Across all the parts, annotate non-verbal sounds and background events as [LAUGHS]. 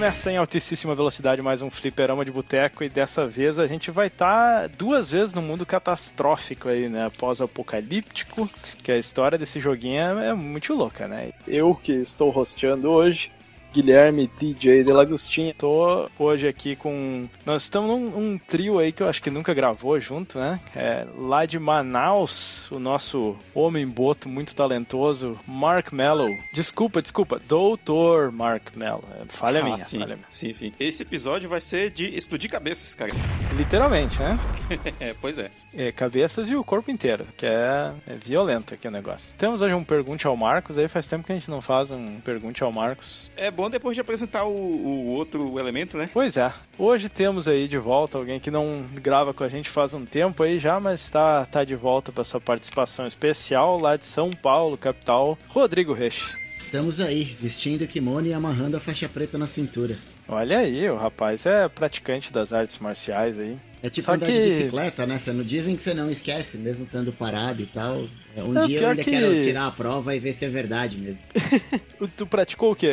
Começa em altíssima velocidade mais um fliperama de boteco e dessa vez a gente vai estar tá duas vezes no mundo catastrófico aí, né? Pós-apocalíptico, que a história desse joguinho é, é muito louca, né? Eu que estou rosteando hoje, Guilherme DJ de Lagostinha. Tô hoje aqui com. Nós estamos num um trio aí que eu acho que nunca gravou junto, né? É, lá de Manaus, o nosso homem boto muito talentoso, Mark Mello. Desculpa, desculpa, Doutor Mark Mello. É, falha ah, minha, sim, falha minha. Sim, sim. Esse episódio vai ser de explodir cabeças, cara. Literalmente, né? [LAUGHS] é, pois é. é. Cabeças e o corpo inteiro, que é, é violento aqui o negócio. Temos hoje um Pergunte ao Marcos, aí faz tempo que a gente não faz um Pergunte ao Marcos. É bom depois de apresentar o, o, outro elemento, né? Pois é. Hoje temos aí de volta alguém que não grava com a gente faz um tempo aí já, mas está tá de volta para sua participação especial lá de São Paulo, capital, Rodrigo Reich. Estamos aí, vestindo o kimono e amarrando a faixa preta na cintura. Olha aí, o rapaz é praticante das artes marciais aí. É tipo Só andar que... de bicicleta, né? Você não dizem que você não esquece, mesmo estando parado e tal. É, um é, dia eu ainda que... quero tirar a prova e ver se é verdade mesmo. [LAUGHS] tu praticou o que,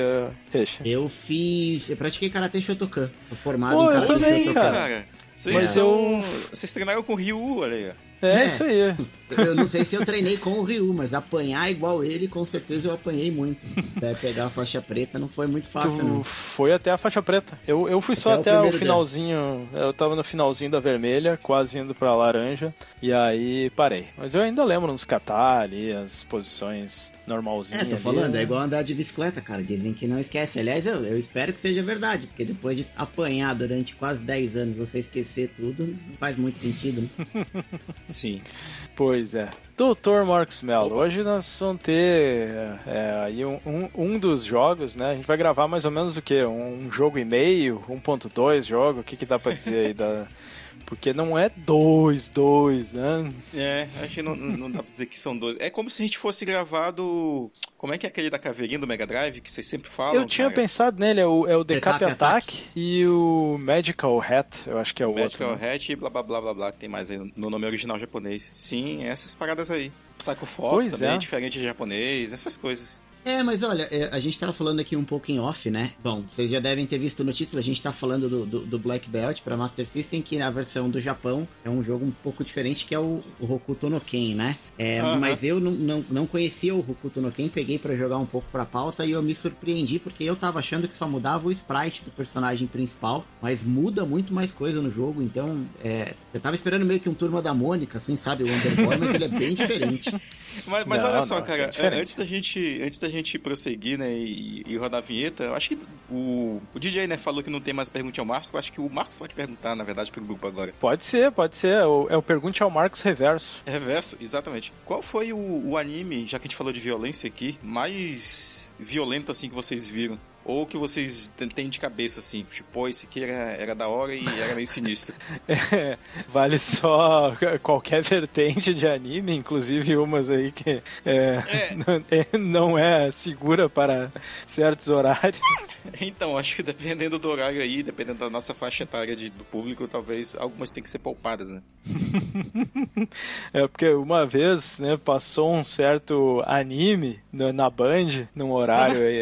Reixa? Eu fiz. Eu pratiquei Karate Shotokan. Formado Pô, em Karate eu também, Shotokan. Cara, vocês, Mas eu... vocês treinaram com o Ryu, olha aí. É, é, isso aí. Eu não sei se eu treinei com o Ryu, mas apanhar igual ele, com certeza eu apanhei muito. Até pegar a faixa preta não foi muito fácil, tu não. Foi até a faixa preta. Eu, eu fui só até, o, o finalzinho. Eu tava no finalzinho da vermelha, quase indo pra laranja, e aí parei. Mas eu ainda lembro nos catar ali, as posições normalzinhas. É, tô ali, falando, é igual andar de bicicleta, cara. Dizem que não esquece. Aliás, eu, eu espero que seja verdade, porque depois de apanhar durante quase 10 anos, você esquecer tudo, não faz muito sentido, né? [LAUGHS] Sim. Pois é. Doutor Marcos Mello, hoje nós vamos ter é, aí um, um, um, dos jogos, né? A gente vai gravar mais ou menos o quê? Um, jogo e meio, 1.2 jogo, o que, que dá pra dizer aí da, porque não é dois, dois, né? É, acho que não, não dá pra dizer que são dois. É como se a gente fosse gravado. Como é que é aquele da caveirinha do Mega Drive que vocês sempre falam? Eu tinha cara? pensado nele, é o, é o Decap Attack, Attack, e o Magical Hat, eu acho que é o Magical outro. Magical né? Hat e blá blá blá blá blá, que tem mais aí no nome original japonês. Sim, essas paradas aí. Psycho Fox pois também, é. diferente de japonês, essas coisas. É, mas olha, é, a gente tava falando aqui um pouco em off, né? Bom, vocês já devem ter visto no título, a gente tá falando do, do, do Black Belt para Master System, que na versão do Japão é um jogo um pouco diferente, que é o, o Hokuto no Ken, né? É, uhum. Mas eu não, não, não conhecia o Hokuto no Ken, peguei para jogar um pouco pra pauta e eu me surpreendi, porque eu tava achando que só mudava o sprite do personagem principal, mas muda muito mais coisa no jogo, então é, eu tava esperando meio que um Turma da Mônica, assim, sabe? O Underboy, mas ele é bem [LAUGHS] diferente. Mas, mas não, olha só, não, cara, é antes da gente, antes da gente prosseguir, né, e, e, rodar a vinheta, eu acho que o, o DJ, né, falou que não tem mais pergunta ao Marcos, eu acho que o Marcos pode perguntar, na verdade, pro grupo agora. Pode ser, pode ser, é o, é o Pergunte ao Marcos Reverso. Reverso, exatamente. Qual foi o, o anime, já que a gente falou de violência aqui, mais violento, assim, que vocês viram? Ou que vocês têm de cabeça, assim, tipo, esse aqui era, era da hora e era meio sinistro. [LAUGHS] é, vale só [LAUGHS] qualquer vertente de anime, inclusive umas aí que é, é. [LAUGHS] não é segura para certos horários. Então, acho que dependendo do horário aí, dependendo da nossa faixa etária de, do público, talvez algumas tenham que ser poupadas, né? é porque uma vez, né, passou um certo anime na Band, num horário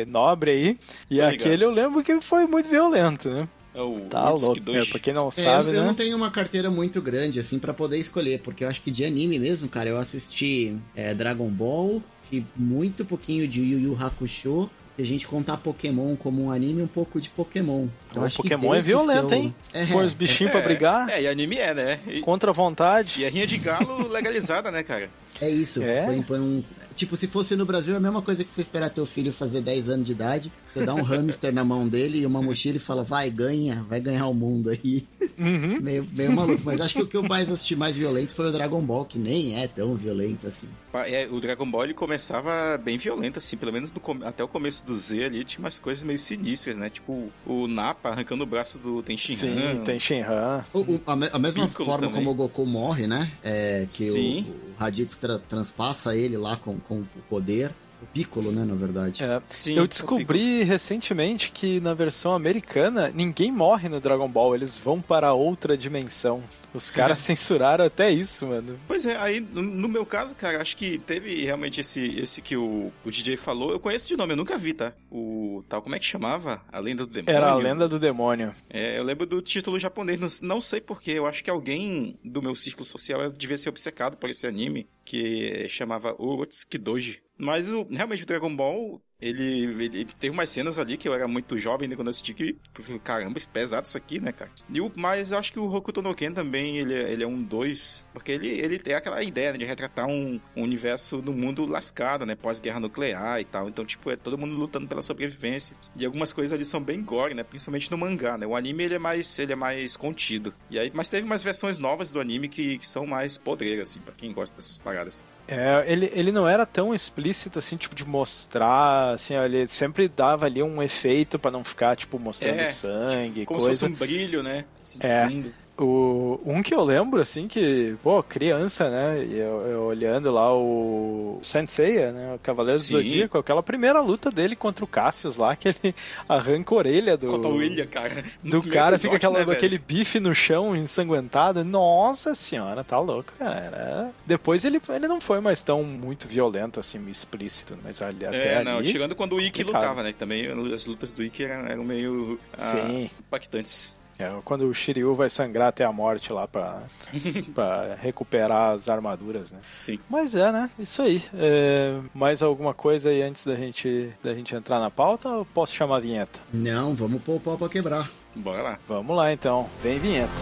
nobre aí, e aquele eu lembro que foi muito violento, né? É o tá louco. É, pra quem não é, sabe, eu, né? Eu não tenho uma carteira muito grande, assim, para poder escolher, porque eu acho que de anime mesmo, cara, eu assisti é, Dragon Ball, e muito pouquinho de Yu Yu Hakusho, se a gente contar Pokémon como um anime, um pouco de Pokémon. Eu o Pokémon é violento, eu... hein? É, Põe os bichinhos é, pra brigar. É, e anime é, né? E... Contra a vontade. E a rinha de galo [LAUGHS] legalizada, né, cara? É isso. É. Põe, põe um, Tipo, se fosse no Brasil, é a mesma coisa que você esperar teu filho fazer 10 anos de idade, você dá um [LAUGHS] hamster na mão dele e uma mochila e fala, vai, ganha, vai ganhar o mundo aí. Uhum. meio, meio maluco. Mas acho que o que eu [LAUGHS] mais assisti mais violento foi o Dragon Ball, que nem é tão violento assim. É, o Dragon Ball ele começava bem violento, assim, pelo menos no, até o começo do Z ali, tinha umas coisas meio sinistras, né? Tipo, o Nappa arrancando o braço do Tenshinhan. Sim, Tenshinhan. a, a, mesma Piccolo forma também. como o Goku morre, né? É, que Sim. o, o Raditz tra transpassa ele lá com, com o poder. O Piccolo, né, na verdade. É. Sim, eu descobri recentemente que na versão americana ninguém morre no Dragon Ball, eles vão para outra dimensão. Os caras [LAUGHS] censuraram até isso, mano. Pois é, aí no meu caso, cara, acho que teve realmente esse, esse que o, o DJ falou. Eu conheço de nome, eu nunca vi, tá? O tal, como é que chamava? A Lenda do Demônio? Era a Lenda do Demônio. É, eu lembro do título japonês, não, não sei porquê, eu acho que alguém do meu círculo social devia ser obcecado por esse anime, que chamava Urotsuki Doji. Mas o, realmente o Dragon Ball ele, ele teve umas cenas ali que eu era muito jovem né, quando assisti que, caramba, pesado isso aqui, né, cara? E o, mas eu acho que o Hokuto no Ken também, ele, ele é um dois, porque ele, ele tem aquela ideia né, de retratar um, um universo no mundo lascado, né, pós-guerra nuclear e tal. Então, tipo, é todo mundo lutando pela sobrevivência. E algumas coisas ali são bem gore, né, principalmente no mangá, né? O anime, ele é mais, ele é mais contido. E aí, mas teve umas versões novas do anime que, que são mais podreiras, assim, pra quem gosta dessas paradas. É, ele, ele não era tão explícito assim, tipo, de mostrar, assim, ele sempre dava ali um efeito para não ficar, tipo, mostrando é, sangue, tipo, como coisa. se fosse um brilho, né? Assim, é. O, um que eu lembro, assim, que, pô, criança, né? Eu, eu olhando lá o Senseiya, né? O Cavaleiro do Zodíaco, aquela primeira luta dele contra o Cassius lá, que ele [LAUGHS] arranca a orelha do. Contra a orelha, cara. Do cara, fica aquela, né, aquele bife no chão, ensanguentado. Nossa senhora, tá louco, cara. Depois ele, ele não foi mais tão muito violento, assim, explícito, mas ali, é, até não, ali, tirando quando o Ikki lutava, né? Também as lutas do Ikki eram, eram meio ah, impactantes. É, quando o Shiryu vai sangrar até a morte lá pra, [LAUGHS] pra recuperar as armaduras, né? Sim. Mas é, né? Isso aí. É, mais alguma coisa aí antes da gente, da gente entrar na pauta ou posso chamar a vinheta? Não, vamos pôr o pau pra quebrar. Bora lá. Vamos lá então. Vem vinheta.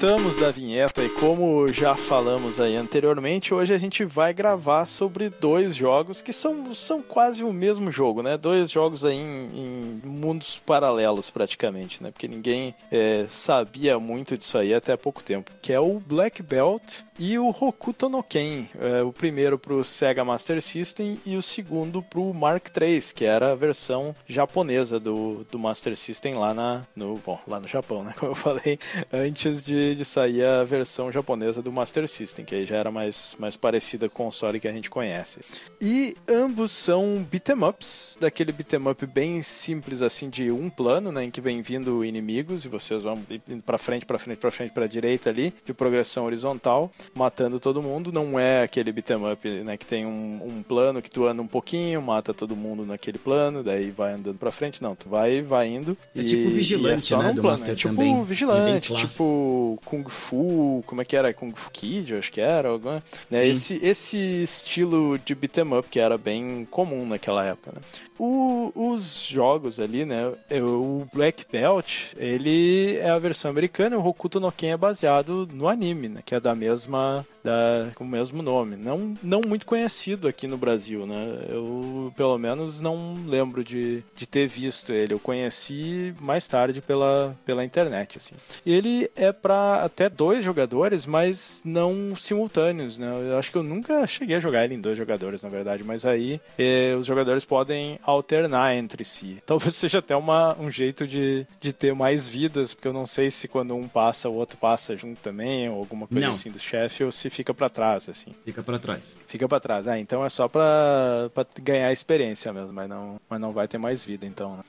Voltamos da vinheta e como já falamos aí anteriormente, hoje a gente vai gravar sobre dois jogos que são, são quase o mesmo jogo, né? Dois jogos aí em, em mundos paralelos praticamente, né? Porque ninguém é, sabia muito disso aí até há pouco tempo, que é o Black Belt e o Hokuto no Ken, é, o primeiro para o Sega Master System e o segundo para o Mark III, que era a versão japonesa do, do Master System lá, na, no, bom, lá no Japão, né? [LAUGHS] Como eu falei, antes de de, sair a versão japonesa do Master System, que aí já era mais, mais parecida com o console que a gente conhece. E ambos são beat'em ups, daquele beat'em up bem simples assim de um plano, né, em que vem vindo inimigos e vocês vão indo para frente, para frente, para frente, para direita ali, de progressão horizontal, matando todo mundo. Não é aquele beat'em up, né, que tem um, um plano que tu anda um pouquinho, mata todo mundo naquele plano, daí vai andando para frente. Não, tu vai, vai indo. É tipo é vigilante, é né, do plano. Master é tipo também. vigilante, é tipo Kung Fu, como é que era? Kung Fu Kid, acho que era. Alguma, né? esse, esse estilo de beat'em up que era bem comum naquela época. Né? O, os jogos ali, né? O Black Belt, ele é a versão americana, o Hokuto no Ken é baseado no anime, né? Que é da mesma da, com o mesmo nome. Não, não muito conhecido aqui no Brasil, né? Eu, pelo menos, não lembro de, de ter visto ele. Eu conheci mais tarde pela, pela internet, assim. Ele é para até dois jogadores, mas não simultâneos, né? Eu acho que eu nunca cheguei a jogar ele em dois jogadores, na verdade, mas aí eh, os jogadores podem alternar entre si. [LAUGHS] Talvez seja até uma, um jeito de, de ter mais vidas, porque eu não sei se quando um passa, o outro passa junto também, ou alguma coisa não. assim do chefe, ou se fica para trás, assim. Fica para trás. Fica para trás. Ah, então é só para ganhar experiência mesmo, mas não, mas não vai ter mais vida, então. Né?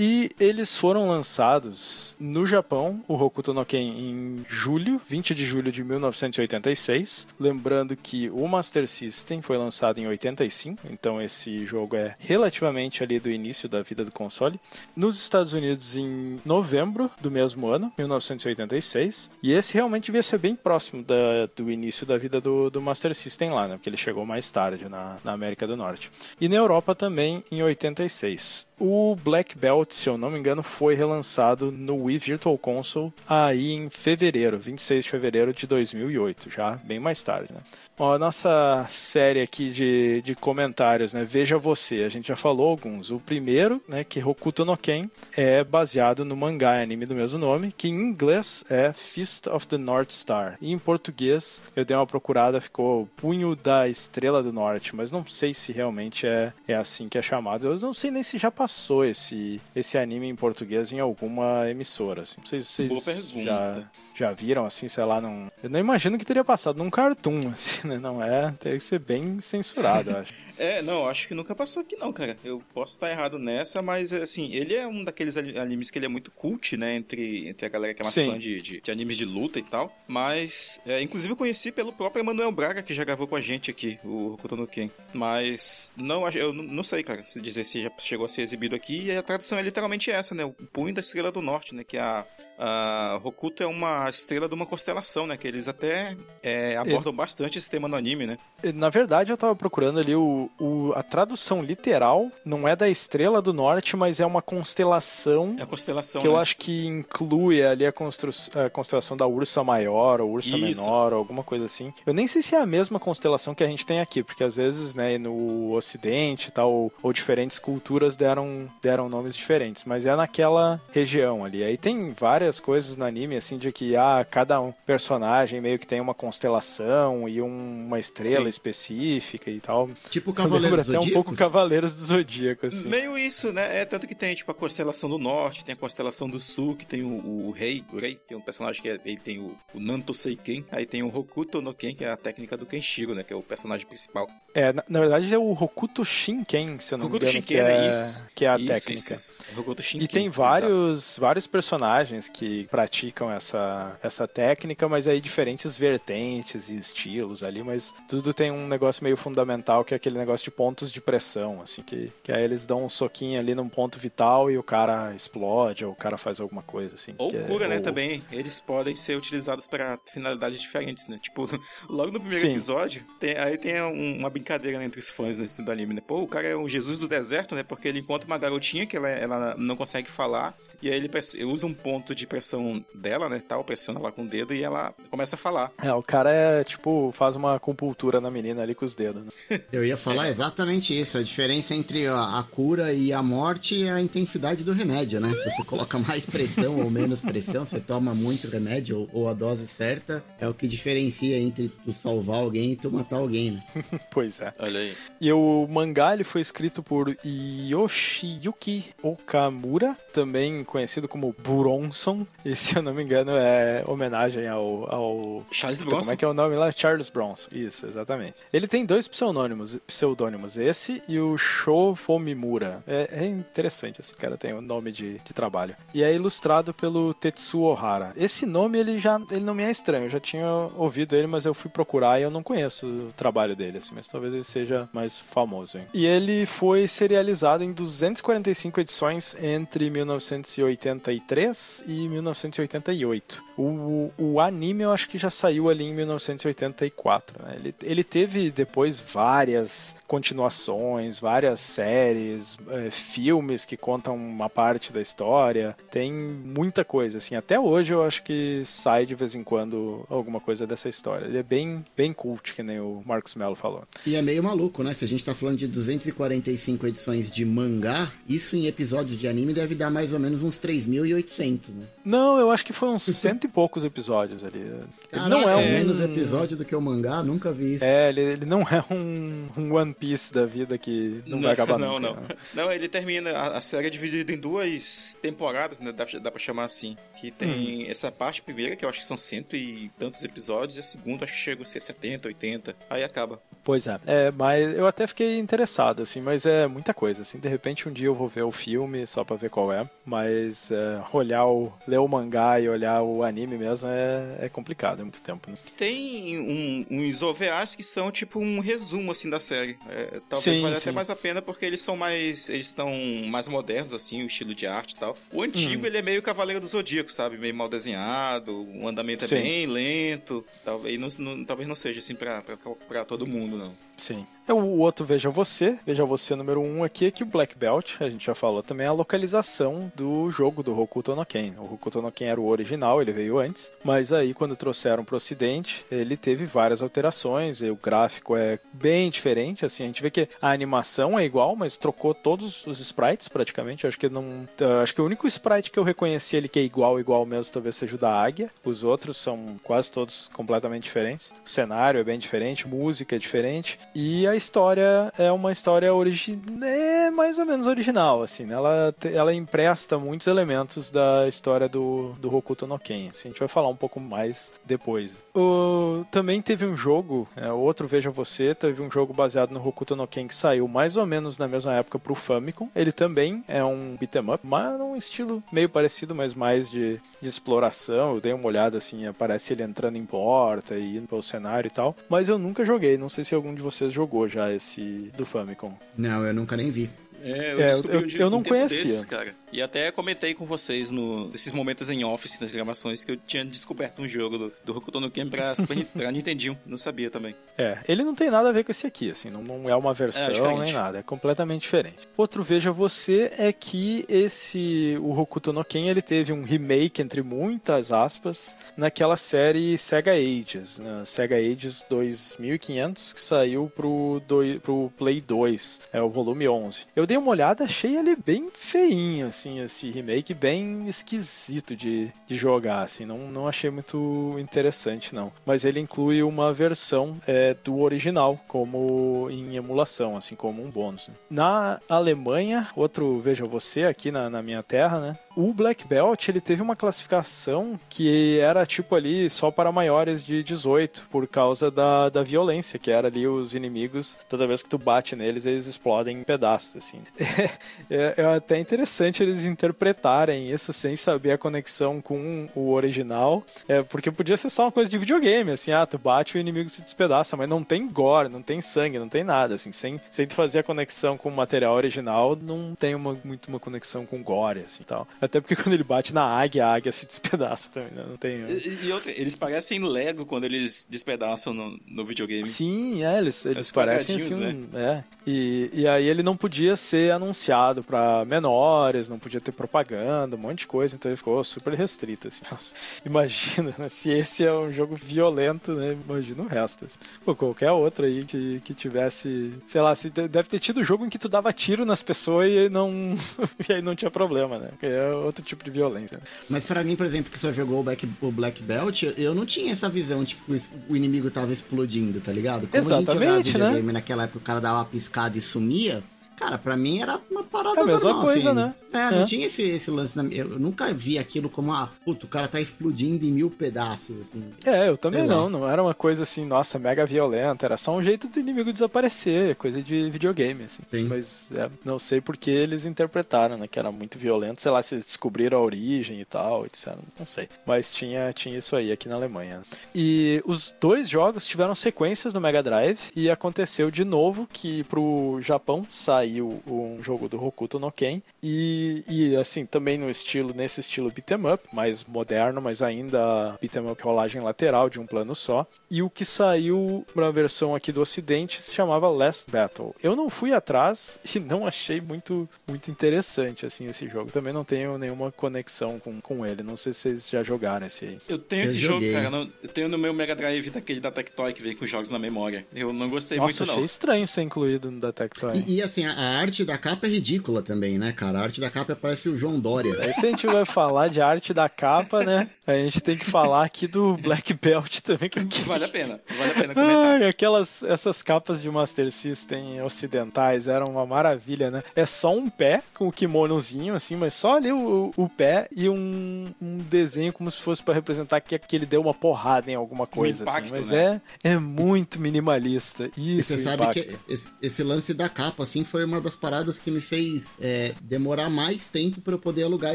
E eles foram lançados no Japão, o Hokuto no Ken, em julho, 20 de julho de 1986. Lembrando que o Master System foi lançado em 85, então esse jogo é relativamente ali do início da vida do console. Nos Estados Unidos em novembro do mesmo ano, 1986. E esse realmente devia ser bem próximo da, do início da vida do, do Master System lá, né? Porque ele chegou mais tarde na, na América do Norte. E na Europa também em 86. O Black Belt, se eu não me engano, foi relançado no Wii Virtual Console aí em fevereiro, 26 de fevereiro de 2008, já bem mais tarde, né? A nossa série aqui de, de comentários, né? Veja você, a gente já falou alguns. O primeiro, né, que Hokuto no Ken, é baseado no mangá anime do mesmo nome, que em inglês é Fist of the North Star. E em português, eu dei uma procurada, ficou Punho da Estrela do Norte, mas não sei se realmente é, é assim que é chamado. Eu não sei nem se já passou esse, esse anime em português em alguma emissora. Assim. Não sei se vocês já, já viram, assim, sei lá, num... eu não imagino que teria passado num cartoon, [LAUGHS] assim, né? Não é, teria que ser bem censurado, eu acho. É, não, acho que nunca passou aqui não, cara. Eu posso estar errado nessa, mas assim, ele é um daqueles animes que ele é muito cult, né, entre, entre a galera que é mais Sim. fã de, de, de, animes de luta e tal. Mas, é, inclusive eu conheci pelo próprio Emanuel Braga, que já gravou com a gente aqui, o Hokuto no Ken. Mas, não, eu não sei, cara, se dizer se já chegou a ser exibido aqui. E a tradução é literalmente essa, né, o Punho da Estrela do Norte, né, que é a Uh, Hokuto é uma estrela de uma constelação, né? Que eles até é, abordam bastante esse tema no anime, né? Na verdade, eu tava procurando ali o, o, a tradução literal, não é da estrela do norte, mas é uma constelação. É a constelação. Que né? eu acho que inclui ali a, a, constelação da Ursa Maior, ou Ursa Isso. Menor, ou alguma coisa assim. Eu nem sei se é a mesma constelação que a gente tem aqui, porque às vezes, né, no Ocidente e tal, ou, ou diferentes culturas deram, deram nomes diferentes, mas é naquela região ali. Aí tem várias várias coisas no anime, assim, de que ah, cada um personagem meio que tem uma constelação e um, uma estrela Sim. específica e tal. Tipo Cavaleiros do Zodíaco. até um pouco Cavaleiros do Zodíaco, assim. Meio isso, né? É tanto que tem, tipo, a constelação do norte, tem a constelação do sul, que tem o, o rei, o rei, que é um personagem que é, ele tem o, o Nanto Seiken, aí tem o Hokuto no Ken, que é a técnica do Kenshiro, né? Que é o personagem principal. É, na, na verdade é o Hokuto Shinken, se eu não Hokuto me engano, Shinken, que é, é isso. Que é a isso, técnica. Isso, isso. Hokuto Shinken, e tem vários, vários personagens que praticam essa, essa técnica, mas aí diferentes vertentes e estilos ali, mas tudo tem um negócio meio fundamental que é aquele negócio de pontos de pressão, assim, que, que aí eles dão um soquinho ali num ponto vital e o cara explode ou o cara faz alguma coisa, assim. Ou cura, é, né, ou... também. Eles podem ser utilizados para finalidades diferentes, né? Tipo, [LAUGHS] logo no primeiro Sim. episódio, tem, aí tem um, uma brincadeira né, entre os fãs do anime, né? Pô, o cara é o Jesus do deserto, né? Porque ele encontra uma garotinha que ela, ela não consegue falar e aí ele usa um ponto de pressão dela, né, tal, pressiona lá com o dedo e ela começa a falar. É, o cara é, tipo, faz uma acupuntura na menina ali com os dedos, né? [LAUGHS] Eu ia falar é. exatamente isso, a diferença entre a, a, cura e a morte é a intensidade do remédio, né? Se você coloca mais pressão ou menos pressão, você toma muito remédio ou, ou, a dose certa, é o que diferencia entre tu salvar alguém e tu matar alguém, né? [LAUGHS] pois é. Olha aí. E o mangá, ele foi escrito por Yoshiyuki Okamura, também conhecido como Bronson, e se eu não me engano é homenagem ao. ao... Charles Bronson. Como é que é o nome lá? Charles Bronson. Isso, exatamente. Ele tem dois pseudônimos, pseudônimos esse e o Shofomimura. É, é interessante, esse cara tem o um nome de, de trabalho. E é ilustrado pelo Tetsuo Ohara. Esse nome ele já ele não me é estranho, eu já tinha ouvido ele, mas eu fui procurar e eu não conheço o trabalho dele, assim, mas talvez ele seja mais famoso. Hein? E ele foi serializado em 245 edições entre 1900 1983 e 1988. O, o anime eu acho que já saiu ali em 1984. Né? Ele, ele teve depois várias continuações, várias séries, é, filmes que contam uma parte da história. Tem muita coisa, assim. Até hoje eu acho que sai de vez em quando alguma coisa dessa história. Ele é bem, bem cult, que nem o Marcos Mello falou. E é meio maluco, né? Se a gente tá falando de 245 edições de mangá, isso em episódios de anime deve dar mais ou menos uns 3.800, né? Não, eu acho que foram cento e poucos episódios ali. Caraca, não é um... menos episódio do que o mangá, nunca vi isso. É, ele, ele não é um, um, One Piece da vida que não, não vai acabar [LAUGHS] não, nunca. Não, não. Não, ele termina, a, a, série é dividida em duas temporadas, né? Dá, dá pra chamar assim. Que tem hum. essa parte primeira, que eu acho que são cento e tantos episódios, e a segunda acho que chega a ser 70, 80, aí acaba. Pois é. é, mas eu até fiquei interessado, assim, mas é muita coisa, assim, de repente um dia eu vou ver o filme só pra ver qual é, mas mas é, olhar o. ler o mangá e olhar o anime mesmo é, é complicado, é muito tempo, né? Tem um, uns OVAs que são tipo um resumo assim da série. É, talvez Sim, valha sim. até mais a pena porque eles são mais. Eles estão mais modernos, assim, o estilo de arte e tal. O antigo, Hum. ele é meio Cavaleiro do Zodíaco, sabe? Meio mal desenhado, o andamento é Sim. bem lento. Talvez não, não- talvez não seja assim pra, pra, pra todo mundo, não. Sim. É o outro Veja Você. Veja Você número 1 um aqui é que o Black Belt, a gente já falou também, é a localização do jogo do Hokuto no Ken. O Hokuto no Ken era o original, ele veio antes, mas aí quando trouxeram pro ocidente, ele teve várias alterações, e o gráfico é bem diferente, assim, a gente vê que a animação é igual, mas trocou todos os sprites praticamente, acho que não, acho que o único sprite que eu reconheci ele que é igual, igual mesmo, talvez seja o da águia, os outros são quase todos completamente diferentes, o cenário é bem diferente, música é diferente, e a história é uma história original, é mais ou menos original, assim, né? ela, ela empresta muitos elementos da história do, do Hokuto no Ken, assim, a gente vai falar um pouco mais depois. O, também teve um jogo, é, outro Veja Você, teve um jogo baseado no Hokuto no Ken que saiu mais ou menos na mesma época pro Famicom, ele também é um beat'em up, mas num estilo meio parecido, mas mais de, de exploração, eu dei uma olhada assim, aparece ele entrando em porta e indo pelo cenário e tal, mas eu nunca joguei, não sei se algum de vocês jogou já esse do Famicom. Não, eu nunca nem vi. É, É, eu- eu- dia- eu não tempo conhecia. desses, cara. E até comentei com vocês no, nesses momentos em office, nas gravações, que eu tinha descoberto um jogo do, do Hokuto no Ken pra, [LAUGHS] pra Nintendinho. Não sabia também. É, ele não tem nada a ver com esse aqui, assim, não, não é uma versão diferente. nem nada, é completamente diferente. Outro Veja Você é que esse, o Hokuto no Ken, ele teve um remake, entre muitas aspas, naquela série Sega Ages, né? Sega Ages 2500, que saiu pro, doi- pro Play 2, é o volume 11. Eu dei uma olhada, achei ele bem feinho, assim, esse remake, bem esquisito de, de jogar, assim, não, não achei muito interessante, não. Mas ele inclui uma versão é, do original, como em emulação, assim, como um bônus. né? Na Alemanha, outro, veja você, aqui na, na minha terra, né? O Black Belt, ele teve uma classificação que era, tipo, ali, só para maiores de 18, por causa da, da violência, que era ali os inimigos, toda vez que tu bate neles, eles explodem em pedaços, assim. [LAUGHS] É, é até interessante eles interpretarem isso sem saber a conexão com o original, é, porque podia ser só uma coisa de videogame, assim, ah, tu bate e o inimigo se despedaça, mas não tem gore, não tem sangue, não tem nada, assim, sem, sem tu fazer a conexão com o material original, não tem uma, muito uma conexão com gore, assim, tal. Até porque [LAUGHS] quando ele bate na águia, a águia se despedaça também, né? não tem... E, e outra, eles parecem Lego quando eles despedaçam no, no videogame. Sim, é, eles, eles Os parecem assim, quadradinhos, um- é. E, e aí ele não podia ser anunciado pra menores, não podia ter propaganda, um monte de coisa, então ele ficou super restrito, assim. [LAUGHS] Nossa, imagina, né, se esse é um jogo violento, né, imagina o resto. assim. Pô, qualquer outro aí que, que tivesse, sei lá, se de- deve ter tido jogo em que tu dava tiro nas pessoas e não [LAUGHS] e aí não tinha problema, né, porque é outro tipo de violência. Mas pra mim, por exemplo, que só jogou o Black, o Black Belt, eu- não tinha essa visão, tipo, o inimigo tava explodindo, tá ligado? Como a gente jogava Exatamente, né? videogame naquela época, o cara dava uma piscada e sumia, cara, pra mim era uma parada É a mesma normal, coisa, assim. né? É, não É. tinha esse, esse lance na. Eu nunca vi aquilo como, ah, puto, o cara tá explodindo em mil pedaços, assim. É, eu também Sei lá. não, não era uma coisa assim, nossa, mega violenta, era só um jeito do inimigo desaparecer, coisa de videogame, assim. Sim. Mas é, não sei porque eles interpretaram, né, que era muito violento, sei lá, se eles descobriram a origem e tal, e disseram, não sei. Mas tinha, tinha isso aí aqui na Alemanha. E os dois jogos tiveram sequências no Mega Drive, e aconteceu de novo que pro Japão saiu um jogo do Hokuto no Ken, e, e assim, também no estilo, nesse estilo beat'em up, mais moderno, mas ainda beat'em up rolagem lateral de um plano só. E o que saiu pra versão aqui do ocidente se chamava Last Battle. Eu não fui atrás [LAUGHS] e não achei muito, muito interessante, assim, esse jogo. Também não tenho nenhuma conexão com, com ele. Não sei se vocês já jogaram esse aí. Eu tenho Eu esse joguei. jogo, cara. no- eu tenho no meu Mega Drive daquele da Tectoy que vem com jogos na memória. Eu não gostei Nossa, muito, achei não. estranho ser incluído no da Tectoy. E, e, assim, a, a arte da capa é ridícula também, né, cara? A arte da capa parece o João Dória. Aí se a gente vai falar de arte da capa, né? A gente tem que falar aqui do Black Belt também, que eu Vale a pena, vale a pena comentar. Ai, aquelas essas capas de Master System ocidentais eram uma maravilha, né? É só um pé com o kimonozinho, assim, mas só ali o, o pé e um, um desenho como se fosse pra representar que, que ele deu uma porrada em alguma coisa, impacto, assim. Mas né? é, é muito minimalista. E Isso, você o sabe impacto. que esse, esse lance da capa, assim, foi uma das paradas que me fez é, demorar mais tempo pra eu poder alugar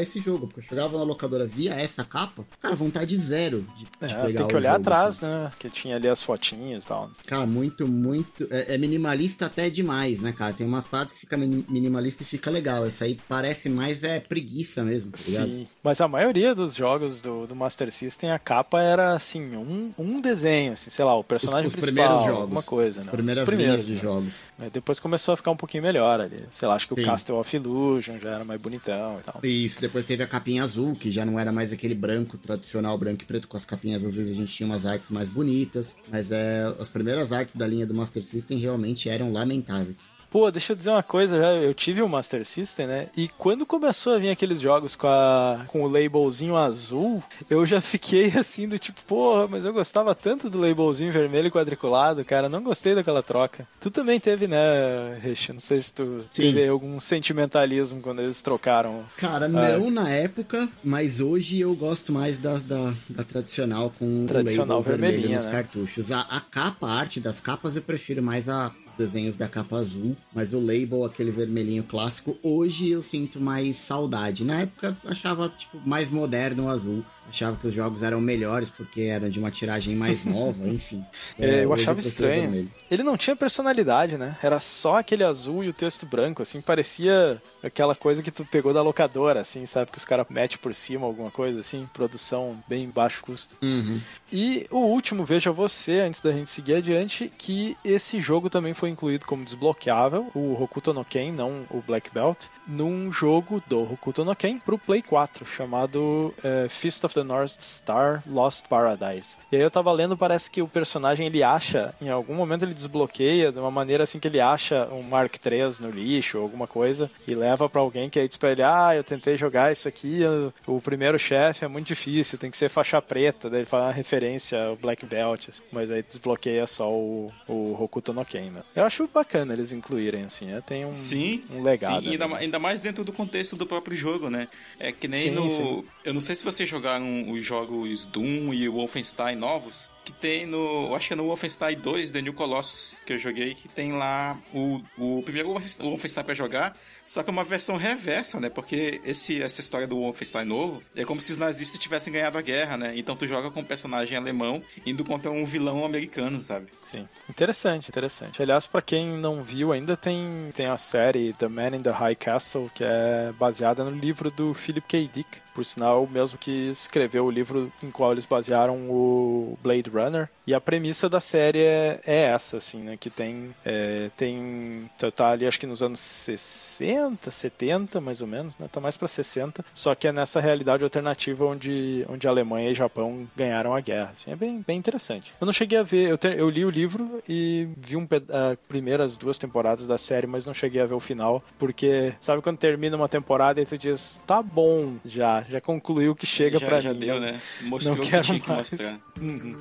esse jogo. Porque eu chegava na locadora via essa capa, cara, vontade zero de, de É, pegar tem que olhar jogo, atrás, assim. né? Que tinha ali as fotinhas e tal. Cara, muito, muito. É, é minimalista até demais, né, cara? Tem umas paradas que fica mini- minimalista e fica legal. Essa aí parece mais é preguiça mesmo, tá ligado? Sim, mas a maioria dos jogos do, do Master System, a capa era assim, um, um desenho, assim, sei lá, o personagem os principal, primeiros jogos. alguma coisa, né? As primeiras Os primeiros, de né? jogos. Aí Depois começou a ficar um pouquinho melhor ali. Sei lá, acho que Sim. o Castle of Illusion já era mais bonitão e tal. Isso, depois teve a capinha azul, que já não era mais aquele branco tradicional, branco e preto com as capinhas. Às vezes a gente tinha umas artes mais bonitas, mas é, as primeiras artes da linha do Master System realmente eram lamentáveis. Pô, deixa eu dizer uma coisa, já eu tive o Master System, né? E quando começou a vir aqueles jogos com, a, com o labelzinho azul, eu já fiquei [LAUGHS] assim do tipo, porra, mas eu gostava tanto do labelzinho vermelho quadriculado, cara, não gostei daquela troca. Tu também teve, né, Rich? Não sei se tu Sim. teve algum sentimentalismo quando eles trocaram. Cara, não na época, mas hoje eu gosto mais da, da, da tradicional com Tradicional o label vermelho nos né? cartuchos. A, a capa, a arte das capas, eu prefiro mais a desenhos da capa azul, mas o label, aquele vermelhinho clássico, hoje eu sinto mais saudade. Na época achava tipo mais moderno o azul. Achava que os jogos eram melhores porque eram de uma tiragem mais [LAUGHS] nova, enfim. É, eu hoje achava estranho. Ele não tinha personalidade, né? Era só aquele azul e o texto branco, assim, parecia aquela coisa que tu pegou da locadora, assim, sabe? Que os caras metem por cima alguma coisa, assim, produção bem baixo custo. Uhum. E o último, veja você, antes da gente seguir adiante, que esse jogo também foi incluído como desbloqueável, o Hokuto no Ken, não o Black Belt, num jogo do Hokuto no Ken pro Play 4, chamado eh, Fist of the North Star Lost Paradise. E aí eu tava lendo, parece que o personagem ele acha, em algum momento ele desbloqueia de uma maneira assim que ele acha um Mark III no lixo ou alguma coisa e leva pra alguém que aí diz pra ele: Ah, eu tentei jogar isso aqui, o primeiro chefe é muito difícil, tem que ser faixa preta. Daí ele fala uma referência ao Black Belt, assim, mas aí desbloqueia só o, o Hokuto no Ken, né? Eu acho bacana eles incluírem, assim, né? tem um, Sim, um legado. sim, ainda, né? ainda mais dentro do contexto do próprio jogo, né? É que nem Sim, no. sim. Eu não sei se vocês jogaram os jogos Doom e Wolfenstein novos. Que tem no. Eu acho que é no Wolfenstein 2, The New Colossus, que eu joguei, que tem lá o, o primeiro Wolfenstein pra jogar, só que é uma versão reversa, né? Porque esse, essa história do Wolfenstein novo é como se os nazistas tivessem ganhado a guerra, né? Então tu joga com um personagem alemão indo contra um vilão americano, sabe? Sim, interessante, interessante. Aliás, pra quem não viu, ainda tem, tem a série The Man in the High Castle, que é baseada no livro do Philip K. Dick, por sinal, o mesmo que escreveu o livro em qual eles basearam o Blade Runner. E a premissa da série é, é essa, assim, né? Que tem, é, tem tá, tá ali acho que nos anos 60, 70, mais ou menos, né? Tá mais pra 60. Só que é nessa realidade alternativa onde, onde a Alemanha e Japão ganharam a guerra. Assim, é bem, bem interessante. Eu não cheguei a ver, eu, eu li o livro e vi um, a primeiras duas temporadas da série, mas não cheguei a ver o final, porque sabe quando termina uma temporada e tu diz, tá bom, já, já concluiu o que chega já, pra já mim. deu, eu né? Mostrou o que tinha que mais. mostrar. Uhum.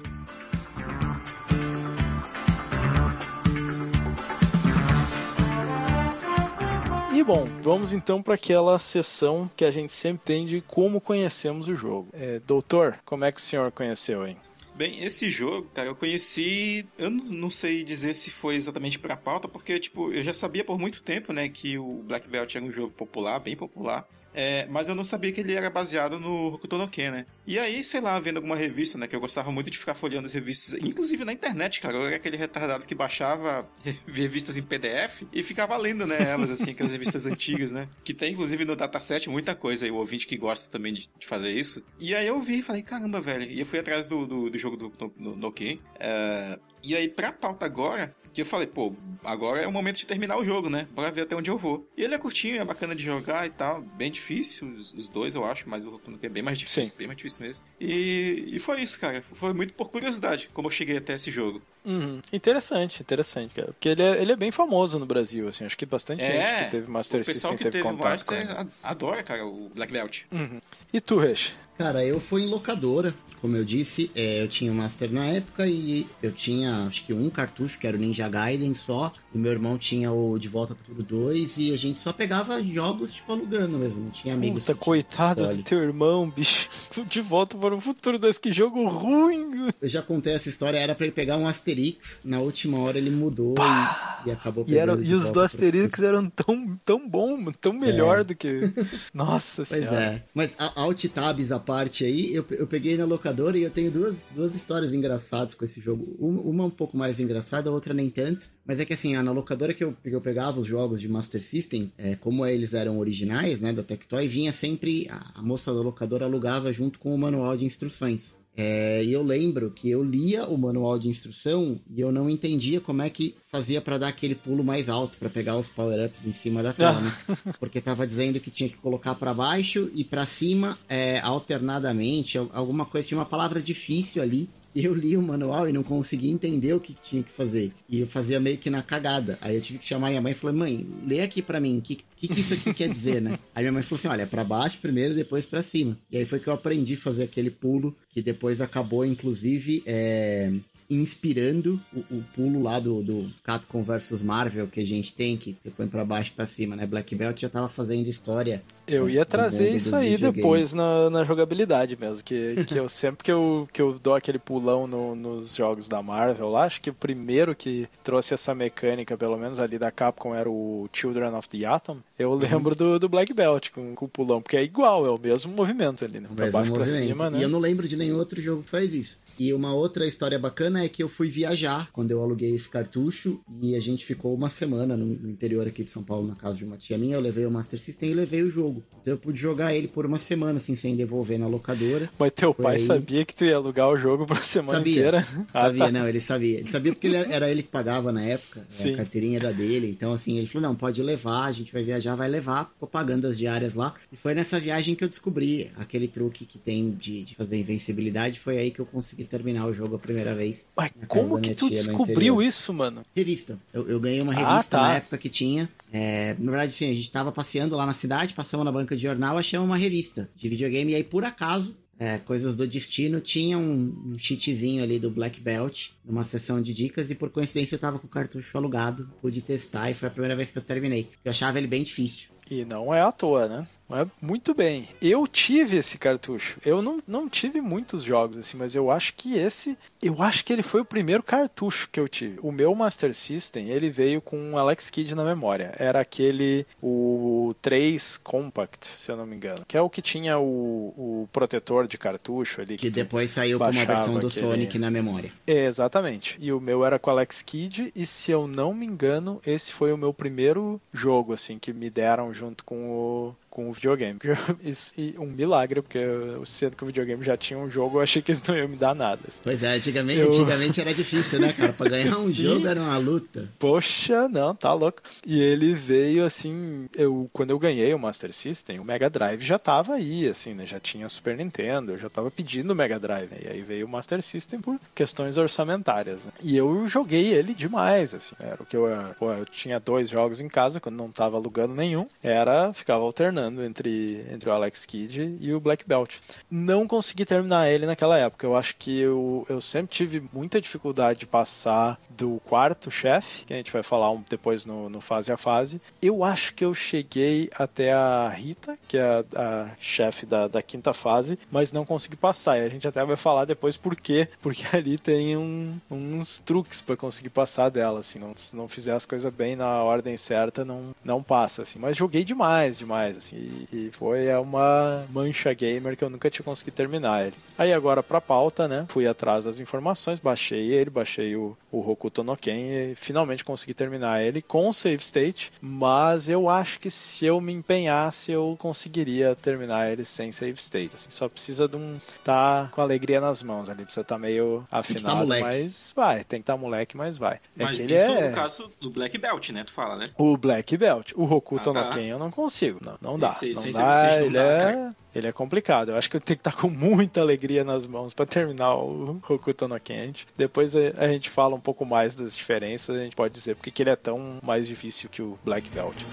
Bom, vamos então para aquela sessão que a gente sempre tem de como conhecemos o jogo. É, doutor, como é que o senhor conheceu, hein? Bem, esse jogo, cara, eu conheci. Eu não não sei dizer se foi exatamente pra pauta, porque, tipo, eu já sabia por muito tempo, né, que o Black Belt era um jogo popular, bem popular. É, mas eu não sabia que ele era baseado no Hokuto no Ken, né? E aí, sei lá, vendo alguma revista, né? Que eu gostava muito de ficar folheando as revistas, inclusive na internet, cara. Eu era aquele retardado que baixava [LAUGHS] revistas em PDF e ficava lendo, né? Elas, assim, aquelas [LAUGHS] revistas antigas, né? Que tem, inclusive, no dataset muita coisa aí, o ouvinte que gosta também de, de fazer isso. E aí eu vi e falei, caramba, velho. E eu fui atrás do, do, do jogo do, do, do Ken. É, e aí, pra pauta agora, que eu falei, pô, agora é o momento de terminar o jogo, né? Bora ver até onde eu vou. E ele é curtinho, é bacana de jogar e tal. Bem difícil, os, os dois, eu acho, mas o Hokuto no Ken é bem mais difícil, Sim. bem mais difícil mesmo. E, e foi isso, cara. Foi muito por curiosidade como eu cheguei até esse jogo. Uhum. Interessante, interessante, cara. Porque ele é, ele é bem famoso no Brasil, assim. Acho que bastante É, gente que teve Master o pessoal System que teve, teve contato com Master ele. a- adora, cara, o Black Belt. Uhum. E tu, Resh? Cara, eu fui em locadora como eu disse, é, eu tinha o Master na época e eu tinha acho que um cartucho, que era o Ninja Gaiden só. E meu irmão tinha o De Volta pro Futuro 2 e a gente só pegava jogos, tipo, alugando mesmo. Não tinha amigos. Puta, coitado do teu irmão, bicho. [LAUGHS] De Volta para o Futuro 2, que jogo ruim. Eu já contei essa história, era para ele pegar um Asterix. Na última hora ele mudou e, e, acabou. E, era, e os do Asterix eram tão, tão bom, tão melhor é. do que. [LAUGHS] Nossa pois senhora. é. Mas alt tabs a parte aí, eu, eu peguei na locadora e eu tenho duas, duas histórias engraçadas com esse jogo. Uma um pouco mais engraçada, a outra nem tanto. Mas é que assim, na locadora que eu, que eu pegava os jogos de Master System, é, como eles eram originais, né, da Tectoy, vinha sempre. A, a moça da locadora alugava junto com o manual de instruções. É, e eu lembro que eu lia o manual de instrução e eu não entendia como é que fazia para dar aquele pulo mais alto, para pegar os power-ups em cima da tela, né? Porque tava dizendo que tinha que colocar para baixo e para cima é, alternadamente, alguma coisa, tinha uma palavra difícil ali eu li o manual e não conseguia entender o que tinha que fazer. E eu fazia meio que na cagada. Aí eu tive que chamar minha mãe e falei, mãe, lê aqui para mim, o que, que, que isso aqui quer dizer, né? [LAUGHS] Aí minha mãe falou assim, olha, é pra baixo primeiro, depois para cima. E aí foi que eu aprendi a fazer aquele pulo, que depois acabou, inclusive, é, inspirando o, o, pulo lá do, do Capcom versus Marvel que a gente tem, que você põe pra baixo e pra cima, né? Black Belt já tava fazendo história. Eu ia trazer isso aí depois na, na, jogabilidade mesmo, que, que eu [LAUGHS] sempre que eu, que eu dou aquele pulão no, nos jogos da Marvel lá, acho que o primeiro que trouxe essa mecânica, pelo menos ali da Capcom, era o Children of the Atom. Eu uhum. lembro do, do Black Belt com, com o pulão, porque é igual, é o mesmo movimento ali, né? Pra baixo movimento. pra cima, né? E eu não lembro de nenhum outro jogo que faz isso. E uma outra história bacana é que eu fui viajar quando eu aluguei esse cartucho e a gente ficou uma semana no interior aqui de São Paulo, na casa de uma tia minha. Eu levei o Master System e levei o jogo. Então eu pude jogar ele por uma semana, assim, sem devolver na locadora. Mas teu Foi pai aí... sabia que tu ia alugar o jogo por semana sabia. inteira? [LAUGHS] Sabia, não, ele sabia. Ele sabia porque ele era ele que pagava na época, Sim. a carteirinha era dele. Então, assim, ele falou: não, pode levar, a gente vai viajar, vai levar. Ficou pagando as diárias lá. E foi nessa viagem que eu descobri aquele truque que tem de, de fazer invencibilidade. Foi aí que eu consegui terminar o jogo primeira vez. Mas como que tu descobriu isso, mano? Revista. Eu, eu ganhei uma ah, revista ah, tá. na época que tinha. É, na verdade, sim, a gente tava passeando lá na cidade, passamos na banca de jornal, achamos uma revista de videogame, e aí, por acaso, é, coisas do destino, tinha um, um cheatzinho ali do Black Belt, numa sessão de dicas, e por coincidência eu tava com o cartucho alugado, pude testar, e foi a primeira vez que eu terminei. Eu achava ele bem difícil. E não é à toa, né? É muito bem. Eu tive esse cartucho. Eu não, não tive muitos jogos assim, mas eu acho que esse, eu acho que ele foi o primeiro cartucho que eu tive. O meu Master System, ele veio com um Alex Kidd na memória. Era aquele o 3 Compact, se eu não me engano, que é o que tinha o, o protetor de cartucho ali que, que depois saiu com uma versão do aquele... Sonic na memória. É, exatamente. E o meu era com o Alex Kidd e se eu não me engano, esse foi o meu primeiro jogo assim que me deram junto com o com o videogame. [LAUGHS] Isso, e um milagre, porque eu, sendo que o videogame já tinha um jogo, eu achei que eles não iam me dar nada. Pois é, antigamente, eu... antigamente era difícil, né, cara? Pra ganhar um [LAUGHS] jogo era uma luta. Poxa, não, tá louco. E ele veio assim, eu quando eu ganhei o Master System, o Mega Drive já tava aí, assim, né? Já tinha Super Nintendo, eu já tava pedindo o Mega Drive, né? E aí veio o Master System por questões orçamentárias, né? E eu joguei ele demais, assim. Era o que eu, pô, eu tinha dois jogos em casa quando não tava alugando nenhum, era ficava alternando alternando entre, entre o Alex Kidd e o Black Belt. Não consegui terminar ele naquela época. Eu acho que eu, eu sempre tive muita dificuldade de passar do quarto chefe, que a gente vai falar um, depois no, no fase a fase. Eu acho que eu cheguei até a Rita, que é a, a chefe da, da quinta fase, mas não consegui passar. E a gente até vai falar depois por quê. Porque [LAUGHS] ali tem um, uns truques para conseguir passar dela. Assim, não, se não fizer as coisas bem na ordem certa, não, não passa. Assim. Mas joguei demais, demais. Assim. E, e foi uma mancha gamer que eu nunca tinha conseguido terminar ele. Aí agora pra pauta, né? Fui atrás das informações, baixei ele, baixei o, o Hokuto no Ken e finalmente consegui terminar ele com save state, mas eu acho que se eu me empenhasse eu conseguiria terminar ele sem save state. Assim, só precisa de um tá com alegria nas mãos ali, precisa estar tá meio tá afinado, tá mas vai, tem que estar tá moleque, mas vai. É mas isso é... no caso do Black Belt, né? Tu fala, né? O Black Belt. O Hokuto ah, tá. no Ken eu não consigo, não, não dá. Sem, não sem dá, ele, dá, é, ele é complicado. Eu acho que eu tenho que estar com muita alegria nas mãos para terminar o Hokuto no Quente. Depois a gente fala um pouco mais das diferenças, a gente pode dizer porque ele é tão mais difícil que o Black Belt.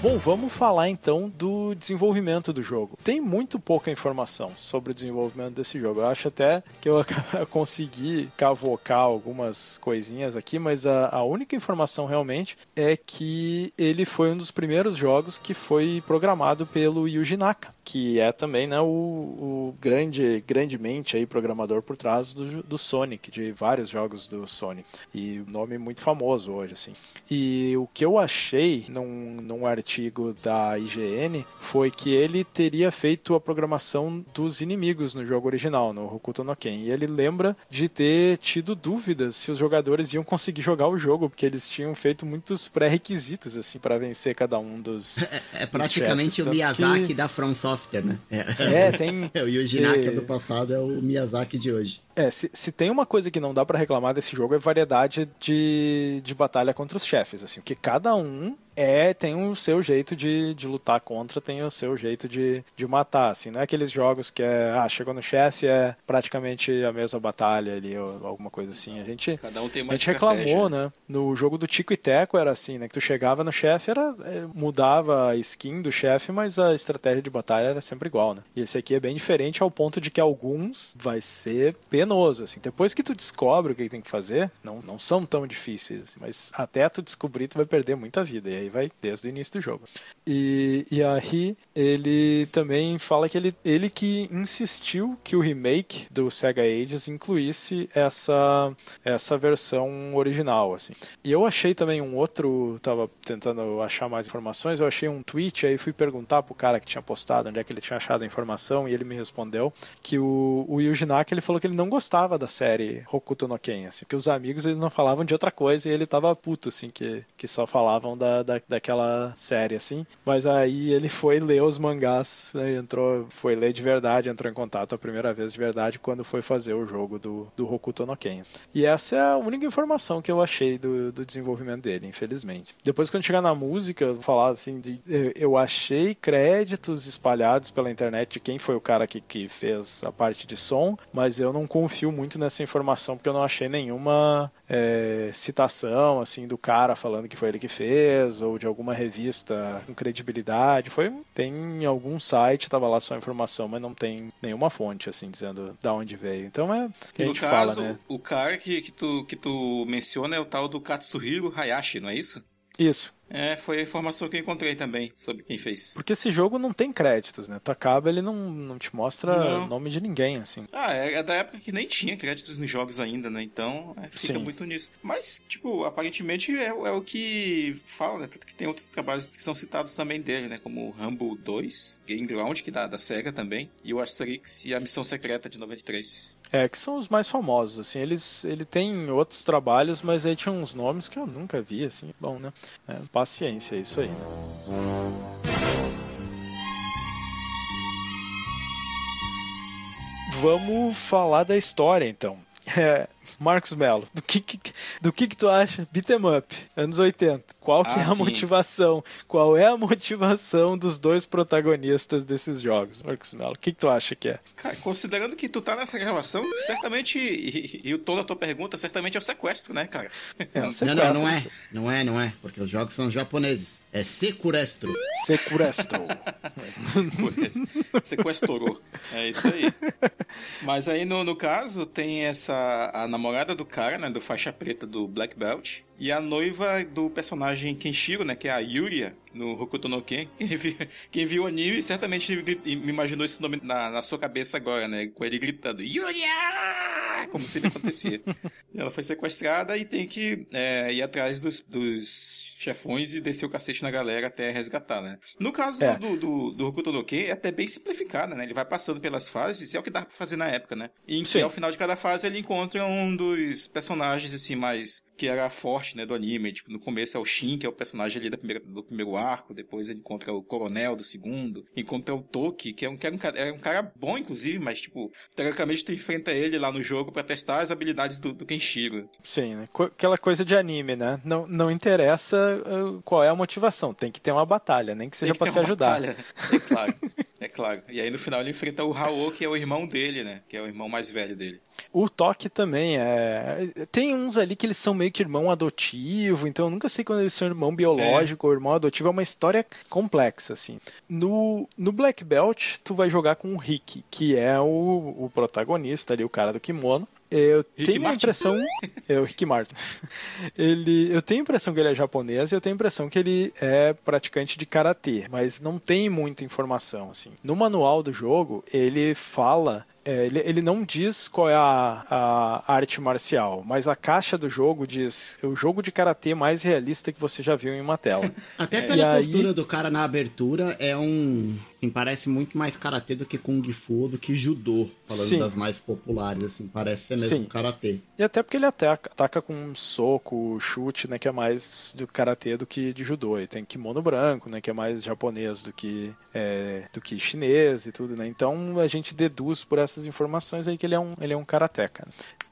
Bom, vamos falar então do desenvolvimento do jogo. Tem muito pouca informação sobre o desenvolvimento desse jogo. Eu acho até que eu [LAUGHS] consegui cavocar algumas coisinhas aqui, mas a, a, única informação realmente é que ele foi um dos primeiros jogos que foi programado pelo Yuji Naka, que é também né, o, o grande, grandemente aí programador por trás do, do Sonic, de vários jogos do Sonic. E nome muito famoso hoje, assim. E o que eu achei num, num artigo artigo da IGN foi que ele teria feito a programação dos inimigos no jogo original, no Hokuto no Ken. E ele lembra de ter tido dúvidas se os jogadores iam conseguir jogar o jogo, porque eles tinham feito muitos pré-requisitos assim para vencer cada um dos. [LAUGHS] É, é praticamente o Miyazaki que... da From Software, né? É, é tem. [LAUGHS] é, o Yuji Naka é... do passado é o Miyazaki de hoje. É, se, se tem uma coisa que não dá para reclamar desse jogo é variedade de, de batalha contra os chefes, assim, porque cada um é tem o seu jeito de, de lutar contra, tem o seu jeito de, de matar, assim, não é aqueles jogos que é, ah, chegou no chefe, é praticamente a mesma batalha ali, ou alguma coisa assim. A gente, Cada um tem uma a gente reclamou, né? No jogo do Tico e Teco era assim, né? Que tu chegava no chefe, era é, mudava a skin do chefe, mas a estratégia de batalha era sempre igual, né? E esse aqui é bem diferente ao ponto de que alguns vai ser pena penoso, assim. Depois que tu descobre o que tem que fazer, não, não são tão difíceis, assim, mas até tu descobrir, tu vai perder muita vida. E aí vai desde o início do jogo. E, e aí, ele também fala que ele, ele que insistiu que o remake do Sega Ages incluísse essa, essa versão original, assim. E eu achei também um outro, tava tentando achar mais informações, eu achei um tweet, aí fui perguntar pro cara que tinha postado onde é que ele tinha achado a informação, e ele me respondeu que o, o Yuji Naka, ele falou que ele não gostava da série Hokuto no Ken, assim, que os amigos eles não falavam de outra coisa e ele tava puto, assim, que, que só falavam da, da, daquela série, assim. Mas aí ele foi ler os mangás, né, entrou, foi ler de verdade, entrou em contato a primeira vez de verdade quando foi fazer o jogo do, do Hokuto no Ken. E essa é a única informação que eu achei do, do desenvolvimento dele, infelizmente. Depois, quando chegar na música, eu vou falar assim, de, eu achei créditos espalhados pela internet de quem foi o cara que, que fez a parte de som, mas eu não confio muito nessa informação porque eu não achei nenhuma é, citação assim do cara falando que foi ele que fez ou de alguma revista com credibilidade. Foi tem em algum site tava lá só a informação, mas não tem nenhuma fonte assim dizendo da onde veio. Então é que a gente caso, fala, né? O cara que, que tu que tu menciona é o tal do Katsuhiro Hayashi, não é isso? Isso. É, foi a informação que eu encontrei também sobre quem fez. Porque esse jogo não tem créditos, né? Tu acaba, ele não, não te mostra nome de ninguém, assim. Ah, é, é, da época que nem tinha créditos nos jogos ainda, né? Então, é, fica Sim. muito nisso. Mas, tipo, aparentemente é, é, o que fala, né? Tanto que tem outros trabalhos que são citados também dele, né? Como o Rumble 2, Game Ground, que dá da SEGA também, e o Asterix e a Missão Secreta de 93. É, que são os mais famosos, assim, eles, ele tem outros trabalhos, mas aí tinha uns nomes que eu nunca vi, assim, bom, né? É, paciência, é isso aí, né? Vamos falar da história, então. [LAUGHS] É, Marcos Mello, do que, que do que, que tu acha? Beat 'em up, anos 80. Qual que ah, é a sim. motivação? Qual é a motivação dos dois protagonistas desses jogos, Marcos Mello? O que, que tu acha que é? Cara, considerando que tu tá nessa gravação, certamente, e, e toda a tua pergunta, certamente é o sequestro, né, cara? É um sequestro. Não, não, não é. Não é, não é, porque os jogos são japoneses. É sequestro. Sequestro. Sequestrou. É isso aí. [LAUGHS] Mas aí, no, no caso, tem essa... A namorada do cara, né, do faixa preta do Black Belt, e a noiva do personagem Kenshiro, né, que é a Yuria, no Hokuto no Ken. Quem viu, [LAUGHS] quem viu o anime certamente me imaginou esse nome na, na sua cabeça agora, né, com ele gritando Yuria! Como se ele acontecia. [LAUGHS] ela foi sequestrada e tem que é, ir atrás dos, dos chefões e descer o cacete na galera até resgatar, né? No caso é. do, do, do Hokuto no Ken, é até bem simplificado, né? Ele vai passando pelas fases, é o que dá pra fazer na época, né? E, e ao final de cada fase ele encontra um dos personagens, assim, mais que era forte, né, do anime. Tipo, no começo é o Shin, que é o personagem ali da primeira, do primeiro arco, depois ele encontra o Coronel do segundo, encontra o Toki, que é um, que era um, cara, era um cara bom, inclusive, mas, tipo, teoricamente tu enfrenta ele lá no jogo para testar as habilidades do, do Kenshiro. Sim, né? aquela coisa de anime, né? Não, não interessa uh, qual é a motivação, tem que ter uma batalha, nem que seja para se ajudar. Batalha. [LAUGHS] É claro. É claro. E aí no final ele enfrenta o Raul, que é o irmão dele, né? Que é o irmão mais velho dele. O Toque também é. Tem uns ali que eles são meio que irmão adotivo, então eu nunca sei quando eles são irmão biológico é. ou irmão adotivo. É uma história complexa, assim. No, no Black Belt, tu vai jogar com o Rick, que é o, o protagonista ali, o cara do kimono. Eu Rick tenho Martin. a impressão. É o Rick Martin. [LAUGHS] Ele, eu tenho a impressão que ele é japonês e eu tenho a impressão que ele é praticante de karatê, mas não tem muita informação assim. No manual do jogo, ele fala é, ele, ele, não diz qual é a, a, arte marcial, mas a caixa do jogo diz o jogo de karatê mais realista que você já viu em uma tela. [LAUGHS] Até pela postura aí... do cara na abertura, é um. Assim, parece muito mais karatê do que Kung Fu, do que judô, falando Sim. das mais populares, assim, parece ser mesmo Sim. karatê. E até porque ele ataca, ataca com um soco, chute, né, que é mais do karatê do que de judô. E tem kimono branco, né, que é mais japonês do que, é, do que chinês e tudo, né. Então a gente deduz por essas informações aí que ele é um, ele é um karateca.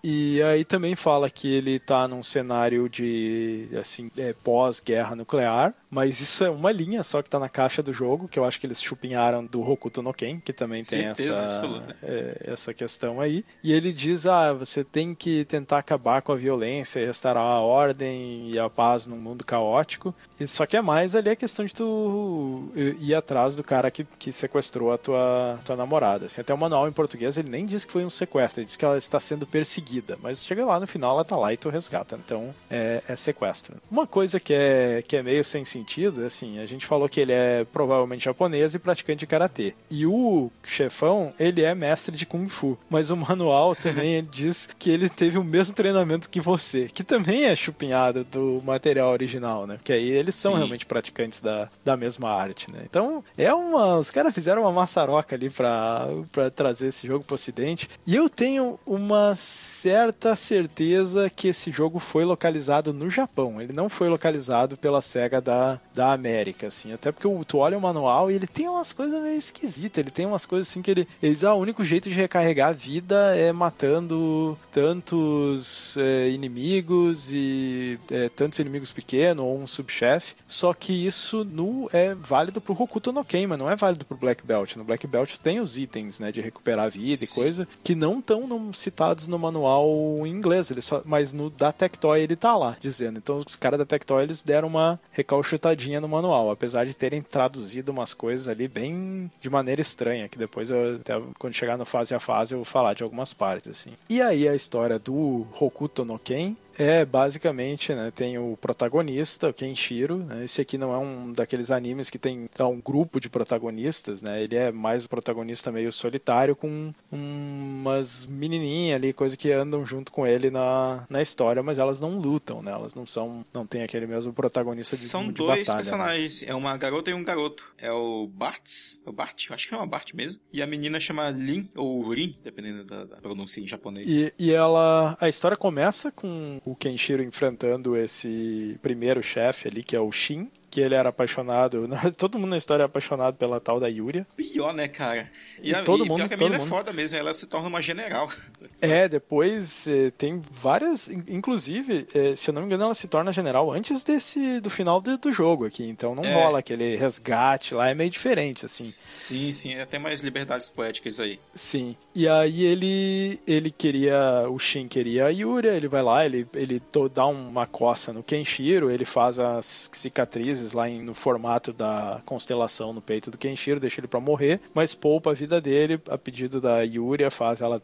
E aí também fala que ele tá num cenário de assim é, pós-guerra nuclear, mas isso é uma linha só que tá na caixa do jogo, que eu acho que eles chupinharam do Hokuto no Ken, que também tem Certeza essa, é, essa questão aí. E ele diz: ah, você tem que tentar acabar com a violência e restaurar a ordem e a paz num mundo caótico. E só que é mais ali a questão de tu ir atrás do cara que, que sequestrou a tua, tua namorada. Assim, até o manual em português ele nem diz que foi um sequestro, ele diz que ela está sendo perseguida vida. Mas chega lá no final, ela tá lá e tu resgata. Então é, é sequestro. Uma coisa que é, que é meio sem sentido, assim, a gente falou que ele é provavelmente japonês e praticante de karatê. E o chefão, ele é mestre de kung fu. Mas o manual também diz que ele teve o mesmo treinamento que você, que também é chupinhado do material original, né? Porque aí eles são Sim. realmente praticantes da, da mesma arte, né? Então é uma. Os caras fizeram uma maçaroca ali pra, pra trazer esse jogo pro ocidente. E eu tenho uma certa certeza que esse jogo foi localizado no Japão. Ele não foi localizado pela SEGA da, da América, assim. Até porque tu olha o manual e ele tem umas coisas meio esquisitas. Ele tem umas coisas assim que ele, ele diz: ah, o único jeito de recarregar a vida é matando tantos é, inimigos e é, tantos inimigos pequenos ou um subchefe. Só que isso no, é válido pro Hokuto no Ken, mas não é válido pro Black Belt. No Black Belt tem os itens, né, de recuperar vida Sim. e coisa que não estão citados no manual manual em inglês, ele só, mas no da Tectoy ele tá lá dizendo. Então os caras da Tectoy eles deram uma recalchutadinha no manual, apesar de terem traduzido umas coisas ali bem de maneira estranha, que depois eu até quando chegar no fase a fase eu vou falar de algumas partes assim. E aí a história do Hokuto no Ken é, basicamente, né, tem o protagonista, o Kenshiro, né, esse aqui não é um daqueles animes que tem um grupo de protagonistas, né, ele é mais o protagonista meio solitário com umas menininhas ali, coisa que andam junto com ele na, na história, mas elas não lutam, né, elas não são, não tem aquele mesmo protagonista de São de dois batalha, né. personagens, né? é uma garota e um garoto, é o Bartz, é o Bart, acho que é uma Bart mesmo, e a menina chama Lin, ou Rin, dependendo da, da pronúncia em japonês. E, e ela, a história começa com o Kenshiro enfrentando esse primeiro chefe ali, que é o Shin, que ele era apaixonado. [LAUGHS] Todo mundo na história é apaixonado pela tal da Yuria. Pior, né, cara? E, a, todo e mundo, pior que a menina é foda mesmo, ela se torna uma general. [LAUGHS] É, depois eh, tem várias. Inclusive, eh, se eu não me engano, ela se torna general antes desse do final do, do jogo aqui. Então não é. rola aquele resgate lá, é meio diferente, assim. Sim, sim, é até mais liberdades poéticas aí. Sim. E aí ele ele queria. O Shin queria a Yuria, ele vai lá, ele, ele dá uma coça no Kenshiro, ele faz as cicatrizes lá em, no formato da constelação no peito do Kenshiro, deixa ele para morrer, mas poupa a vida dele a pedido da Yuria, faz ela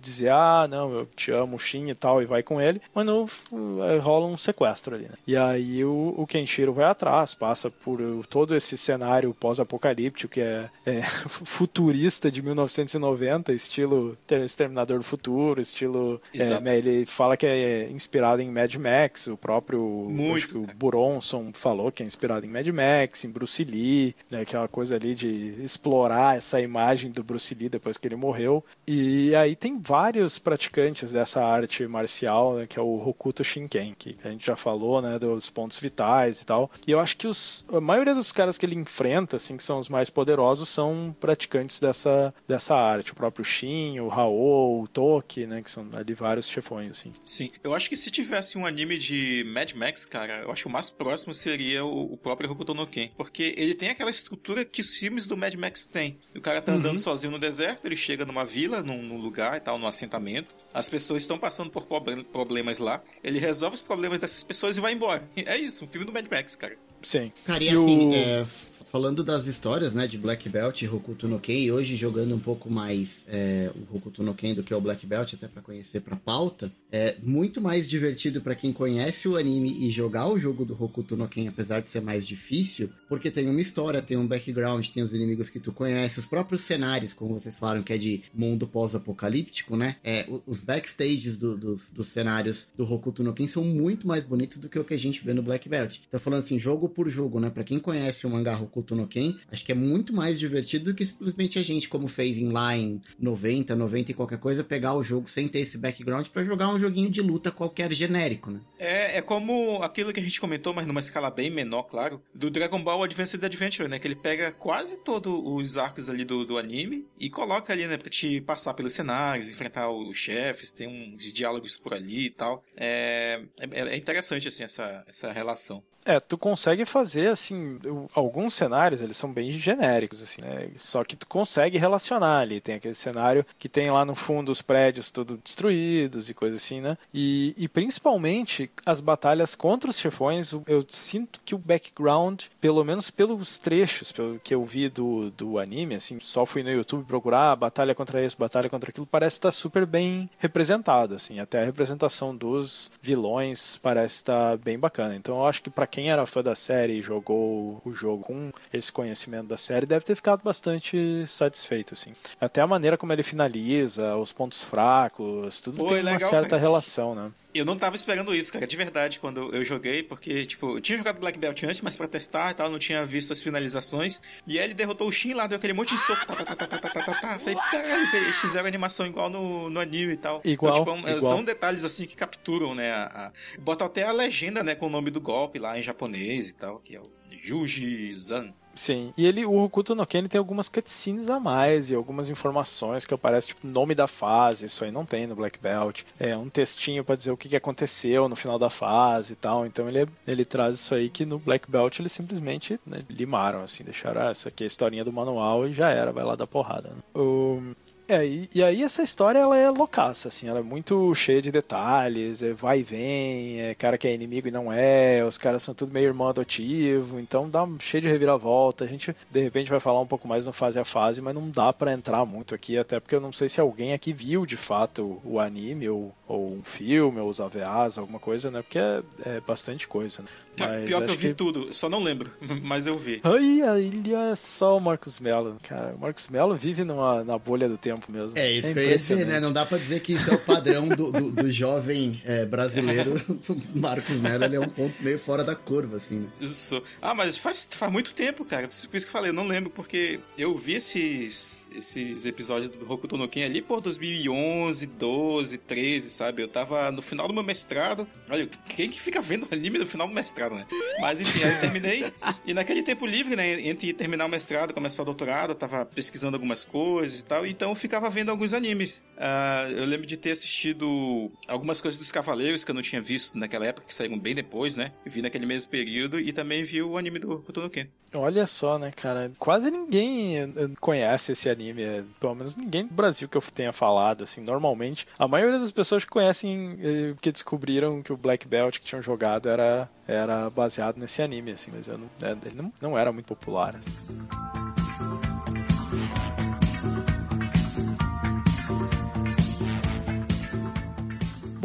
dizer, ah, não, eu te amo, Shin e tal, e vai com ele, mas no, eh, rola um sequestro ali, né? E aí o, o, Kenshiro vai atrás, passa por todo esse cenário pós-apocalíptico que é, é, [LAUGHS] futurista de 1990, estilo Exterminador do Futuro, estilo. É, ele fala que é inspirado em Mad Max, o próprio. Muito, acho que o Buronson falou que é inspirado em Mad Max, em Bruce Lee, né, aquela coisa ali de explorar essa imagem do Bruce Lee depois que ele morreu. E aí tem vários praticantes dessa arte marcial, né, que é o Hokuto Shinken, que a gente já falou, né, dos pontos vitais e tal. E eu acho que os, a maioria dos caras que ele enfrenta, assim, que são os mais poderosos, são praticantes dessa, dessa arte. O próprio Shin, o Hao, o Toki, né, que são ali vários chefões, assim. Sim, eu acho que se tivesse um anime de Mad Max, cara, eu acho que o mais próximo seria o, o próprio Hokuto no Ken. Porque ele tem aquela estrutura que os filmes do Mad Max têm. O cara tá andando uhum. sozinho no deserto, ele chega numa vila, num, num lugar e tal, num assentamento. As pessoas estão passando por problemas lá, ele resolve os problemas dessas pessoas e vai embora. É isso, um filme do Mad Max, cara. Sim. Cara, e, assim, o... é, falando das histórias, né, de Black Belt e Hokuto no Ken, e hoje jogando um pouco mais é, o Hokuto no Ken do que o Black Belt, até para conhecer pra pauta, é muito mais divertido para quem conhece o anime e jogar o jogo do Hokuto no Ken, apesar de ser mais difícil, porque tem uma história, tem um background, tem os inimigos que tu conhece, os próprios cenários, como vocês falaram, que é de mundo pós-apocalíptico, né? É, os backstages do, dos, dos cenários do Hokuto no Ken são muito mais bonitos do que o que a gente vê no Black Belt. Então, falando assim, jogo por jogo, né? Pra quem conhece o mangá Hokuto no Ken, acho que é muito mais divertido do que simplesmente a gente, como fez em lá em 90, 90 e qualquer coisa, pegar o jogo sem ter esse background para jogar um joguinho de luta qualquer genérico, né? É, é como aquilo que a gente comentou, mas numa escala bem menor, claro, do Dragon Ball Advanced Adventure, né? Que ele pega quase todos os arcos ali do, do anime e coloca ali, né, pra te passar pelos cenários, enfrentar os chefes, tem uns diálogos por ali e tal. É, é, é interessante, assim, essa, essa relação. É, tu consegue fazer, assim, alguns cenários, eles são bem genéricos, assim, né? Só que tu consegue relacionar ali. Tem aquele cenário que tem lá no fundo os prédios todos destruídos e coisa assim, né? E, e principalmente as batalhas contra os chefões, eu sinto que o background, pelo menos pelos trechos pelo que eu vi do, do anime, assim, só fui no YouTube procurar batalha contra isso, batalha contra aquilo, parece estar super bem representado, assim. Até a representação dos vilões parece estar bem bacana. Então eu acho que para quem era fã da série e jogou o jogo com esse conhecimento da série deve ter ficado bastante satisfeito, assim. Até a maneira como ele finaliza, os pontos fracos, tudo Pô, tem é uma certa cara. relação, né? Eu não tava esperando isso, cara, de verdade, quando eu joguei, porque, tipo, eu tinha jogado Black Belt antes, mas pra testar e tal, não tinha visto as finalizações. E aí ele derrotou o Shin lá, deu aquele monte de soco, tá, tá, tá, tá, tá, tá, tá, tá. Falei, caralho, eles fizeram animação igual no, no anime e tal. Igual, então, tipo, igual. São detalhes, assim, que capturam, né, a, a... Bota até a legenda, né, com o nome do golpe lá em japonês e tal, que é o Juji-Zan. Sim, e ele, o Hokuto no Ken tem algumas cutscenes a mais e algumas informações que aparecem, tipo, nome da fase, isso aí não tem no Black Belt. É um textinho para dizer o que, que aconteceu no final da fase e tal. Então ele, ele traz isso aí que no Black Belt eles simplesmente né, limaram, assim, deixaram ah, essa aqui é a historinha do manual e já era, vai lá dar porrada. Né? O, é, e, e, aí essa história ela é loucaça, assim, ela é muito cheia de detalhes, é vai e vem, é cara que é inimigo e não é, os caras são tudo meio irmão adotivo, então dá cheio de reviravolta. A gente de repente vai falar um pouco mais no fase a fase, mas não dá para entrar muito aqui, até porque eu não sei se alguém aqui viu de fato o, o anime ou, ou um filme ou os AVAs, alguma coisa, né? Porque é, é bastante coisa, né? Mas Pior que eu vi que... tudo, só não lembro, [LAUGHS] mas eu vi. Ai, olha só o Marcos Mello, cara. O Marcos Mello vive numa, na bolha do tempo tempo mesmo. É isso é que eu ia dizer, né? Não dá pra dizer que isso é o padrão do, do, do jovem é, brasileiro. [LAUGHS] Marcos Mello, ele é um ponto meio fora da curva, assim. Né? Isso. Ah, mas faz, faz muito tempo, cara. Por isso que eu falei, eu não lembro, porque eu vi esses, esses episódios do Hokuto no Ken ali por 2011, 12, 13, sabe? Eu tava no final do meu mestrado. Olha, quem que fica vendo anime no final do mestrado, né? Mas enfim, aí eu terminei. e naquele tempo livre, né? Entre terminar o mestrado e começar o doutorado, eu tava pesquisando algumas coisas e tal. Então eu ficava vendo alguns animes. Uh, eu lembro de ter assistido algumas coisas dos Cavaleiros que eu não tinha visto naquela época, que saíram bem depois, né? Eu vi naquele mesmo período e também vi o anime do Hokuto Ken. Olha só, né, cara? Quase ninguém eh, conhece esse anime, eh, pelo menos ninguém do Brasil que eu tenha falado, assim, normalmente. A maioria das pessoas que conhecem, eh, que descobriram que o Black Belt que tinham jogado era, era baseado nesse anime, assim, mas não, ele não, não era muito popular. Assim.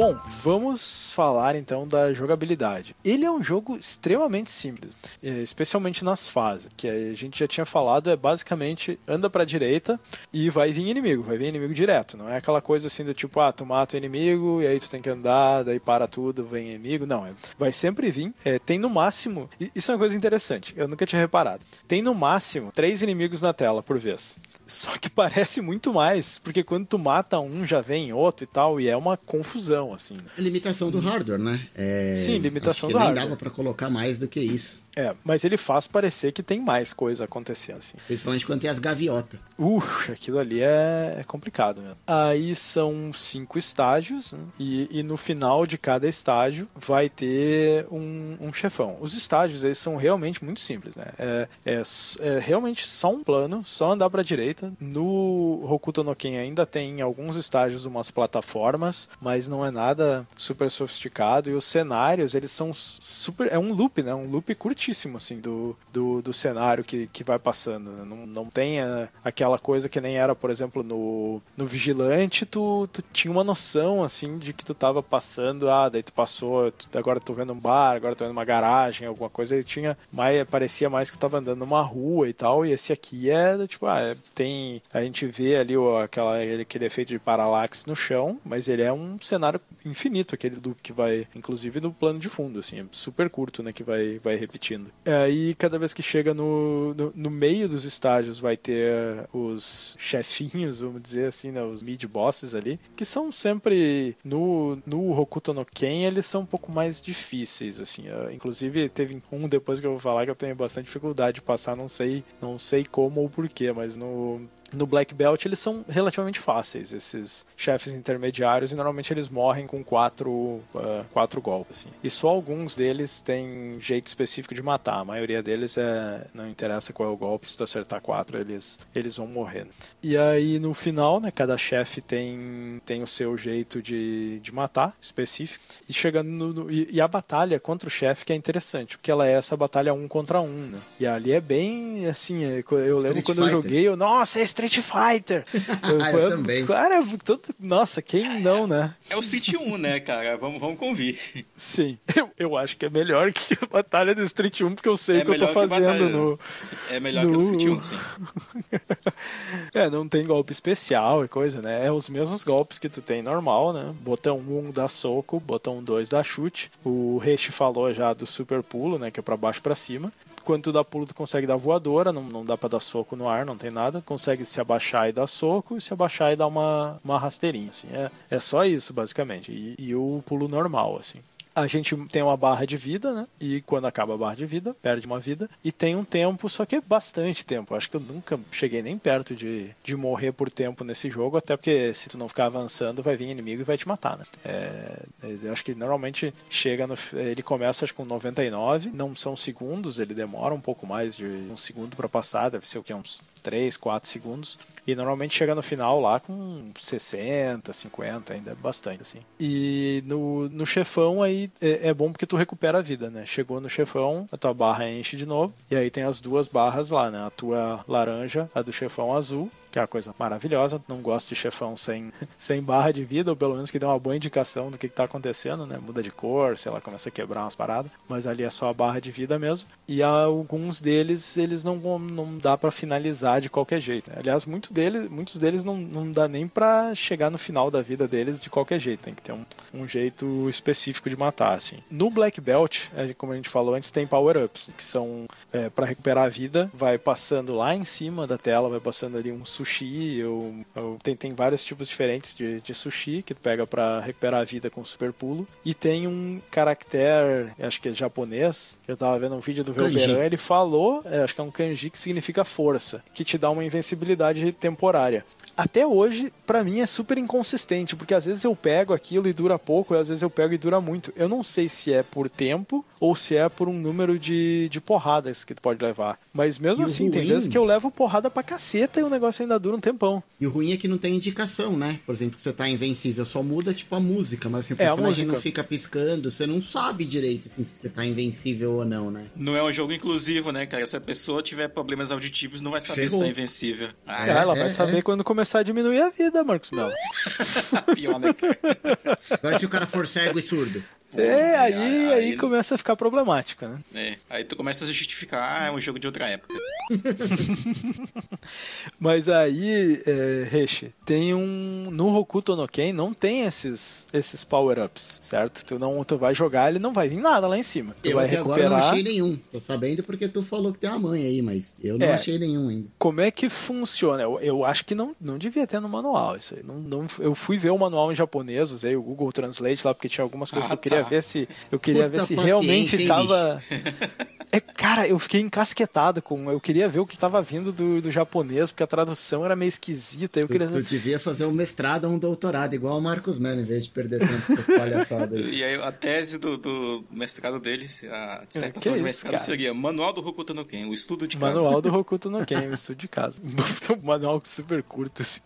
Bom, vamos falar então da jogabilidade. Ele é um jogo extremamente simples, é, especialmente nas fases, que a gente já tinha falado, é basicamente anda para direita e vai vir inimigo, vai vir inimigo direto, não é aquela coisa assim do tipo, ah, tu mata o inimigo e aí tu tem que andar, daí para tudo, vem inimigo, não, é, vai sempre vir, é, tem no máximo, isso é uma coisa interessante, eu nunca tinha reparado, tem no máximo três inimigos na tela por vez, [LAUGHS] só que parece muito mais, porque quando tu mata um já vem outro e tal, e é uma confusão, assim. Limitação do hardware, né? É... Sim, limitação do hardware. nem dava para colocar mais do que isso. É, mas ele faz parecer que tem mais coisa acontecendo, assim. Principalmente quando tem as gaviotas. Uh, aquilo ali é, é complicado mesmo. Aí são cinco estágios, né? e, e, no final de cada estágio vai ter um, um, chefão. Os estágios, eles são realmente muito simples, né? É, é, é realmente só um plano, só andar pra direita. No Hokuto no Ken ainda tem alguns estágios, umas plataformas, mas não é nada super sofisticado. E os cenários, eles são super... É um loop, né? Um loop assim, do, do, do cenário que, que vai passando. Né? Não, não tem a, aquela coisa que nem era, por exemplo, no, no Vigilante, tu, tu tinha uma noção, assim, de que tu tava passando, ah, daí tu passou, tu, agora tô vendo um bar, agora tô vendo uma garagem, alguma coisa, e tinha mais, parecia mais que tu tava andando numa rua e tal, e esse aqui é, tipo, ah, é, tem, a gente vê ali o, aquela, aquele efeito de paralaxe no chão, mas ele é um cenário infinito, aquele do que vai, inclusive no plano de fundo, assim, é super curto, né, que vai, vai repetindo. Aí, cada vez que chega no, no, no meio dos estágios, vai ter os chefinhos, vamos dizer assim, né, os mid-bosses ali, que são sempre, no, no Hokuto no Ken, eles são um pouco mais difíceis, assim, inclusive teve um depois que eu vou falar que eu tenho bastante dificuldade de passar, não sei, não sei como ou porquê, mas no no Black Belt eles são relativamente fáceis, esses chefes intermediários, e normalmente eles morrem com quatro, uh, quatro golpes. Assim. E só alguns deles têm jeito específico de matar. A maioria deles é. Não interessa qual é o golpe, se tu acertar quatro, eles, eles vão morrer. E aí no final, né, cada chefe tem, tem o seu jeito de, de matar específico. E chegando no, no e, e, a batalha contra o chefe que é interessante, porque ela é essa batalha um contra um, né? E ali é bem assim, é, eu lembro Street quando Fighter. eu joguei, eu, nossa, é Street Fighter. [LAUGHS] Eu, eu também. Cara, todo, nossa, quem não, né? É o Street 1, né, cara? Vamos, vamos convir. Sim, [LAUGHS] eu, eu acho que é melhor que a batalha do Street 1, porque eu sei é o que eu tô fazendo no. É melhor no... que o Street 1, sim. [LAUGHS] é, não tem golpe especial e coisa, né? É os mesmos golpes que tu tem normal, né? Botão 1 dá soco, botão 2 dá chute. O Reste falou já do super pulo, né? Que é pra baixo para cima. Quando tu dá pulo, tu consegue dar voadora, não, não dá para dar soco no ar, não tem nada. Consegue se abaixar e dar soco, e se abaixar e dar uma, uma rasteirinha, assim. É, é só isso, basicamente. E, e o pulo normal, assim a gente tem uma barra de vida, né? E quando acaba a barra de vida, perde uma vida. E tem um tempo, só que é bastante tempo. Acho que eu nunca cheguei nem perto de, de morrer por tempo nesse jogo, até porque se tu não ficar avançando, vai vir inimigo e vai te matar, né? É, eu acho que normalmente chega no. Ele começa acho com 99, não são segundos, ele demora um pouco mais de um segundo para passar, deve ser o que? Uns 3, 4 segundos. E normalmente chega no final lá com 60, 50, ainda é bastante, assim. E no, no chefão aí é, é, bom porque tu recupera a vida, né? Chegou no chefão, a tua barra enche de novo, e aí tem as duas barras lá, né? A tua laranja, a do chefão azul, que é uma coisa maravilhosa. Não gosto de chefão sem, [LAUGHS] sem barra de vida, ou pelo menos que dê uma boa indicação do que, está acontecendo, né? Muda de cor, sei lá, começa a quebrar umas paradas, mas ali é só a barra de vida mesmo. E alguns deles, eles não, não dá para finalizar de qualquer jeito. Né? Aliás, muito deles, muitos deles não, não dá nem para chegar no final da vida deles de qualquer jeito. Tem que ter um, um jeito específico de matar, assim. No Black Belt, é, como a gente falou antes, tem power-ups, que são é, para recuperar a vida, vai passando lá em cima da tela, vai passando ali uns sushi, ou, ou tem, tem vários tipos diferentes de, de sushi que tu pega para recuperar a vida com super pulo. E tem um caractere, acho que é japonês, que eu tava vendo um vídeo do Velberan, ele falou, é, acho que é um kanji que significa força, que te dá uma invencibilidade temporária até hoje, para mim, é super inconsistente, porque às vezes eu pego aquilo e dura pouco, e às vezes eu pego e dura muito. Eu não sei se é por tempo ou se é por um número de, de porradas que tu pode levar. Mas mesmo e assim, ruim... tem vezes que eu levo porrada pra caceta e o negócio ainda dura um tempão. E o ruim é que não tem indicação, né? Por exemplo, você tá invencível, só muda tipo a música, mas assim, o é, personagem não fica piscando, você não sabe direito assim, se você tá invencível ou não, né? Não é um jogo inclusivo, né, cara? Se a pessoa tiver problemas auditivos, não vai saber Ferrou. se tá invencível. Ah, é, ela vai é, saber é. quando começar a diminuir a vida, Marcos Melo. [LAUGHS] Pior, né? Agora se o cara for cego e surdo. É, aí, aí, aí, começa a ficar problemático, né? É, aí tu começa a justificar, ah, é um jogo de outra época. [LAUGHS] Mas aí, é, tem um. No Hokuto no Ken não tem esses, esses power-ups, certo? Tu, não, tu vai jogar, ele não vai vir nada lá em cima. Tu eu vai até recuperar... agora não achei nenhum. Tô sabendo porque tu falou que tem uma mãe aí, mas eu não é, achei nenhum ainda. Como é que funciona? Eu, eu acho que não, não devia ter no manual isso aí. Não, não, eu fui ver o manual em japonês, usei o Google Translate lá porque tinha algumas coisas ah, que eu queria tá. ver se eu queria Puta ver se realmente tava É, cara, eu fiquei encasquetado com. Eu queria ver o que tava vindo do, do japonês, porque a tradução era meio esquisita. Eu Tu, queria tu devia fazer um mestrado ou um doutorado, igual o Marcos Melo, em vez de perder tempo com essas palhaçadas aí. [LAUGHS] E aí a tese do, do mestrado dele, a Que dissertação de isso, mestrado cara? seria Manual do Hokuto no Ken, o estudo de caso. Manual do Hokuto no Ken, o estudo de casa. [LAUGHS] um manual super curto, assim.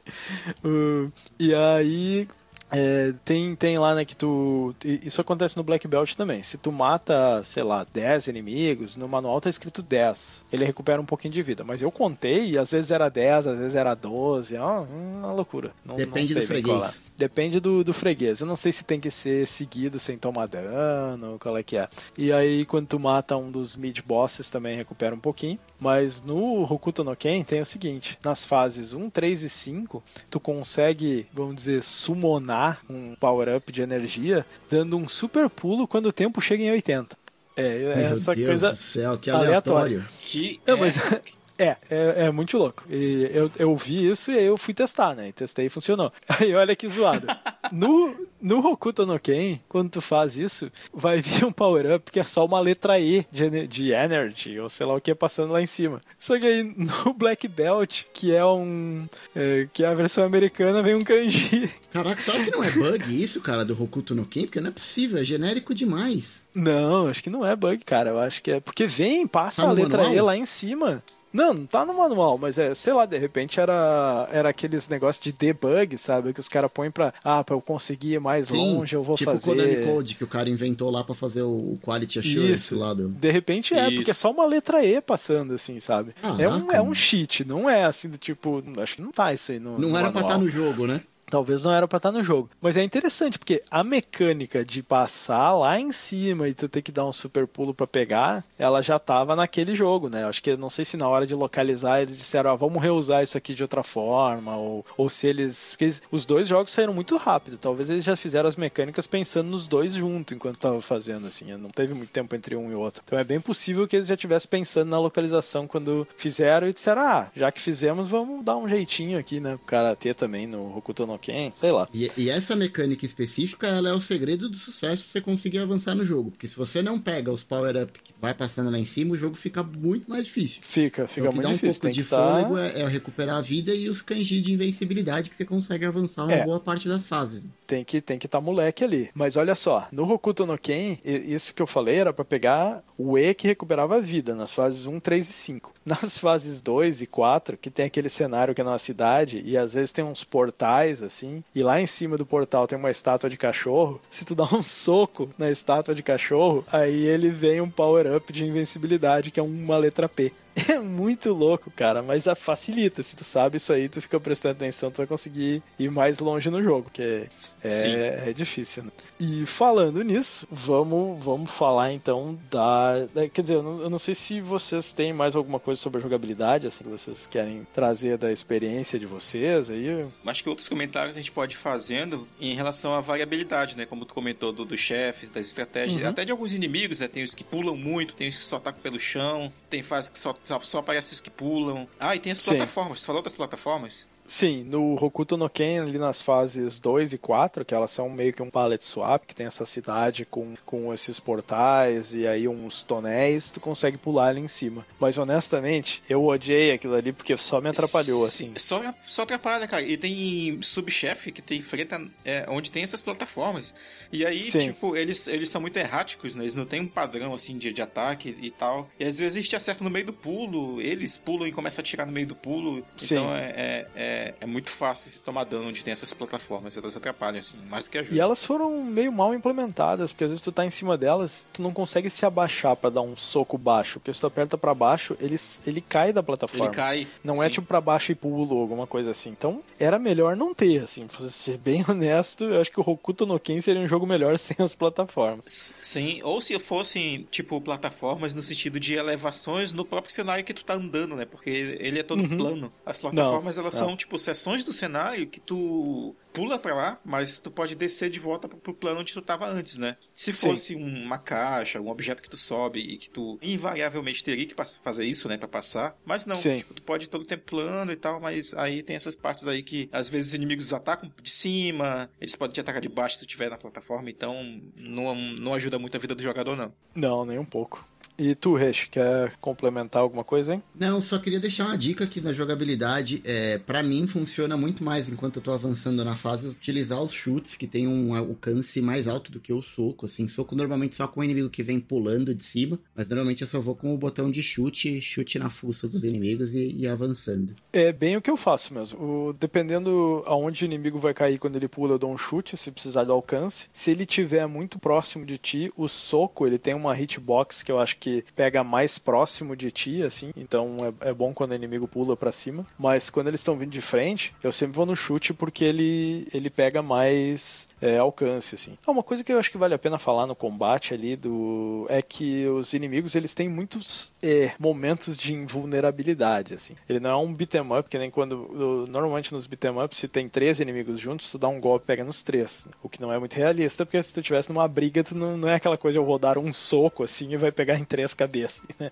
Uh, e aí. É, tem, tem lá, né, que tu. Isso acontece no Black Belt também. Se tu mata, sei lá, 10 inimigos, no manual tá escrito 10. Ele recupera um pouquinho de vida. Mas eu contei e às vezes era 10, às vezes era 12. É uma, uma loucura. Não, Depende não do qual freguês. é. Depende do, do freguês. Eu não sei se tem que ser seguido sem tomar dano, qual é que é. E aí, quando tu mata um dos mid bosses, também recupera um pouquinho. Mas no Hokuto no Ken tem o seguinte: nas fases 1, 3 e 5, tu consegue, vamos dizer, summonar um power-up de energia, dando um super pulo quando o tempo chega em 80. É, Meu essa Deus coisa. do céu, que aleatório. aleatório. Que Não, é- mas- [LAUGHS] É, é, é muito louco. E eu, eu vi isso e aí eu fui testar, né? E testei e funcionou. [LAUGHS] Aí olha que zoado. No, no Hokuto no Ken, quando tu faz isso, vai vir um power-up que é só uma letra E de, de Energy, ou sei lá o que, passando lá em cima. Só que aí no [LAUGHS] Black Belt, que é um. é, que é a versão americana, vem um kanji. [LAUGHS] Caraca, sabe que não é bug isso, cara, do Hokuto no Ken? Porque não é possível, é genérico demais. Não, acho que não é bug, cara. Eu acho que é. Porque vem, passa Tá a letra manual? E lá em cima. Não, não tá no manual, mas é, sei lá, de repente era, era aqueles negócios de debug, sabe? Que os caras põem pra. Ah, pra eu conseguir ir mais longe, eu vou tipo o fazer. Konami Code que o cara inventou lá pra fazer o o Quality Assurance Isso. lá do... De repente é, Isso. porque é só uma letra E passando, assim, sabe? Ah, é, um, é um cheat, não é assim do tipo. Acho que não tá isso aí no. Não no era pra manual. estar no jogo, né? Talvez não era pra estar no jogo. Mas é interessante, porque a mecânica de passar lá em cima e tu ter que dar um super pulo pra pegar, ela já tava naquele jogo, né? Acho que não sei se na hora de localizar eles disseram, ah, vamos reusar isso aqui de outra forma, ou, ou se eles. Porque eles- os dois jogos saíram muito rápido. Talvez eles já fizeram as mecânicas pensando nos dois junto enquanto tava fazendo, assim. Não teve muito tempo entre um e outro. Então é bem possível que eles já estivessem pensando na localização quando fizeram e disseram, ah, já que fizemos, vamos dar um jeitinho aqui, né? Pro cara ter também no Hokuto no Ken, sei lá. E, e essa mecânica específica, ela é o segredo do sucesso pra você conseguir avançar no jogo. Porque se você não pega os power-up que vai passando lá em cima, o jogo fica muito mais difícil. Fica, fica Então, o que muito dá um difícil. pouco de tá- fôlego é, é recuperar a vida e os kanji de invencibilidade que você consegue avançar uma É. boa parte das fases. tem que tem que estar moleque ali. Mas olha só, no Hokuto no Ken, isso que eu falei era pra pegar o E que recuperava a vida nas fases 1, 3 e 5. [LAUGHS] Nas fases 2 e 4, que tem aquele cenário que é numa cidade e às vezes tem uns portais assim, e lá em cima do portal tem uma estátua de cachorro. Se tu dá um soco na estátua de cachorro, aí ele vem um power up de invencibilidade que é uma letra P. [LAUGHS] É muito louco, cara, mas a- facilita. Se tu sabe isso aí, tu fica prestando atenção, tu vai conseguir ir mais longe no jogo, porque Sim. é, é difícil. Né? E falando nisso, vamos, vamos falar então da, da- Quer dizer, eu não, eu não sei se vocês têm mais alguma coisa sobre a jogabilidade, assim, que vocês querem trazer da experiência de vocês aí. Acho que outros comentários a gente pode ir fazendo em relação à variabilidade, né? Como tu comentou do- dos chefes, das estratégias, Uhum. até de alguns inimigos, né? Tem os que pulam muito, tem os que só atacam pelo chão, tem fases que só, só, só aparecem os que pulam. Ah, e tem as Sim. plataformas. Tu falou das plataformas? Sim, no Hokuto no Ken, ali nas fases 2 e 4, que elas são meio que um palette swap, que tem essa cidade com, com esses portais e aí uns tonéis, tu consegue pular ali em cima. Mas honestamente, eu odiei aquilo ali porque só me atrapalhou, Sim, assim. Só, só atrapalha, cara. E tem subchefe que tem enfrenta é, onde tem essas plataformas. E aí, Sim. tipo, eles, eles são muito erráticos, né? Eles não têm um padrão assim de, de ataque e tal. E às vezes te acertam no meio do pulo, eles pulam e começam a atirar no meio do pulo. Sim. Então é, é, é, é muito fácil se tomar dano onde tem essas plataformas. Elas atrapalham, assim, mais do que ajudam. E elas foram meio mal implementadas, porque às vezes tu tá em cima delas, tu não consegue se abaixar pra dar um soco baixo, porque se tu aperta pra baixo, ele, ele cai da plataforma. Ele cai. Não é sim. tipo pra baixo e pulo ou alguma coisa assim. Então, era melhor não ter, assim. Pra ser bem [LAUGHS] honesto, eu acho que o Hokuto no Ken seria um jogo melhor [LAUGHS] sem as plataformas. Sim, ou se fossem, tipo, plataformas no sentido de elevações no próprio cenário que tu tá andando, né? Porque ele é todo Uhum. plano. As plataformas, Não, elas não. são, tipo, seções do cenário que tu pula pra lá, mas tu pode descer de volta pro, plano onde tu tava antes, né? Se fosse um, uma caixa, um objeto que tu sobe e que tu invariavelmente teria que fazer isso, né, pra passar. Mas não, tipo, tu pode ir todo o tempo plano e tal, mas aí tem essas partes aí que às vezes os inimigos atacam de cima, eles podem te atacar de baixo se tu estiver na plataforma, então não, não ajuda muito a vida do jogador, não. Não, nem um pouco. E tu, Resh, quer complementar alguma coisa, hein? Não, só queria deixar uma dica aqui na jogabilidade. É, para mim funciona muito mais enquanto eu tô avançando na fase utilizar os chutes que tem um alcance mais alto do que o soco, assim, soco normalmente só com o inimigo que vem pulando de cima, mas normalmente eu só vou com o botão de chute, chute na fuça dos inimigos e, e avançando. É bem o que eu faço mesmo. O, dependendo aonde o inimigo vai cair quando ele pula, eu dou um chute, se precisar do alcance. Se ele tiver muito próximo de ti, o soco, ele tem uma hitbox que eu acho que pega mais próximo de ti, assim. Então é, é bom quando o inimigo pula para cima. Mas quando eles estão vindo de frente, eu sempre vou no chute porque ele, ele pega mais é, alcance, assim. Ah, uma coisa que eu acho que vale a pena falar no combate ali do é que os inimigos eles têm muitos é, momentos de invulnerabilidade, assim. Ele não é um beat'em up que nem quando normalmente nos beat'em up se tem três inimigos juntos, tu dá um golpe pega nos três, o que não é muito realista porque se tu tivesse numa briga tu não, não é aquela coisa eu vou dar um soco assim e vai pegar em três cabeças. [LAUGHS] Né?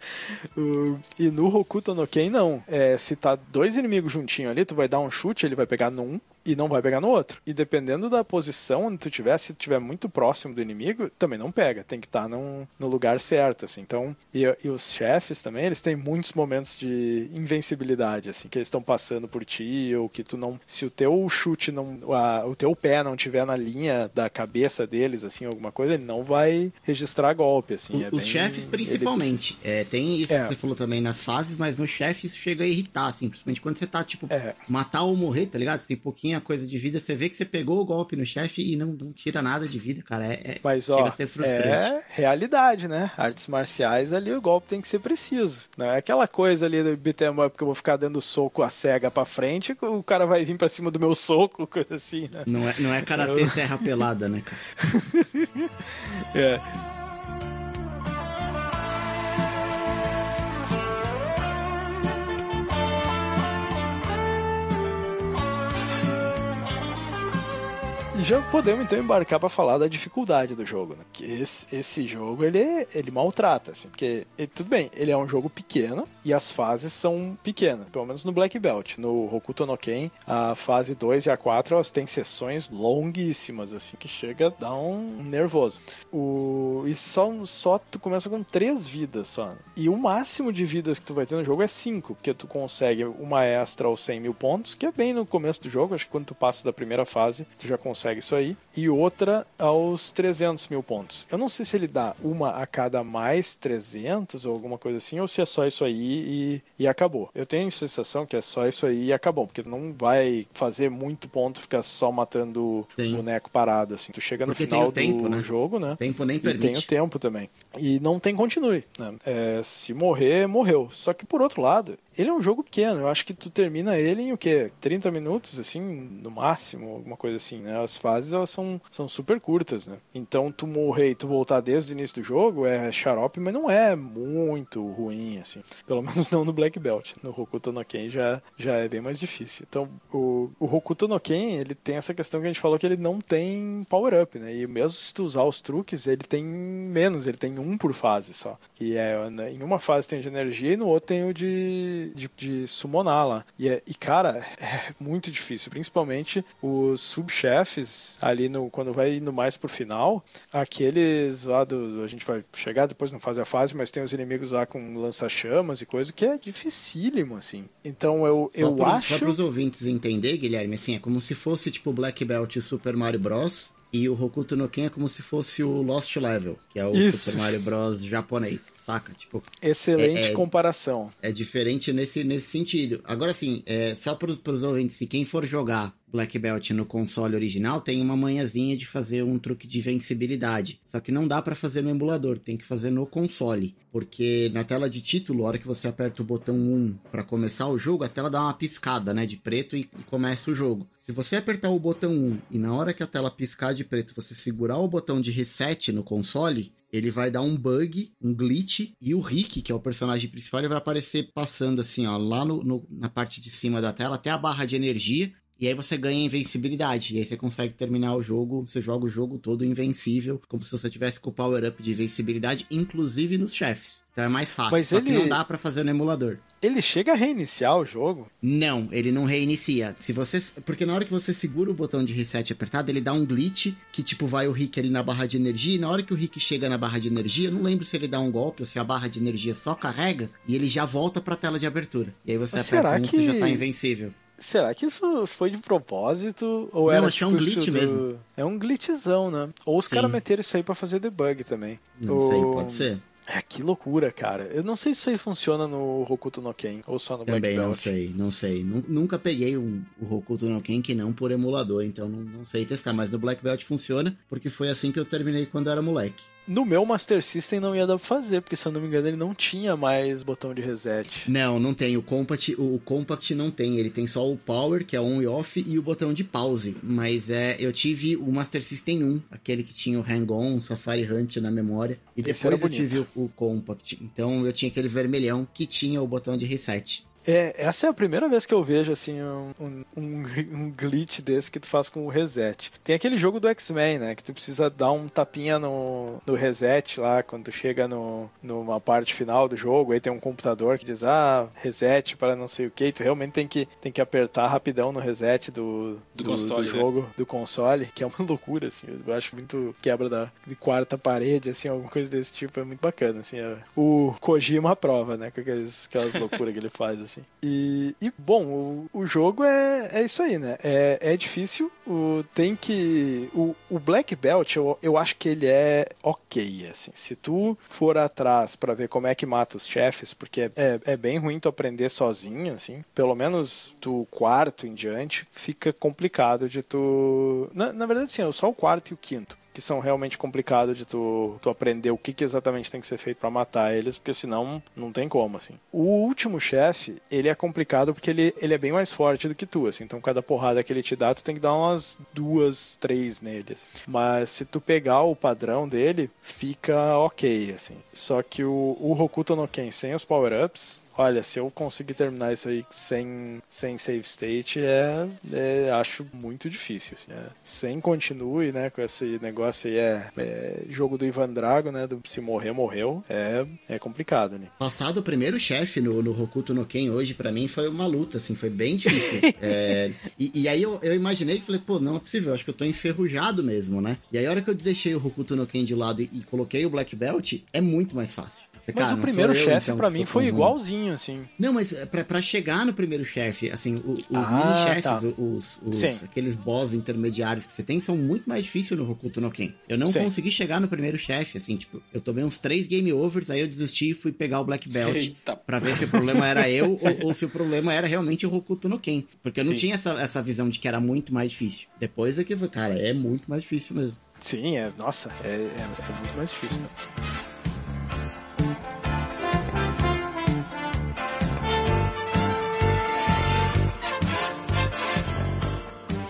e no Hokuto no Ken, não. É, se tá dois inimigos juntinho ali, tu vai dar um chute, ele vai pegar num, e não vai pegar no outro. E dependendo da posição onde tu tiver, se tu estiver muito próximo do inimigo, também não pega. Tem que estar tá num, no lugar certo, assim. Então, e, e, os chefes também, eles têm muitos momentos de invencibilidade, assim, que eles estão passando por ti, ou que tu não. Se o teu chute não. A, o teu pé não tiver na linha da cabeça deles, assim, alguma coisa, ele não vai registrar golpe, assim. O, é os bem, chefes, principalmente. Ele... É, tem isso é. que você falou também nas fases, mas no chefe isso chega a irritar, assim, principalmente quando você tá, tipo, é. matar ou morrer, tá ligado? Você tem pouquinho a coisa de vida, você vê que você pegou o golpe no chefe e não, não, tira nada de vida, cara. É, é, Mas, ó, chega a ser frustrante. É realidade, né? Artes marciais ali o golpe tem que ser preciso. Não é aquela coisa ali do beat'em up que eu vou ficar dando soco a cega pra frente, o cara vai vir pra cima do meu soco, [LAUGHS] coisa assim, né? Não é, não é karatê eu... serra pelada, né, cara? [LAUGHS] é. Já podemos então embarcar para falar da dificuldade do jogo, né? Que esse, esse jogo ele, ele maltrata, assim, porque ele, tudo bem, ele é um jogo pequeno e as fases são pequenas, pelo menos no Black Belt. No Hokuto no Ken, a fase 2 e a 4 elas têm sessões longuíssimas, assim, que chega a dar um nervoso. O, e só, só tu começa com três vidas só. E o máximo de vidas que tu vai ter no jogo é cinco, porque tu consegue uma extra aos 100 mil pontos, que é bem no começo do jogo, acho que quando tu passa da primeira fase, tu já consegue consegue isso aí, e outra aos 300 mil pontos. Eu não sei se ele dá uma a cada mais 300 ou alguma coisa assim, ou se é só isso aí e, e acabou. Eu tenho a sensação que é só isso aí e acabou, porque não vai fazer muito ponto ficar só matando Sim. boneco parado, assim. Tu chega no porque final tempo, do né? jogo, né? Tempo nem permite. Tem o tempo também. E não tem continue, né? É, se morrer, morreu. Só que por outro lado, ele é um jogo pequeno, eu acho que tu termina ele em o quê? 30 minutos, assim, no máximo, alguma coisa assim, né? As fases elas são, são super curtas, né? Então tu morrer e tu voltar desde o início do jogo é xarope, mas não é muito ruim, assim. Pelo [LAUGHS] menos não no Black Belt. No Hokuto no Ken já, já é bem mais difícil. Então o, o Hokuto no Ken, ele tem essa questão que a gente falou que ele não tem power-up, né? E mesmo se tu usar os truques, ele tem menos, ele tem um por fase só. E é, né, em uma fase tem de energia e no outro tem o de de, de summonar lá. E, é, e, cara, é muito difícil, principalmente os subchefes ali no, quando vai indo mais pro final, aqueles lá do. A gente vai chegar depois não faz a fase, mas tem os inimigos lá com lança-chamas e coisa que é dificílimo, assim. Então eu, só eu acho. Só pros ouvintes entender, Guilherme, assim, é como se fosse tipo Black Belt e Super Mario Bros e o Hokuto no Ken é como se fosse o Lost Level, que é o Isso. Super Mario Bros japonês, saca? Tipo, Excelente é, é, comparação. É diferente nesse, nesse sentido. Agora, assim, é, só para os ouvintes, se quem for jogar Black Belt no console original tem uma manhãzinha de fazer um truque de vencibilidade. Só que não dá para fazer no emulador, tem que fazer no console. Porque na tela de título, a hora que você aperta o botão 1 para começar o jogo, a tela dá uma piscada, né, de preto e, e começa o jogo. Se você apertar o botão 1 e na hora que a tela piscar de preto, você segurar o botão de reset no console, ele vai dar um bug, um glitch, e o Rick, que é o personagem principal, ele vai aparecer passando assim, ó, lá no, no, na parte de cima da tela, até a barra de energia, E aí você ganha invencibilidade. E aí você consegue terminar o jogo, você joga o jogo todo invencível, como se você tivesse com o power-up de invencibilidade, inclusive nos chefes. Então é mais fácil. Mas só ele- que não dá pra fazer no emulador. Ele chega a reiniciar o jogo? Não, ele não reinicia. Se você, porque na hora que você segura o botão de reset apertado, ele dá um glitch que tipo vai o Rick ali na barra de energia e na hora que o Rick chega na barra de energia, eu não lembro se ele dá um golpe ou se a barra de energia só carrega e ele já volta pra tela de abertura. E aí você Mas aperta um, que- você já tá invencível. Será que isso foi de propósito? Ou Não, era acho que é um tipo glitch do- mesmo. É um glitchzão, né? Ou os caras meteram isso aí pra fazer debug também. Não sei, O- pode ser. É, que loucura, cara. Eu não sei se isso aí funciona no Hokuto no Ken ou só no Também Black não Belt. sei, não sei. Nu- Nunca peguei um, o Hokuto no Ken que não por emulador, então não, não sei testar. Mas no Black Belt funciona, porque foi assim que eu terminei quando era moleque. No meu Master System não ia dar pra fazer, porque se eu não me engano ele não tinha mais botão de reset. Não, não tem. O Compact, o, o Compact não tem. Ele tem só o Power, que é on e off, e o botão de pause. Mas é, eu tive o Master System 1, aquele que tinha o Hang-On, o Safari Hunt na memória. E Esse depois eu tive o, o Compact. Então eu tinha aquele vermelhão que tinha o botão de reset. É, essa é a primeira vez que eu vejo assim um, um, [LAUGHS] um- glitch desse que tu faz com o reset. Tem aquele jogo do X-Men, né? Que tu precisa dar um tapinha no, no reset lá quando tu chega no, numa parte final do jogo. Aí tem um computador que diz, ah, reset para não sei o que. Tu realmente tem que, tem que apertar rapidão no reset do, Do console, do né? jogo, do console, que é uma [LAUGHS] loucura, assim. Eu acho muito quebra da de quarta parede, assim, alguma coisa desse tipo. É muito bacana, assim. é- O Kojima aprova, né? Com aqueles, aquelas loucuras que ele faz, assim. E, e, bom, o, o jogo é, é isso aí, né? É, é difícil, o, tem que... O, o Black Belt, eu, eu acho que ele é ok, assim. Se tu for atrás pra ver como é que mata os chefes, porque é, é, é bem ruim tu aprender sozinho, assim. Pelo menos do quarto em diante, fica complicado de tu... Na, na verdade, sim, é só o quarto e o quinto que são realmente complicados de tu, tu aprender o que, que exatamente tem que ser feito pra matar eles, porque senão não tem como, assim. O último chefe, ele é complicado porque ele, ele é bem mais forte do que tu, assim. Então cada porrada que ele te dá, tu tem que dar umas duas, três neles. Mas se tu pegar o padrão dele, fica ok, assim. Só que o, o Hokuto no Ken sem os power-ups, Olha, se eu conseguir terminar isso aí sem, sem save state, é, é- acho muito difícil. Assim, é. Sem continue, né, com esse negócio aí, é, é jogo do Ivan Drago, né, do se morrer, morreu, é, é complicado, né. Passado o primeiro chefe no, no Hokuto no Ken hoje, pra mim, foi uma luta, assim, foi bem difícil. [LAUGHS] É, e, e aí eu, eu imaginei que falei, pô, não é possível, acho que eu tô enferrujado mesmo, né? E aí a hora que eu deixei o Hokuto no Ken de lado e, e coloquei o Black Belt, é muito mais fácil. Mas "Cara, o não primeiro chefe, então, pra que mim, foi ruim." igualzinho, assim. Não, mas pra, pra chegar no primeiro chefe, assim, os Ah, mini-chefes, tá. os, os- aqueles boss intermediários que você tem, são muito mais difíceis no Hokuto no Ken. Eu não Sim. consegui chegar no primeiro chefe, assim, tipo, eu tomei uns três game overs, aí eu desisti e fui pegar o Black Belt pra ver se o problema era eu ou, ou se o problema era realmente o Hokuto no Ken. Porque eu não Sim. tinha essa, essa visão de que era muito mais difícil. Depois é que, cara, é muito mais difícil mesmo. Sim, é, nossa, é, é, é muito mais difícil. Né?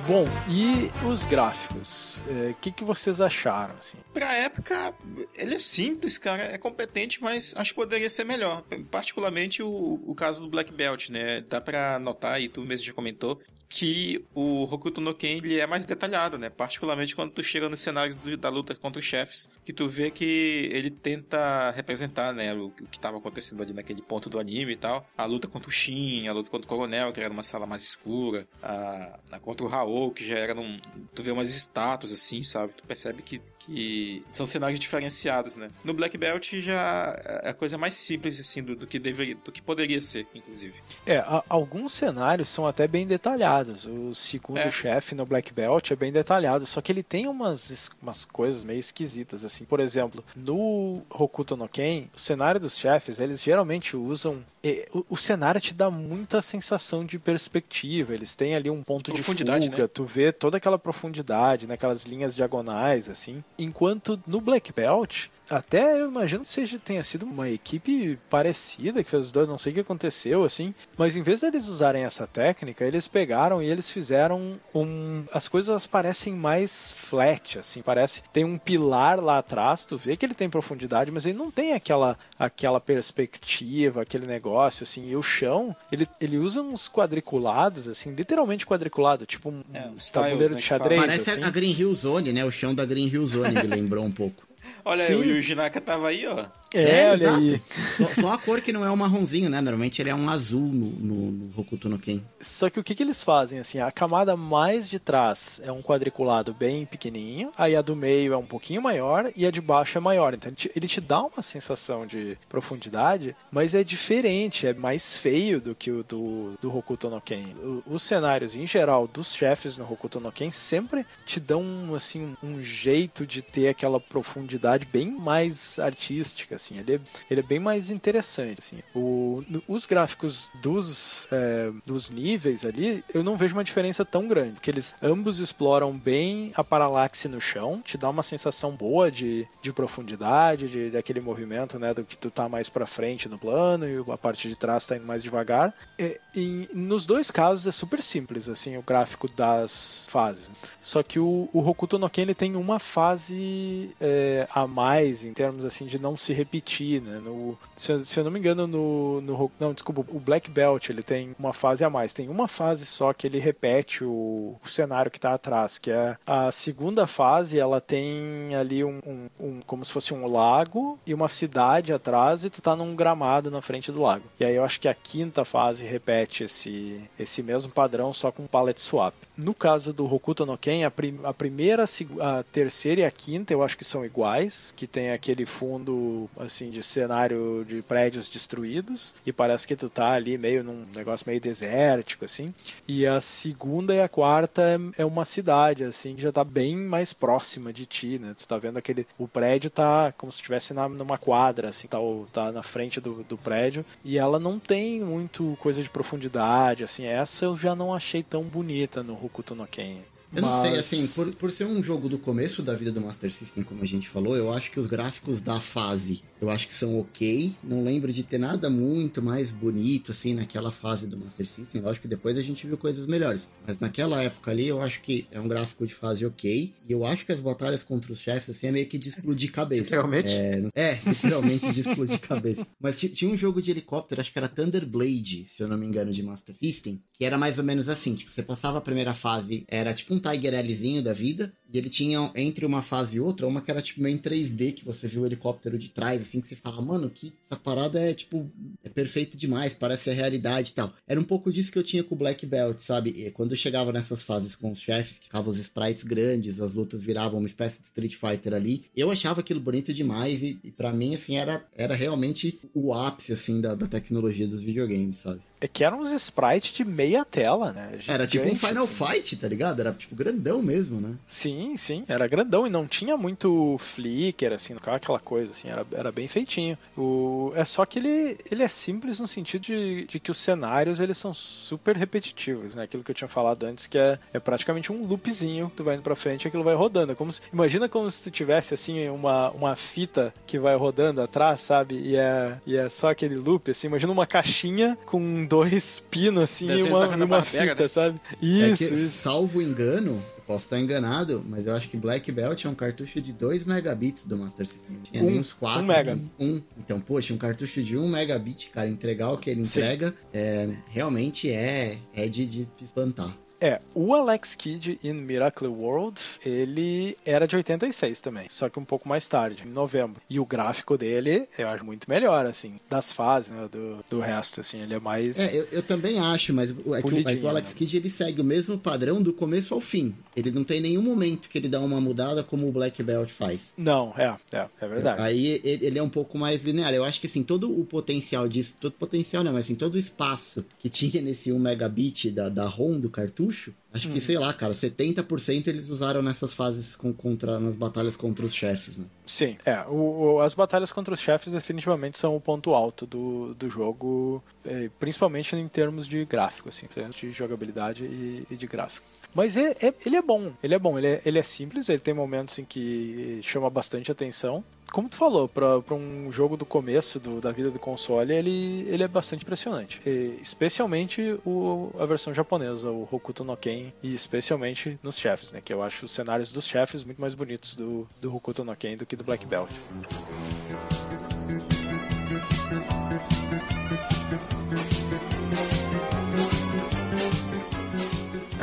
Bom, e os gráficos? É, O que, que vocês acharam? Assim? Pra época, ele é simples, cara, é competente, mas acho que poderia ser melhor. Particularmente o, o caso do Black Belt, né? Dá pra notar, e tu mesmo já comentou, que o Hokuto no Ken ele é mais detalhado, né? Particularmente quando tu chega nos cenários do- da luta contra os chefes, que tu vê que ele tenta representar, né, o, o que estava acontecendo ali naquele ponto do anime e tal. A luta contra o Shin, a luta contra o Coronel, que era numa sala mais escura, a, a contra o Raul, que já era num... Tu vê umas estátuas assim, sabe? Tu percebe que que são cenários diferenciados, né? No Black Belt já é a coisa mais simples assim do, do que deveria, do que poderia ser, inclusive. É, a- alguns cenários são até bem detalhados. O segundo É. chefe no Black Belt é bem detalhado, só que ele tem umas, umas coisas meio esquisitas, assim. Por exemplo, no Hokuto no Ken, o cenário dos chefes, eles geralmente usam... eh, o, o cenário te dá muita sensação de perspectiva, eles têm ali um ponto de fuga, né? tu vê toda aquela profundidade, naquelas linhas diagonais, assim. Enquanto no Black Belt, até eu imagino que seja, tenha sido uma equipe parecida que fez os dois, não sei o que aconteceu, assim. Mas em vez deles usarem essa técnica, eles pegaram e eles fizeram um. As coisas parecem mais flat, assim. Parece. Tem um pilar lá atrás, tu vê que ele tem profundidade, mas ele não tem aquela, aquela perspectiva, aquele negócio, assim. E o chão, ele, ele usa uns quadriculados, assim, literalmente quadriculado, tipo um É, tabuleiro tiles, né, de xadrez. Parece assim. a Green Hill Zone, né? O chão da Green Hill Zone me [LAUGHS] lembrou um pouco. Olha, Sim. o Yuji Naka tava aí, ó. É, olha aí. Só, só a cor que não é um marronzinho, né? Normalmente ele é um azul no, no, no Hokuto no Ken. Só que o que, que eles fazem, assim, a camada mais de trás é um quadriculado bem pequenininho, aí a do meio é um pouquinho maior e a de baixo é maior. Então ele te, ele te dá uma sensação de profundidade, mas é diferente, é mais feio do que o do, do Hokuto no Ken. O- os cenários, em geral, dos chefes no Hokuto no Ken sempre te dão, assim, um jeito de ter aquela profundidade bem mais artística, assim. Ele é, ele é bem mais interessante, assim. O, os gráficos dos, é, dos níveis ali, eu não vejo uma diferença tão grande, porque eles ambos exploram bem a paralaxe no chão, te dá uma sensação boa de, de profundidade, de, daquele movimento, né, do que tu tá mais pra frente no plano e a parte de trás tá indo mais devagar. E, e nos dois casos é super simples, assim, o gráfico das fases. Só que o, o Hokuto no Ken ele tem uma fase é, a mais em termos assim de não se repetir, né? No, se, se eu não me engano no, no não desculpa o Black Belt ele tem uma fase a mais, tem uma fase só que ele repete o, o cenário que está atrás, que é a segunda fase, ela tem ali um, um- um- como se fosse um lago e uma cidade atrás e tu tá num gramado na frente do lago. E aí eu acho que a quinta fase repete esse esse mesmo padrão só com palette swap. No caso do Hokuto no Ken, a, prim- a primeira, a terceira e a quinta eu acho que são iguais, que tem aquele fundo assim de cenário de prédios destruídos e parece que tu tá ali meio num negócio meio desértico assim. E a segunda e a quarta é, é uma cidade assim que já tá bem mais próxima de ti, né? Tu tá vendo aquele o prédio tá como se estivesse numa quadra assim, tá, tá na frente do, do prédio e ela não tem muito coisa de profundidade assim. Essa eu já não achei tão bonita no Hokuto no Ken. Eu não sei, Mas- assim, por, por ser um jogo do começo da vida do Master System, como a gente falou, eu acho que os gráficos da fase, eu acho que são ok. Não lembro de ter nada muito mais bonito, assim, naquela fase do Master System. Lógico que depois a gente viu coisas melhores. Mas naquela época ali, eu acho que é um gráfico de fase ok. E eu acho que as batalhas contra os chefes, assim, é meio que de explodir cabeça. Literalmente? É, é, literalmente de explodir [LAUGHS] cabeça. Mas ti- tinha um jogo de helicóptero, acho que era Thunder Blade, se eu não me engano, de Master System, que era mais ou menos assim, tipo, você passava a primeira fase, era tipo um Tiger Lzinho da vida, e ele tinha entre uma fase e outra, uma que era tipo meio em 3D, que você viu o helicóptero de trás, assim, que você fala, mano, que essa parada é tipo, é perfeito demais, parece a realidade e tal. Era um pouco disso que eu tinha com o Black Belt, sabe? E quando eu chegava nessas fases com os chefes, que ficavam os sprites grandes, as lutas viravam uma espécie de Street Fighter ali, eu achava aquilo bonito demais e, e para mim, assim, era, era realmente o ápice, assim, da, da tecnologia dos videogames, sabe? É que eram uns sprites de meia tela, né? Era tipo um Gigante, Final assim. Fight, tá ligado? Era tipo grandão mesmo, né? Sim, sim, era grandão e não tinha muito flicker, assim, aquela coisa, assim, era, era bem feitinho. O, é só que ele, ele é simples no sentido de, de que os cenários, eles são super repetitivos, né? Aquilo que eu tinha falado antes, que é, é praticamente um loopzinho, tu vai indo pra frente e aquilo vai rodando. É como se- imagina como se tu tivesse, assim, uma, uma fita que vai rodando atrás, sabe? E é, e é só aquele loop, assim, imagina uma caixinha com dois pinos, assim, e Desenho uma, e uma fita, né? sabe? é Isso, que, isso. salvo engano, posso estar enganado, mas eu acho que Black Belt é um cartucho de 2 megabits do Master System. Tinha Um- ali uns 4. um mega. Um. Então, poxa, um cartucho de 1 um megabit, cara, entregar o que ele entrega, é, realmente é, é de, de espantar. É, o Alex Kidd in Miracle World, ele era de 86 também, só que um pouco mais tarde, em novembro. E o gráfico dele, eu acho muito melhor, assim, das fases, né, do, do resto, assim, ele é mais... É, eu, eu também acho, mas o- é que, o- é Alex né? Kidd ele segue o mesmo padrão do começo ao fim. Ele não tem nenhum momento que ele dá uma mudada como o Black Belt faz. Não, é, é, é verdade. Aí ele, ele é um pouco mais linear. Eu acho que assim, todo o potencial disso, todo potencial não, mas assim, todo o espaço que tinha nesse 1 megabit da, da ROM do cartucho, acho Uhum. que, sei lá, cara, 70% eles usaram nessas fases com- contra, nas batalhas contra os chefes, né? Sim, é, o, o- as batalhas contra os chefes definitivamente são o ponto alto do, do jogo, é, principalmente em termos de gráfico, assim, de jogabilidade e, e de gráfico. Mas é, é- ele é bom, ele é bom, ele é, ele é simples, ele tem momentos em que chama bastante atenção, como tu falou, pra um jogo do começo do, da vida do console, ele, ele é bastante impressionante. E, especialmente o, a versão japonesa, o Hokuto no Ken, e especialmente nos chefes, né? Que eu acho os cenários dos chefes muito mais bonitos do, do Hokuto no Ken do que do Black Belt.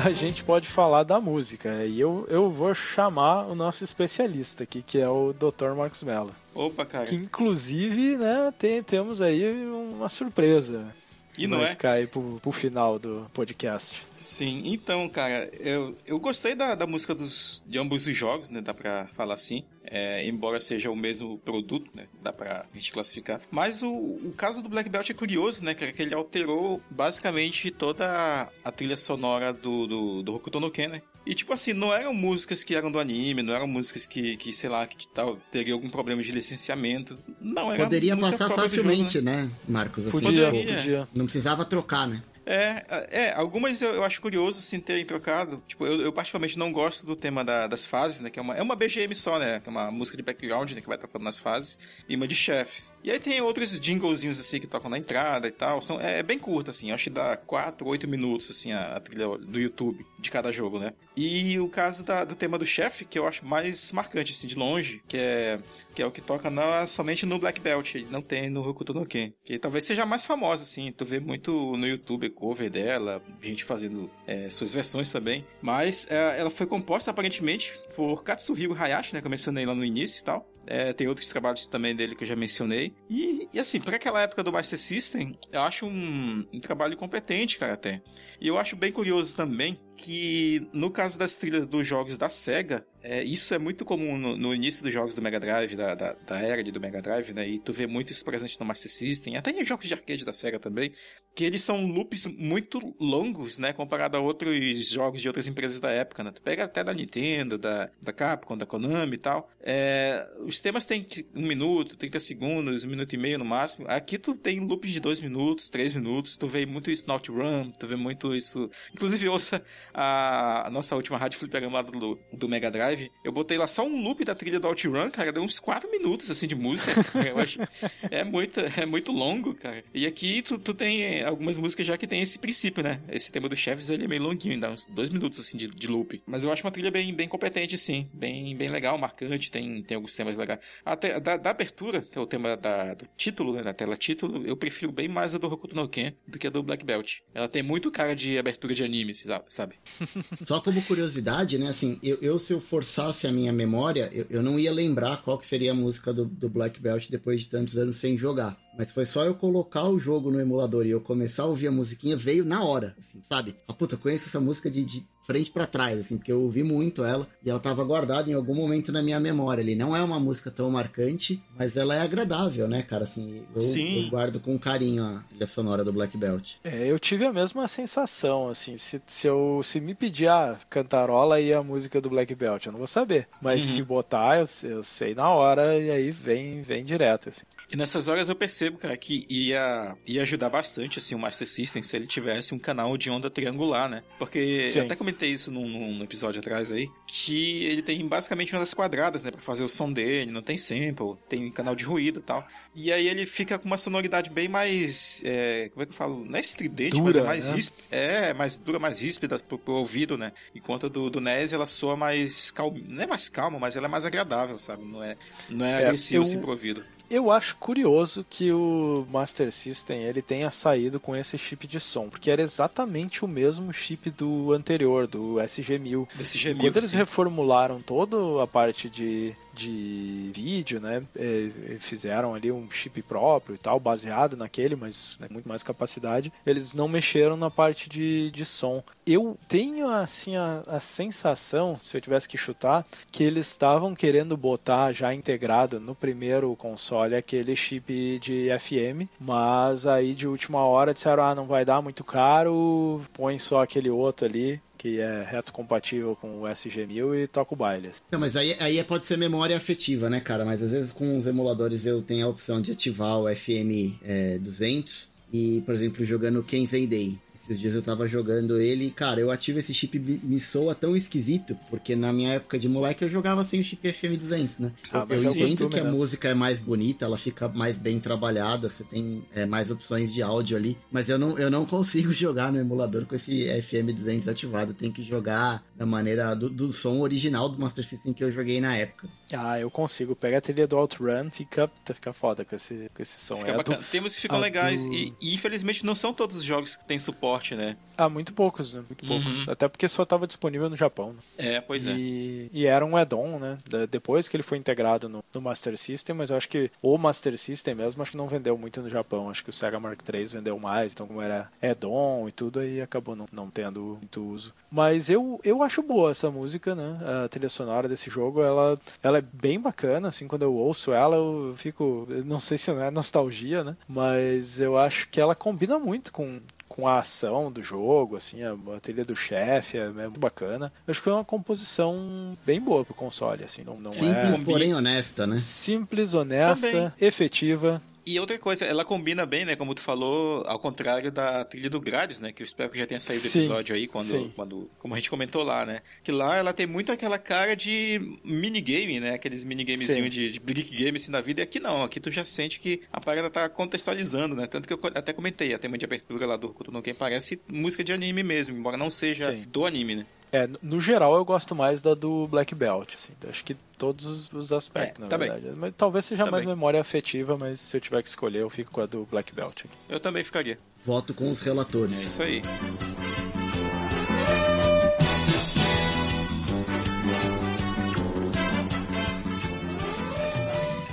[LAUGHS] a gente pode falar da música. E eu, eu vou chamar o nosso especialista aqui, que é o Dr. Marcos Mello. Opa, cara. Que inclusive, né, tem, temos aí uma surpresa. E não vai é? ficar aí pro, pro final do podcast. Sim, então, cara, eu, eu gostei da, da música dos, de ambos os jogos, né? Dá pra falar assim. É, embora seja o mesmo produto, né? Dá pra gente classificar. Mas o, o caso do Black Belt é curioso, né, cara? Que ele alterou basicamente toda a trilha sonora do, do, do Hokuto no Ken, né? E, tipo assim, não eram músicas que eram do anime, não eram músicas que, que sei lá, que tal, teria algum problema de licenciamento. Não, era Poderia passar do jogo, facilmente, né? né, Marcos? Assim, Podia, tipo, podia. não precisava trocar, né? É, é, algumas eu, eu acho curioso, assim, terem trocado. Tipo, eu, eu particularmente não gosto do tema da- das fases, né? Que é uma, é uma BGM só, né? Que é uma música de background, né? Que vai tocando nas fases. E uma de chefes. E aí tem outros jinglezinhos, assim, que tocam na entrada e tal. São, é, é bem curta, assim. Eu acho que dá 4, 8 minutos, assim, a, a trilha do YouTube de cada jogo, né? E o caso da- do tema do chefe, que eu acho mais marcante, assim, de longe, que é que é o que toca na, somente no Black Belt, não tem no Hokuto no Ken. Que talvez seja mais famosa, assim. Tu vê muito no YouTube cover dela, gente fazendo é, suas versões também. Mas é, ela foi composta aparentemente por Katsuhiro Hayashi, né? Que eu mencionei lá no início e tal. É, tem outros trabalhos também dele que eu já mencionei. E, e assim, para aquela época do Master System, eu acho um, um trabalho competente, cara, até. E eu acho bem curioso também que, no caso das trilhas dos jogos da SEGA, é, isso é muito comum no, no início dos jogos do Mega Drive, da, da, da era do Mega Drive, né? E tu vê muito isso presente no Master System, até em jogos de arcade da SEGA também, que eles são loops muito longos, né? Comparado a outros jogos de outras empresas da época, né? Tu pega até da Nintendo, da, da Capcom, da Konami e tal. É, os temas têm um minuto, 30 segundos, um minuto e meio no máximo. Aqui tu tem loops de dois minutos, três minutos. Tu vê muito isso no OutRun, tu vê muito isso... Inclusive, ouça a, a nossa última rádio fliperama lá do, do Mega Drive. Eu botei lá só um loop da trilha do OutRun, cara. Deu uns 4 minutos, assim, de música. Eu acho... [LAUGHS] É muito, é muito longo, cara. E aqui tu, tu tem algumas músicas já que tem esse princípio, né? Esse tema do Chefs, ele é meio longuinho, dá uns dois minutos, assim, de, de loop. Mas eu acho uma trilha bem, bem competente, sim. Bem, bem legal, marcante, tem, tem alguns temas legais. Até da, da abertura, que é o tema da, do título, né? Da tela título, eu prefiro bem mais a do Hokuto no Ken do que a do Black Belt. Ela tem muito cara de abertura de anime, sabe? [LAUGHS] Só como curiosidade, né? Assim, eu, eu, se eu forçasse a minha memória, eu, eu não ia lembrar qual que seria a música do, do Black Belt depois de tantos anos sem jogar. Mas foi só eu colocar o jogo no emulador e eu começar a ouvir a musiquinha, veio na hora, assim, sabe? Ah, puta, conheço essa música de, de frente pra trás, assim, porque eu ouvi muito ela e ela tava guardada em algum momento na minha memória ali. Não é uma música tão marcante, mas ela é agradável, né, cara? Assim, eu, Sim. eu guardo com carinho a trilha sonora do Black Belt. É, eu tive a mesma sensação, assim, se, se eu se me pedir a cantarola e a música do Black Belt, eu não vou saber. Mas Uhum. se botar, eu, eu sei na hora e aí vem, vem direto, assim. E nessas horas eu percebo, cara, que ia, ia ajudar bastante, assim, o Master System se ele tivesse um canal de onda triangular, né? Porque Sim. eu até comentei isso num, num episódio atrás aí, que ele tem basicamente ondas quadradas, né? Pra fazer o som dele, não tem sample, tem canal de ruído e tal. E aí ele fica com uma sonoridade bem mais, é, como é que eu falo? Não é estridente, mas Dura, é mais né? ríspida. É, mais dura, mais ríspida pro, pro ouvido, né? Enquanto a do, do NES ela soa mais calma, não é mais calma, mas ela é mais agradável, sabe? Não é, não é, É, agressivo eu- assim pro ouvido. Eu acho curioso que o Master System ele tenha saído com esse chip de som, porque era exatamente o mesmo chip do anterior, do SG-1000. Desse gemido. Quando eles assim. reformularam toda a parte de, de vídeo, né, é, fizeram ali um chip próprio e tal, baseado naquele, mas né, muito mais capacidade, eles não mexeram na parte de, de som. Eu tenho assim a, a sensação, se eu tivesse que chutar, que eles estavam querendo botar já integrado no primeiro console aquele chip de FM, mas aí de última hora disseram, ah, não vai dar muito caro, põe só aquele outro ali, que é reto compatível com o SG-1000 e toca o baile. Não, mas aí, aí pode ser memória afetiva, né, cara? Mas às vezes com os emuladores eu tenho a opção de ativar o FM é, 200 e, por exemplo, jogando Kensei Day. Esses dias eu tava jogando ele e, cara, eu ativo esse chip me soa tão esquisito, porque na minha época de moleque eu jogava sem o chip FM200, né? Ah, eu eu entendo que a né? música é mais bonita, ela fica mais bem trabalhada, você tem é, mais opções de áudio ali, mas eu não, eu não consigo [LAUGHS] jogar no emulador com esse FM200 ativado, tem que jogar da maneira do, do som original do Master System que eu joguei na época. Ah, eu consigo. Pega a trilha do Outrun, fica, fica foda com esse, com esse som. Fica é bacana. do- Temos que ficam a legais. do- E, e, infelizmente não são todos os jogos que têm suporte, né? Ah, muito poucos, né? Muito poucos. Uhum. Até porque só tava disponível no Japão. Né? É, pois é. E, e era um add-on, né? Depois que ele foi integrado no, no Master System, mas eu acho que o Master System mesmo, acho que não vendeu muito no Japão. Acho que o Sega Mark III vendeu mais, então como era add-on e tudo, aí acabou não, não tendo muito uso. Mas eu, eu acho boa essa música, né? A trilha sonora desse jogo, ela, ela é bem bacana, assim, quando eu ouço ela, eu fico... Não sei se não é nostalgia, né? Mas eu acho que ela combina muito com, com a ação do jogo, assim, a, a trilha do chefe é, é muito bacana. Eu acho que foi uma composição bem boa pro console, assim, não, não Simples, é porém honesta, né? simples, honesta, Também. efetiva. E outra coisa, ela combina bem, né? Como tu falou, ao contrário da trilha do Grades, né? Que eu espero que já tenha saído o episódio aí, quando, sim. quando. Como a gente comentou lá, né? Que lá ela tem muito aquela cara de minigame, né? Aqueles minigamezinhos de, de brick game assim na vida. E aqui não, aqui tu já sente que a parada tá contextualizando, né? Tanto que eu até comentei, a tema de abertura lá do Hokuto no Ken parece música de anime mesmo, embora não seja Sim. do anime, né? É, no- geral eu gosto mais da do Black Belt, assim, acho que todos os- os aspectos, É, na também. verdade. Mas, talvez seja mais Também. memória afetiva, mas se eu tiver que escolher, eu fico com a do Black Belt. aqui. Eu também ficaria. Voto com os É relatores. isso aí.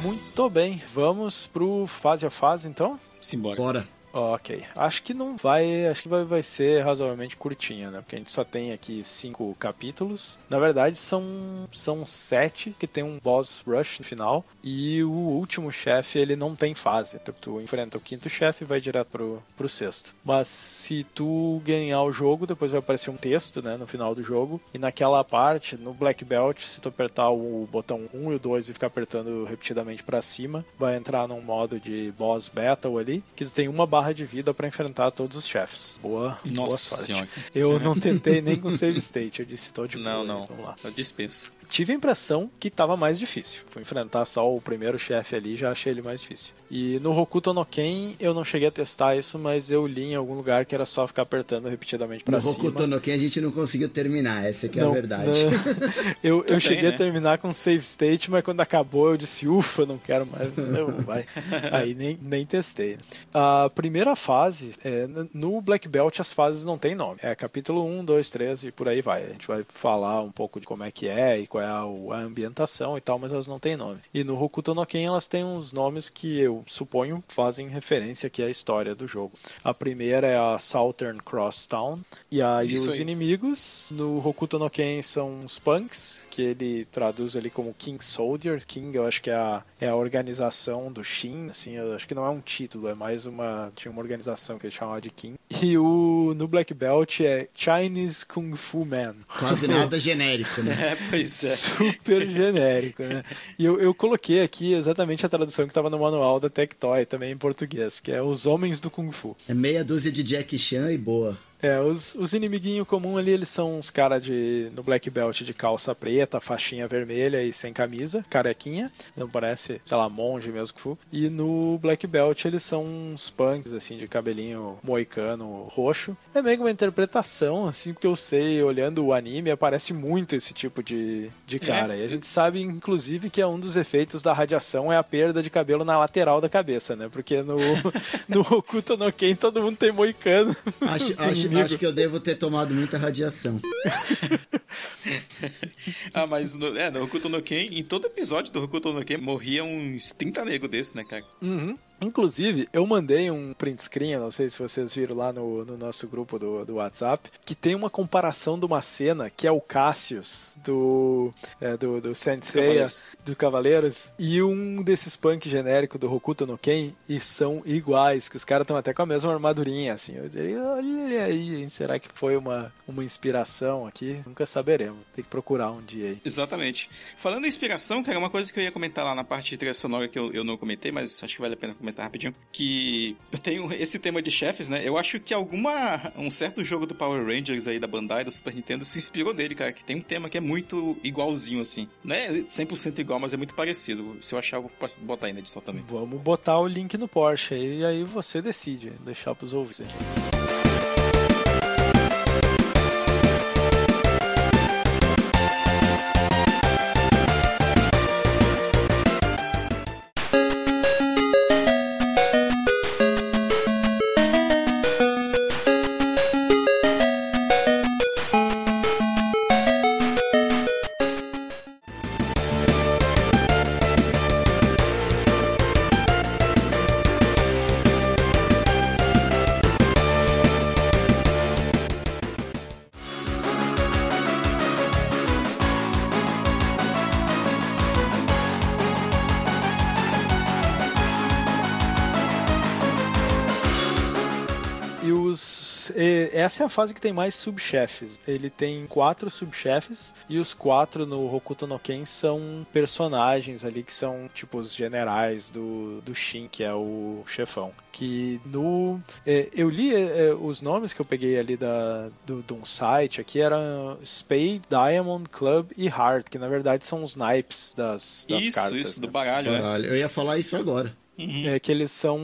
Muito bem, vamos pro fase a fase então? Simbora. Bora. Ok, acho que não vai, acho que vai, vai ser razoavelmente curtinha, né? Porque a gente só tem aqui cinco capítulos. Na verdade, são, são sete que tem um boss rush no final. E o último chefe, ele não tem fase. Tu, tu enfrenta o quinto chefe e vai direto pro, pro sexto. Mas se tu ganhar o jogo, depois vai aparecer um texto, né? No final do jogo. E naquela parte, no Black Belt, se tu apertar o botão 1 e o 2 e ficar apertando repetidamente pra cima, vai entrar num modo de boss battle ali, que tu tem uma barra de vida pra enfrentar todos os chefes. Boa, boa Nossa sorte. senhora. Eu não tentei nem com save state, eu disse tô de Não, boa, não. Vamos lá. Eu dispenso. Tive a impressão que tava mais difícil. Fui enfrentar só o primeiro chefe ali, já achei ele mais difícil. E no Hokuto no Ken, eu não cheguei a testar isso, mas eu li em algum lugar que era só ficar apertando repetidamente pra No cima. Hokuto no Ken a gente não conseguiu terminar, essa que é Não, a verdade. não. [LAUGHS] Eu, eu cheguei né? a terminar com save state, mas quando acabou eu disse, ufa, não quero mais. Não, vai. [LAUGHS] Aí nem, nem testei. A primeira fase, é, no Black Belt as fases não tem nome. É capítulo 1, 2, 3 e por aí vai. A gente vai falar um pouco de como é que é e qual é a, a ambientação e tal, mas elas não têm nome. E no Hokuto no Ken elas têm uns nomes que eu suponho fazem referência aqui à história do jogo. A primeira é a Southern Cross Town, e aí Isso os aí. inimigos no Hokuto no Ken são os punks, que ele traduz ali como King Soldier. King eu acho que é a, é a organização do Shin, assim, eu acho que não é um título, é mais uma. Tinha uma organização que eles chamavam de King. E o no Black Belt é Chinese Kung Fu Man. Quase [LAUGHS] nada genérico, né? É, pois é. Super genérico, né? E eu, eu coloquei aqui exatamente a tradução que estava no manual da Tectoy, também em português, que é Os Homens do Kung Fu. É meia dúzia de Jack Chan e boa. É, os, os inimiguinhos comuns ali, eles são uns caras de no Black Belt de calça preta, faixinha vermelha e sem camisa, carequinha, não parece, sei lá, monge mesmo que for. E no Black Belt eles são uns punks, assim, de cabelinho moicano roxo. É meio que uma interpretação, assim, porque eu sei, olhando o anime, aparece muito esse tipo de, de cara. E a gente sabe, inclusive, que é um dos efeitos da radiação é a perda de cabelo na lateral da cabeça, né? Porque no, [LAUGHS] no Hokuto no Ken todo mundo tem moicano. Acho, [LAUGHS] acho, acho que eu devo ter tomado muita radiação. [LAUGHS] Ah, mas no, é, no Hokuto no Ken, em todo episódio do Hokuto no Ken, morria uns 30 negros desses, né, cara? Uhum. Inclusive, eu mandei um print screen, não sei se vocês viram lá no, no nosso grupo do, do WhatsApp, que tem uma comparação de uma cena que é o Cassius do, é, do, do Cavaleiros. do Cavaleiros, e um desses punk genérico do Hokuto no Ken, e são iguais, que os caras estão até com a mesma armadurinha, assim. Eu diria, olha aí, será que foi uma, uma inspiração aqui? Nunca saberemos. Tem que procurar um dia aí. Exatamente. Falando em inspiração, cara, uma coisa que eu ia comentar lá na parte de trilha sonora que eu, eu não comentei, mas acho que vale a pena comentar rapidinho, que eu tenho esse tema de chefes, né? Eu acho que alguma. um certo jogo do Power Rangers aí da Bandai, do Super Nintendo, se inspirou nele, cara, que tem um tema que é muito igualzinho, assim. Não é 100% igual, mas é muito parecido. Se eu achar, eu vou botar aí na edição também. Vamos botar o link no Porsche aí, e aí você decide, deixar pros ouvintes aqui. Essa é a fase que tem mais subchefes. Ele tem quatro subchefes e os quatro no Hokuto no Ken são personagens ali que são tipo os generais do, do Shin, que é o chefão. Que no. É, eu li é, os nomes que eu peguei ali da, do, de um site aqui eram Spade, Diamond, Club e Heart, que na verdade são os naipes das, das isso, cartas. Isso, né? do baralho, né? baralho. Eu ia falar isso agora. Uhum. É que eles são,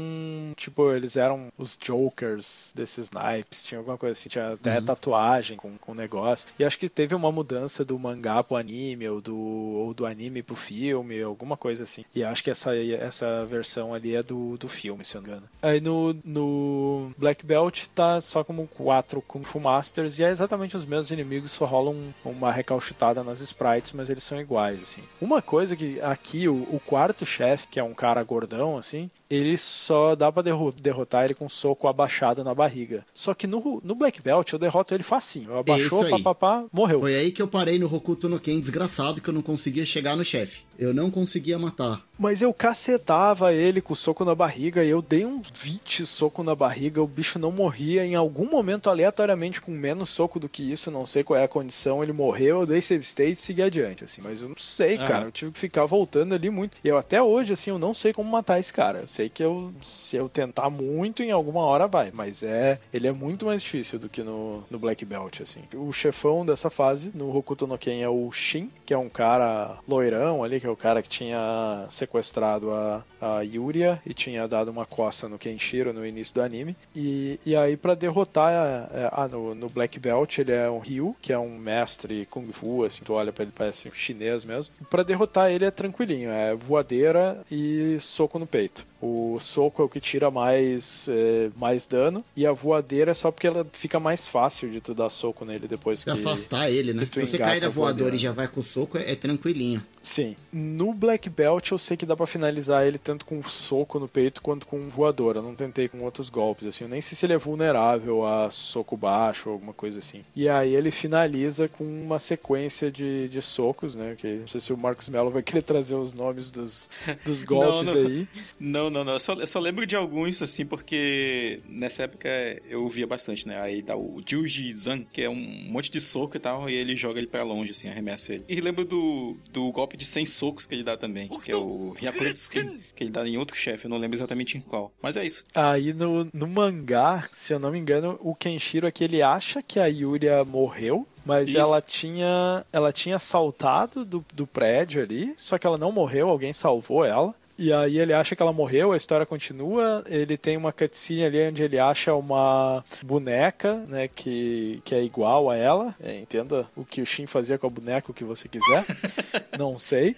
tipo, eles eram os jokers desses naipes, tinha alguma coisa assim, tinha até uhum. tatuagem com, com negócio. E acho que teve uma mudança do mangá pro anime, ou do, ou do anime pro filme, alguma coisa assim. E acho que essa, essa versão ali é do, do filme, se eu não me engano. Aí no, no Black Belt tá só como quatro Kung Fu Masters, e é exatamente os mesmos inimigos, só rolam uma recalchutada nas sprites, mas eles são iguais, assim. Uma coisa que aqui, o, o quarto chefe, que é um cara gordão, assim, ele só dá pra derrotar ele com um soco abaixado na barriga. Só que no, no Black Belt eu derroto ele facinho. Eu abaixou, papapá, morreu. Foi aí que eu parei no Hokuto no Ken desgraçado que eu não conseguia chegar no chefe. Eu não conseguia matar. Mas eu cacetava ele com o soco na barriga e eu dei uns 20 socos na barriga, o bicho não morria. Em algum momento, aleatoriamente, com menos soco do que isso, não sei qual é a condição, ele morreu, eu dei save state e segui adiante, assim. Mas eu não sei, cara. Eu tive que ficar voltando ali muito. E eu até hoje, assim, eu não sei como matar esse cara. Eu sei que eu, se eu tentar muito, em alguma hora vai. Mas é. Ele é muito mais difícil do que no, no Black Belt, assim. O chefão dessa fase, no Hokuto no Ken, é o Shin, que é um cara loirão ali, que é o cara que tinha sequestrado a, a Yuria e tinha dado uma coça no Kenshiro no início do anime. E, e aí, para derrotar é, ah, no, no, Black Belt, ele é um Ryu, que é um mestre Kung Fu, assim, tu olha pra ele, parece um chinês mesmo. para derrotar ele é tranquilinho, é voadeira e soco no peito. O soco é o que tira mais, é, mais dano, e a voadeira é só porque ela fica mais fácil de tu dar soco nele depois que. afastar ele, né? Se você cair da voadora e já vai com o soco, é, é tranquilinho. Sim. No Black Belt eu sei que dá para finalizar ele tanto com soco no peito quanto com voadora. Eu não tentei com outros golpes, assim. Eu nem sei se ele é vulnerável a soco baixo ou alguma coisa assim. E aí ele finaliza com uma sequência de, de socos, né? Que não sei se o Marcos Mello vai [LAUGHS] querer trazer os nomes dos, dos golpes não, não, aí. Não, não, não. Eu só, eu só lembro de alguns, assim, porque nessa época eu via bastante, né? Aí dá o Juji Zan, que é um monte de soco e tal, e ele joga ele pra longe, assim, arremessa ele. E lembro do, do golpe de 100 socos que ele dá também, que é o Hyakutsuki, que ele dá em outro chefe, eu não lembro exatamente em qual. Mas é isso. Aí no, no mangá, se eu não me engano, o Kenshiro aqui ele acha que a Yuria morreu, mas Isso. ela tinha ela tinha saltado do, do prédio ali, só que ela não morreu, alguém salvou ela. E aí ele acha que ela morreu, a história continua. Ele tem uma cutscene ali onde ele acha uma boneca, né, que, que é igual a ela. É, entenda o que o Shin fazia com a boneca, o que você quiser. [LAUGHS] Não sei.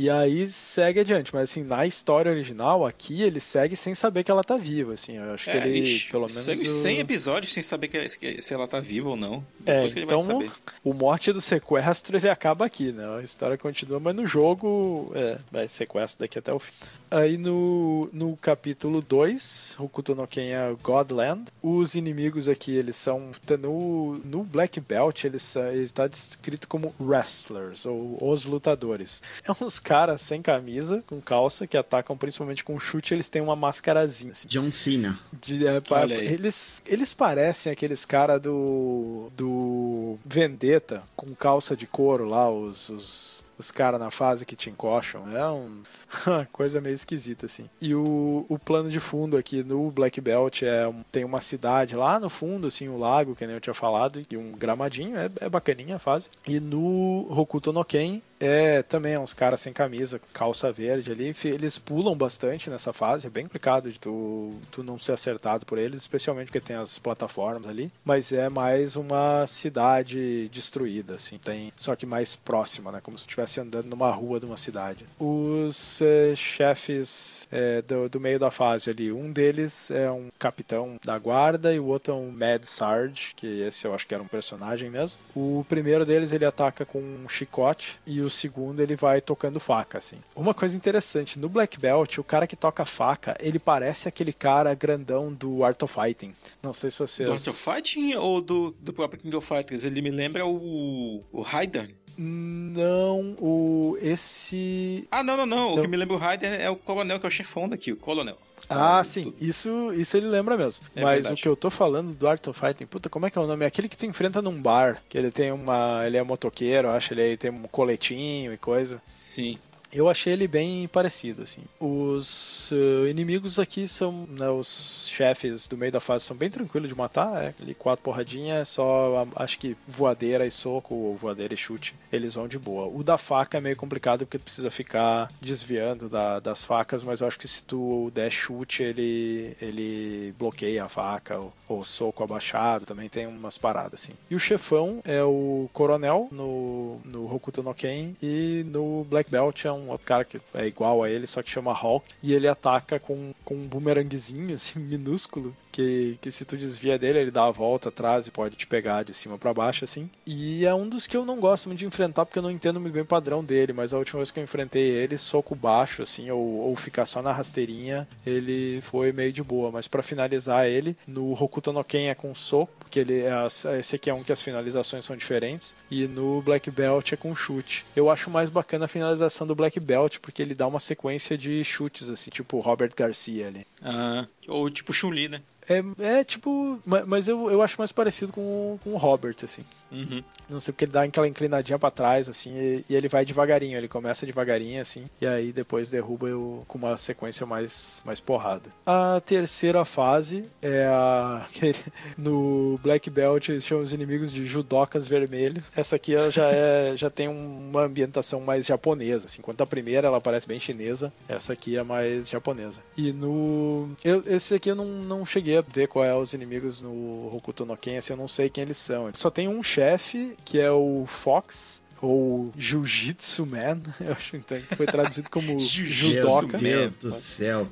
E aí segue adiante, mas assim, na história original, aqui ele segue sem saber que ela tá viva, assim, eu acho é, que ele, ixi, pelo menos... Segue 100 episódios sem saber que, se ela tá viva ou não, é, depois é, que ele então, vai saber. O morte do sequestro, ele acaba aqui, né, a história continua, mas no jogo, é, vai sequestro daqui até o fim. Aí no, no capítulo 2, Hokuto no Ken é Godland, os inimigos aqui, eles são, tá no, no Black Belt, eles, ele tá descrito como wrestlers, ou os lutadores. É uns caras sem camisa, com calça, que atacam principalmente com chute, eles têm uma mascarazinha. Assim. John Cena. De, é, eles, eles parecem aqueles caras do. do. Vendetta, com calça de couro lá, os. os os caras na fase que te encoxam. É um- [LAUGHS] uma coisa meio esquisita, assim. E o, o plano de fundo aqui no Black Belt é tem uma cidade lá no fundo, assim, um lago, que nem eu tinha falado, e um gramadinho, é, é bacaninha a fase. E no Hokuto no Ken é também é uns caras sem camisa, calça verde ali. Eles pulam bastante nessa fase, é bem complicado de tu, tu não ser acertado por eles, especialmente porque tem as plataformas ali. Mas é mais uma cidade destruída, assim, tem só que mais próxima, né? Como se estivesse andando numa rua de uma cidade. Os eh, chefes eh, do, do meio da fase ali, um deles é um capitão da guarda e o outro é um Mad Sarge, que esse eu acho que era um personagem mesmo. O primeiro deles ele ataca com um chicote e o segundo ele vai tocando faca, assim. Uma coisa interessante, no Black Belt, o cara que toca faca, ele parece aquele cara grandão do Art of Fighting. Não sei se vocês... Do Art of Fighting ou do, do próprio King of Fighters? Ele me lembra o, o Raiden. Não, o... esse... Ah, não, não, não. O Não. que me lembra o Raiden é o Coronel, que é o chefão daqui, o Coronel. Ah, sim, isso, isso ele lembra mesmo. É Mas verdade. o que eu tô falando do Art of Fighting, puta, como é que é o nome? É aquele que tu enfrenta num bar, que ele tem uma. Ele é motoqueiro, acho, ele tem um coletinho e coisa. Sim. Eu achei ele bem parecido, assim. Os eh, inimigos aqui são, né, os chefes do meio da fase são bem tranquilos de matar, é aquele quatro porradinhas, só a- acho que voadeira e soco, ou voadeira e chute, eles vão de boa. O da faca é meio complicado porque precisa ficar desviando da- das facas, mas eu acho que se tu der chute, ele, ele bloqueia a faca, ou, ou soco abaixado, também tem umas paradas, assim. E o chefão é o coronel no, no Hokuto no Ken, e no Black Belt é um outro cara que é igual a ele, só que chama Hawk, e ele ataca com, com um bumeranguezinho, [LAUGHS] assim, minúsculo, que, que se tu desvia dele, ele dá a volta atrás e pode te pegar de cima pra baixo, assim. E é um dos que eu não gosto muito de enfrentar, porque eu não entendo muito bem o padrão dele, mas a última vez que eu enfrentei ele, soco baixo, assim, ou, ou ficar só na rasteirinha, ele foi meio de boa. Mas pra finalizar ele, no Hokuto no Ken é com soco, porque ele é, esse aqui é um que as finalizações são diferentes, e no Black Belt é com chute. Eu acho mais bacana a finalização do Black Belt, porque ele dá uma sequência de chutes, assim, tipo Robert Garcia ali. Ah, ou tipo Chun-Li, né? É, é tipo. ma- Mas eu, eu acho mais parecido com, o- com o Robert, assim. Uhum. Não sei porque ele dá aquela inclinadinha pra trás, assim, e, e ele vai devagarinho. Ele começa devagarinho, assim, e aí depois derruba eu com uma sequência mais, mais porrada. A terceira fase é a. [LAUGHS] no Black Belt eles chamam os inimigos de judocas vermelhos. Essa aqui já, é, [LAUGHS] já tem uma ambientação mais japonesa, assim. Enquanto a primeira ela parece bem chinesa, essa aqui é mais japonesa. E no. Eu, esse aqui eu não, não cheguei ver qual é os inimigos no Hokuto no Ken, assim, eu não sei quem eles são. Só tem um chefe, que é o Fox, ou Jiu-Jitsu Man, [LAUGHS] eu acho então, que foi traduzido como [LAUGHS] judoca. Meu Deus do céu.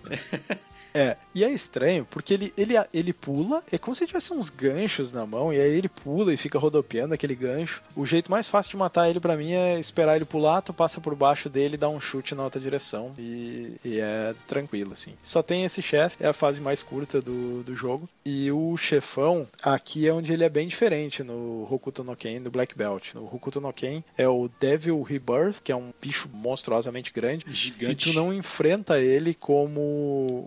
É, e é estranho, porque ele, ele, ele pula, é como se tivesse uns ganchos na mão, e aí ele pula e fica rodopiando aquele gancho. O jeito mais fácil de matar ele pra mim é esperar ele pular, tu passa por baixo dele e dá um chute na outra direção, e, e é tranquilo, assim. Só tem esse chefe, é a fase mais curta do, do jogo, e o chefão, aqui é onde ele é bem diferente no Hokuto no Ken, no Black Belt. No Hokuto no Ken é o Devil Rebirth, que é um bicho monstruosamente grande, e Gigante. tu não enfrenta ele como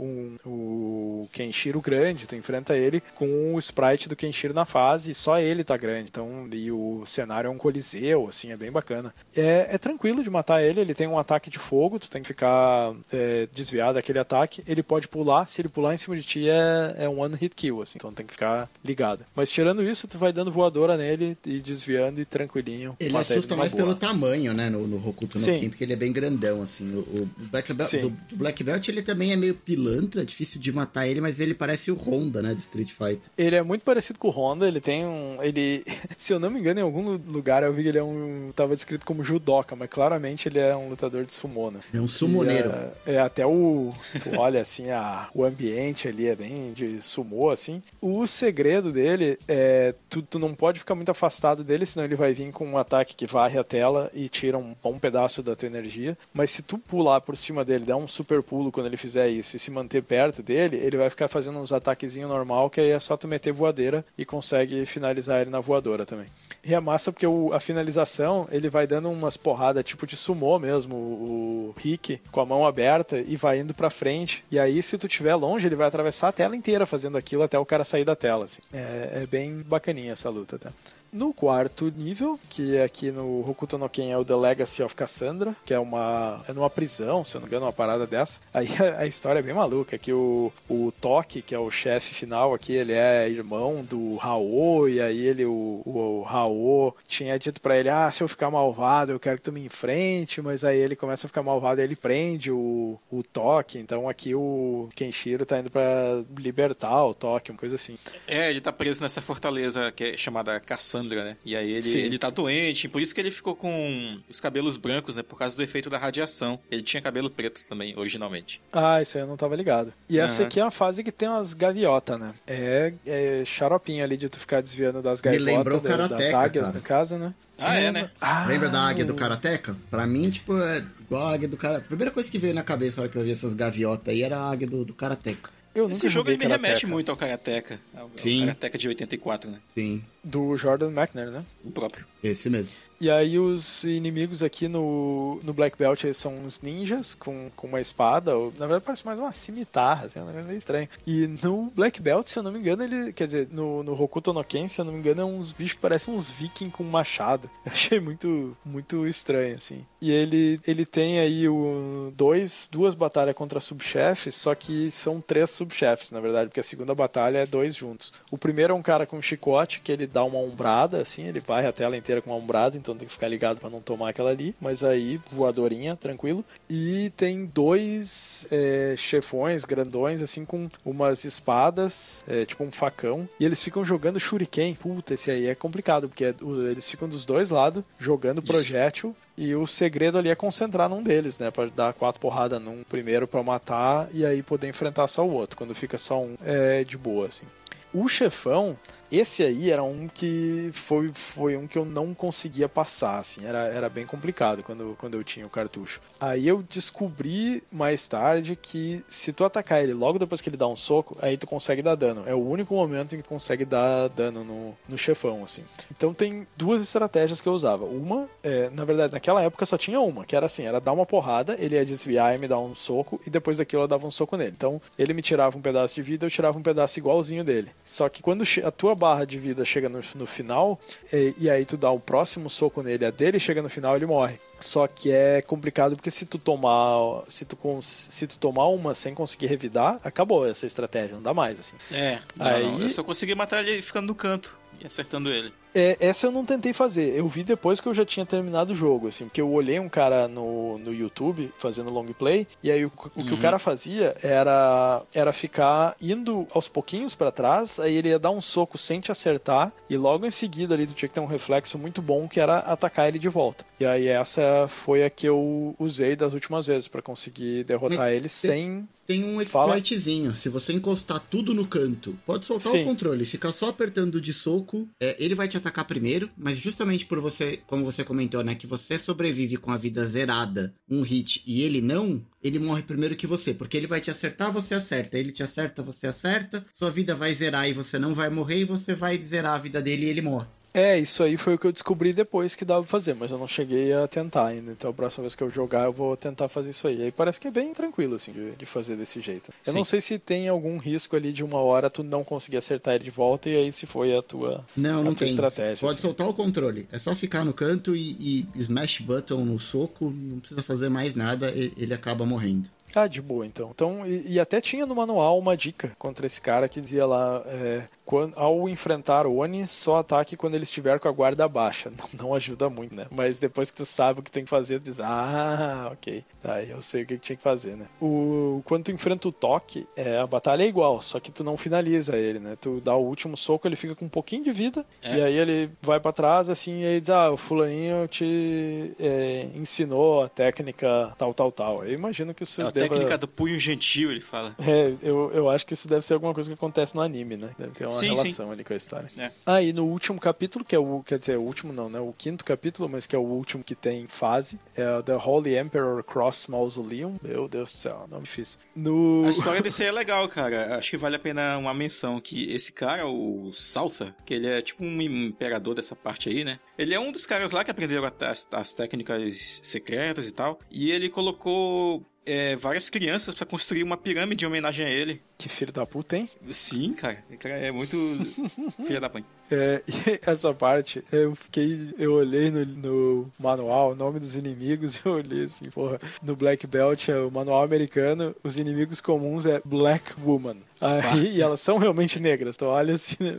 um, o Kenshiro grande, tu enfrenta ele com o sprite do Kenshiro na fase e só ele tá grande. Então, e o cenário é um coliseu, assim, é bem bacana. É, é tranquilo de matar ele, ele tem um ataque de fogo, tu tem que ficar é, desviado daquele ataque. Ele pode pular, se ele pular em cima de ti é, é um one hit kill, assim, então tem que ficar ligado. Mas tirando isso, tu vai dando voadora nele e desviando e tranquilinho. Ele assusta numa mais boa. pelo tamanho, né, no, no Hokuto no Sim. Ken, porque ele é bem grandão, assim. O, o Black Belt, do Black Belt, ele também é meio pilantra, difícil de matar ele, mas ele parece o Honda, né, de Street Fighter. Ele é muito parecido com o Honda, ele tem um. Ele. [LAUGHS] Se eu não me engano, em algum lugar eu vi que ele é um. tava descrito como judoca, mas claramente ele é um lutador de sumô, né? É um sumoneiro. É, é, até o. Tu olha assim, a, o ambiente ali é bem de sumô, assim. O segredo dele é. Tu, tu não pode ficar muito afastado dele, senão ele vai vir com um ataque que varre a tela e tira um bom pedaço da tua energia. Mas se tu pular por cima dele, dar um super pulo quando ele fizer isso e se manter perto dele, ele vai ficar fazendo uns ataquezinhos normal, que aí é só tu meter voadeira e consegue finalizar ele na voadora também. E é massa porque o, a finalização, ele vai dando umas porradas tipo de sumô mesmo, o, o Rick, com a mão aberta e vai indo pra frente. E aí, se tu estiver longe, ele vai atravessar a tela inteira fazendo aquilo até o cara sair da tela. Assim. É, é bem bacaninha essa luta, tá? No quarto nível, que é aqui no Hokuto no Ken é o The Legacy of Cassandra, que é uma é numa prisão, se eu não me engano, uma parada dessa. Aí [LAUGHS] a, história é bem maluca, que o, o Toki, que é o chefe final aqui, ele é irmão do Raô, e aí ele, o, o, o Raô, tinha dito para ele, ah, se eu ficar malvado, eu quero que tu me enfrente, mas aí ele começa a ficar malvado e ele prende o, o Toki, então aqui o Kenshiro tá indo para libertar o Toki, uma coisa assim. É, ele tá preso nessa fortaleza que é chamada Cassandra Cassandra, né? E aí ele, ele tá doente, por isso que ele ficou com os cabelos brancos, né? Por causa do efeito da radiação. Ele tinha cabelo preto também, originalmente. Ah, isso aí eu não tava ligado. E essa aqui é a fase que tem umas gaviotas, né? É, é xaropinho ali de tu ficar desviando das gaviotas. Me lembrou da, Karateka, das águias, cara. no caso, né? Ah, é, né? Ah, Lembra da águia do Karateka? Pra mim, tipo, é igual a águia do Karateka. A primeira coisa que veio na cabeça na hora que eu vi essas gaviotas aí era a águia do, do Karateka. Eu nunca Esse jogo ele me remete muito ao Karateka. Ao, Sim. ao Karateka de 84, né? Sim, Do Jordan McNair, né? O próprio. esse mesmo. E aí os inimigos aqui no, no Black Belt são uns ninjas com, com uma espada, ou, na verdade parece mais uma cimitarra, assim, é meio estranho. E no Black Belt, se eu não me engano, ele, quer dizer, no, no Hokuto no Ken, se eu não me engano, é uns bichos que parecem uns vikings com machado. [LAUGHS] Eu achei muito, muito estranho, assim. E ele, ele tem aí o, dois, duas batalhas contra subchefes, só que são três subchefes, na verdade, porque a segunda batalha é dois juntos. O primeiro é um cara com um chicote, que ele dá uma umbrada, assim, ele vai a tela inteira com uma umbrada, então tem que ficar ligado pra não tomar aquela ali, mas aí voadorinha, tranquilo. E tem dois é, chefões grandões, assim, com umas espadas, é, tipo um facão, e eles ficam jogando shuriken. Puta, esse aí é complicado, porque é- eles ficam dos dois lados jogando projétil. E o segredo ali é concentrar num deles, né? Pra dar quatro porradas num primeiro pra matar e aí poder enfrentar só o outro. Quando fica só um, é de boa, assim. O chefão, esse aí era um que foi, foi um que eu não conseguia passar, assim, era, era bem complicado quando, quando eu tinha o cartucho. Aí eu descobri mais tarde que se tu atacar ele logo depois que ele dá um soco, aí tu consegue dar dano. É o único momento em que tu consegue dar dano no, no chefão, assim. Então tem duas estratégias que eu usava. Uma, é, na verdade, naquela época só tinha uma, que era assim, era dar uma porrada, ele ia desviar e me dar um soco, e depois daquilo eu dava um soco nele. Então ele me tirava um pedaço de vida, eu tirava um pedaço igualzinho dele. Só que quando a tua barra de vida chega no, no final, e, e aí tu dá o próximo soco nele, a dele chega no final, ele morre. Só que é complicado porque se tu tomar, se tu, se tu tomar uma sem conseguir revidar, acabou essa estratégia, não dá mais assim. É, não, Aí- não, eu só consegui matar ele ficando no canto e acertando ele. É, essa eu não tentei fazer. Eu vi depois que eu já tinha terminado o jogo, assim, porque eu olhei um cara no, no YouTube fazendo long play, e aí o, o que o cara fazia era, era ficar indo aos pouquinhos pra trás, aí ele ia dar um soco sem te acertar, e logo em seguida ali tu tinha que ter um reflexo muito bom que era atacar ele de volta. E aí essa foi a que eu usei das últimas vezes pra conseguir derrotar Mas ele sem. Tem um exploitzinho. Se você encostar tudo no canto, pode soltar Sim. o controle, ficar só apertando de soco. é, ele vai te atacar primeiro, mas justamente por você, como você comentou, né, que você sobrevive com a vida zerada, um hit e ele não, ele morre primeiro que você, porque ele vai te acertar, você acerta, ele te acerta, você acerta, sua vida vai zerar e você não vai morrer e você vai zerar a vida dele e ele morre. É, isso aí foi o que eu descobri depois que dava pra fazer, mas eu não cheguei a tentar ainda. Então a próxima vez que eu jogar eu vou tentar fazer isso aí. Aí parece que é bem tranquilo, assim, de, de fazer desse jeito. Eu Sim. não sei se tem algum risco ali de uma hora tu não conseguir acertar ele de volta e aí se foi a tua. Não, a não tua tem. estratégia. Pode assim. soltar o controle. É só ficar no canto e, e smash button no soco. Não precisa fazer mais nada. Ele acaba morrendo. Ah, de boa então. Então, e, e até tinha no manual uma dica contra esse cara que dizia lá: é, quando, ao enfrentar o Oni, só ataque quando ele estiver com a guarda baixa. [LAUGHS] Não, não ajuda muito, né? Mas depois que tu sabe o que tem que fazer, tu diz: Ah, ok. Aí eu sei o que tinha que fazer, né? O, quando tu enfrenta o toque, é, a batalha é igual, só que tu não finaliza ele, né? Tu dá o último soco, ele fica com um pouquinho de vida, É. e aí ele vai pra trás, assim, e aí diz: Ah, o Fulaninho te é, ensinou a técnica tal, tal, tal. Eu imagino que isso É deva... técnica do punho gentil, ele fala. É, eu, eu acho que isso deve ser alguma coisa que acontece no anime, né? Deve ter uma Sim, relação sim. ali com a história. É. Ah, e no último capítulo, que é o. Quer dizer, o último não, né? O quinto capítulo, mas que é o último que tem fase, é o The Holy Emperor Cross Mausoleum. Meu Deus do céu, nome difícil. No. A história desse aí é legal, cara. Acho que vale a pena uma menção que esse cara, o Saltha, que ele é tipo um imperador dessa parte aí, né? Ele é um dos caras lá que aprenderam as, as técnicas secretas e tal. E ele colocou é, várias crianças pra construir uma pirâmide em homenagem a ele. Que filho da puta, hein? Sim, cara. É muito [LAUGHS] filha da mãe. É, e essa parte, eu fiquei. Eu olhei no, no manual, o nome dos inimigos, [LAUGHS] eu olhei assim, porra, no Black Belt é o manual americano, os inimigos comuns é Black Woman. Aí, e elas são realmente negras, então olha assim, né?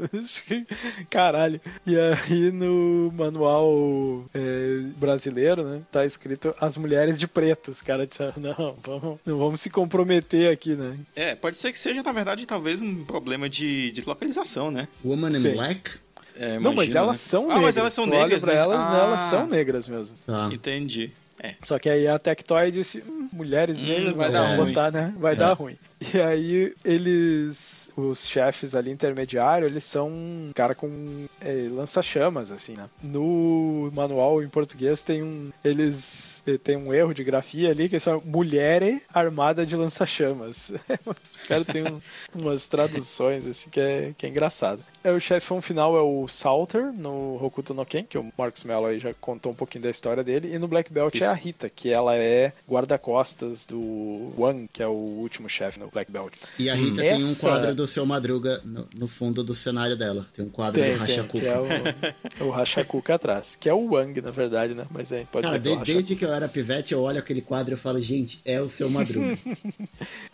[LAUGHS] caralho. E aí no manual é, brasileiro, né, tá escrito as mulheres de preto. Os caras disseram, não, vamos, não vamos se comprometer aqui, né? É, pode ser que seja, na verdade, talvez um problema de, de localização, né? Woman in Sim. Black? É, não, mas elas né? são Ah, negras. mas elas são Tu negras, pra né? elas, Ah. elas são negras mesmo. Tá. Entendi. É. Só que aí a Tectoy disse, "Hum, mulheres Hum, negras, vai dar ruim." botar, né? Vai É. dar ruim. E aí eles, os chefes ali intermediário, eles são um cara com é, lança-chamas, assim, né? No manual em português tem um, eles eh, tem um erro de grafia ali que é só mulher armada de lança-chamas. [LAUGHS] Os caras têm um- umas traduções assim que é, que é engraçado. É, o chefão final é o Salter no Hokuto no Ken, que o Marcos Mello aí já contou um pouquinho da história dele, e no Black Belt é Isso. a Rita, que ela é guarda-costas do Wang, que é o último chefe no Black Belt. E a Rita tem um Essa- quadro do seu Madruga no, no fundo do cenário dela. Tem um quadro Tem, do tem, Rachacuca. que é o, [LAUGHS] o Hachakuka atrás, que é o Wang, na verdade, né? Mas é, pode Cara, que é de- Hachakuka. desde que eu era pivete, eu olho aquele quadro e falo, gente, é o seu Madruga. [LAUGHS]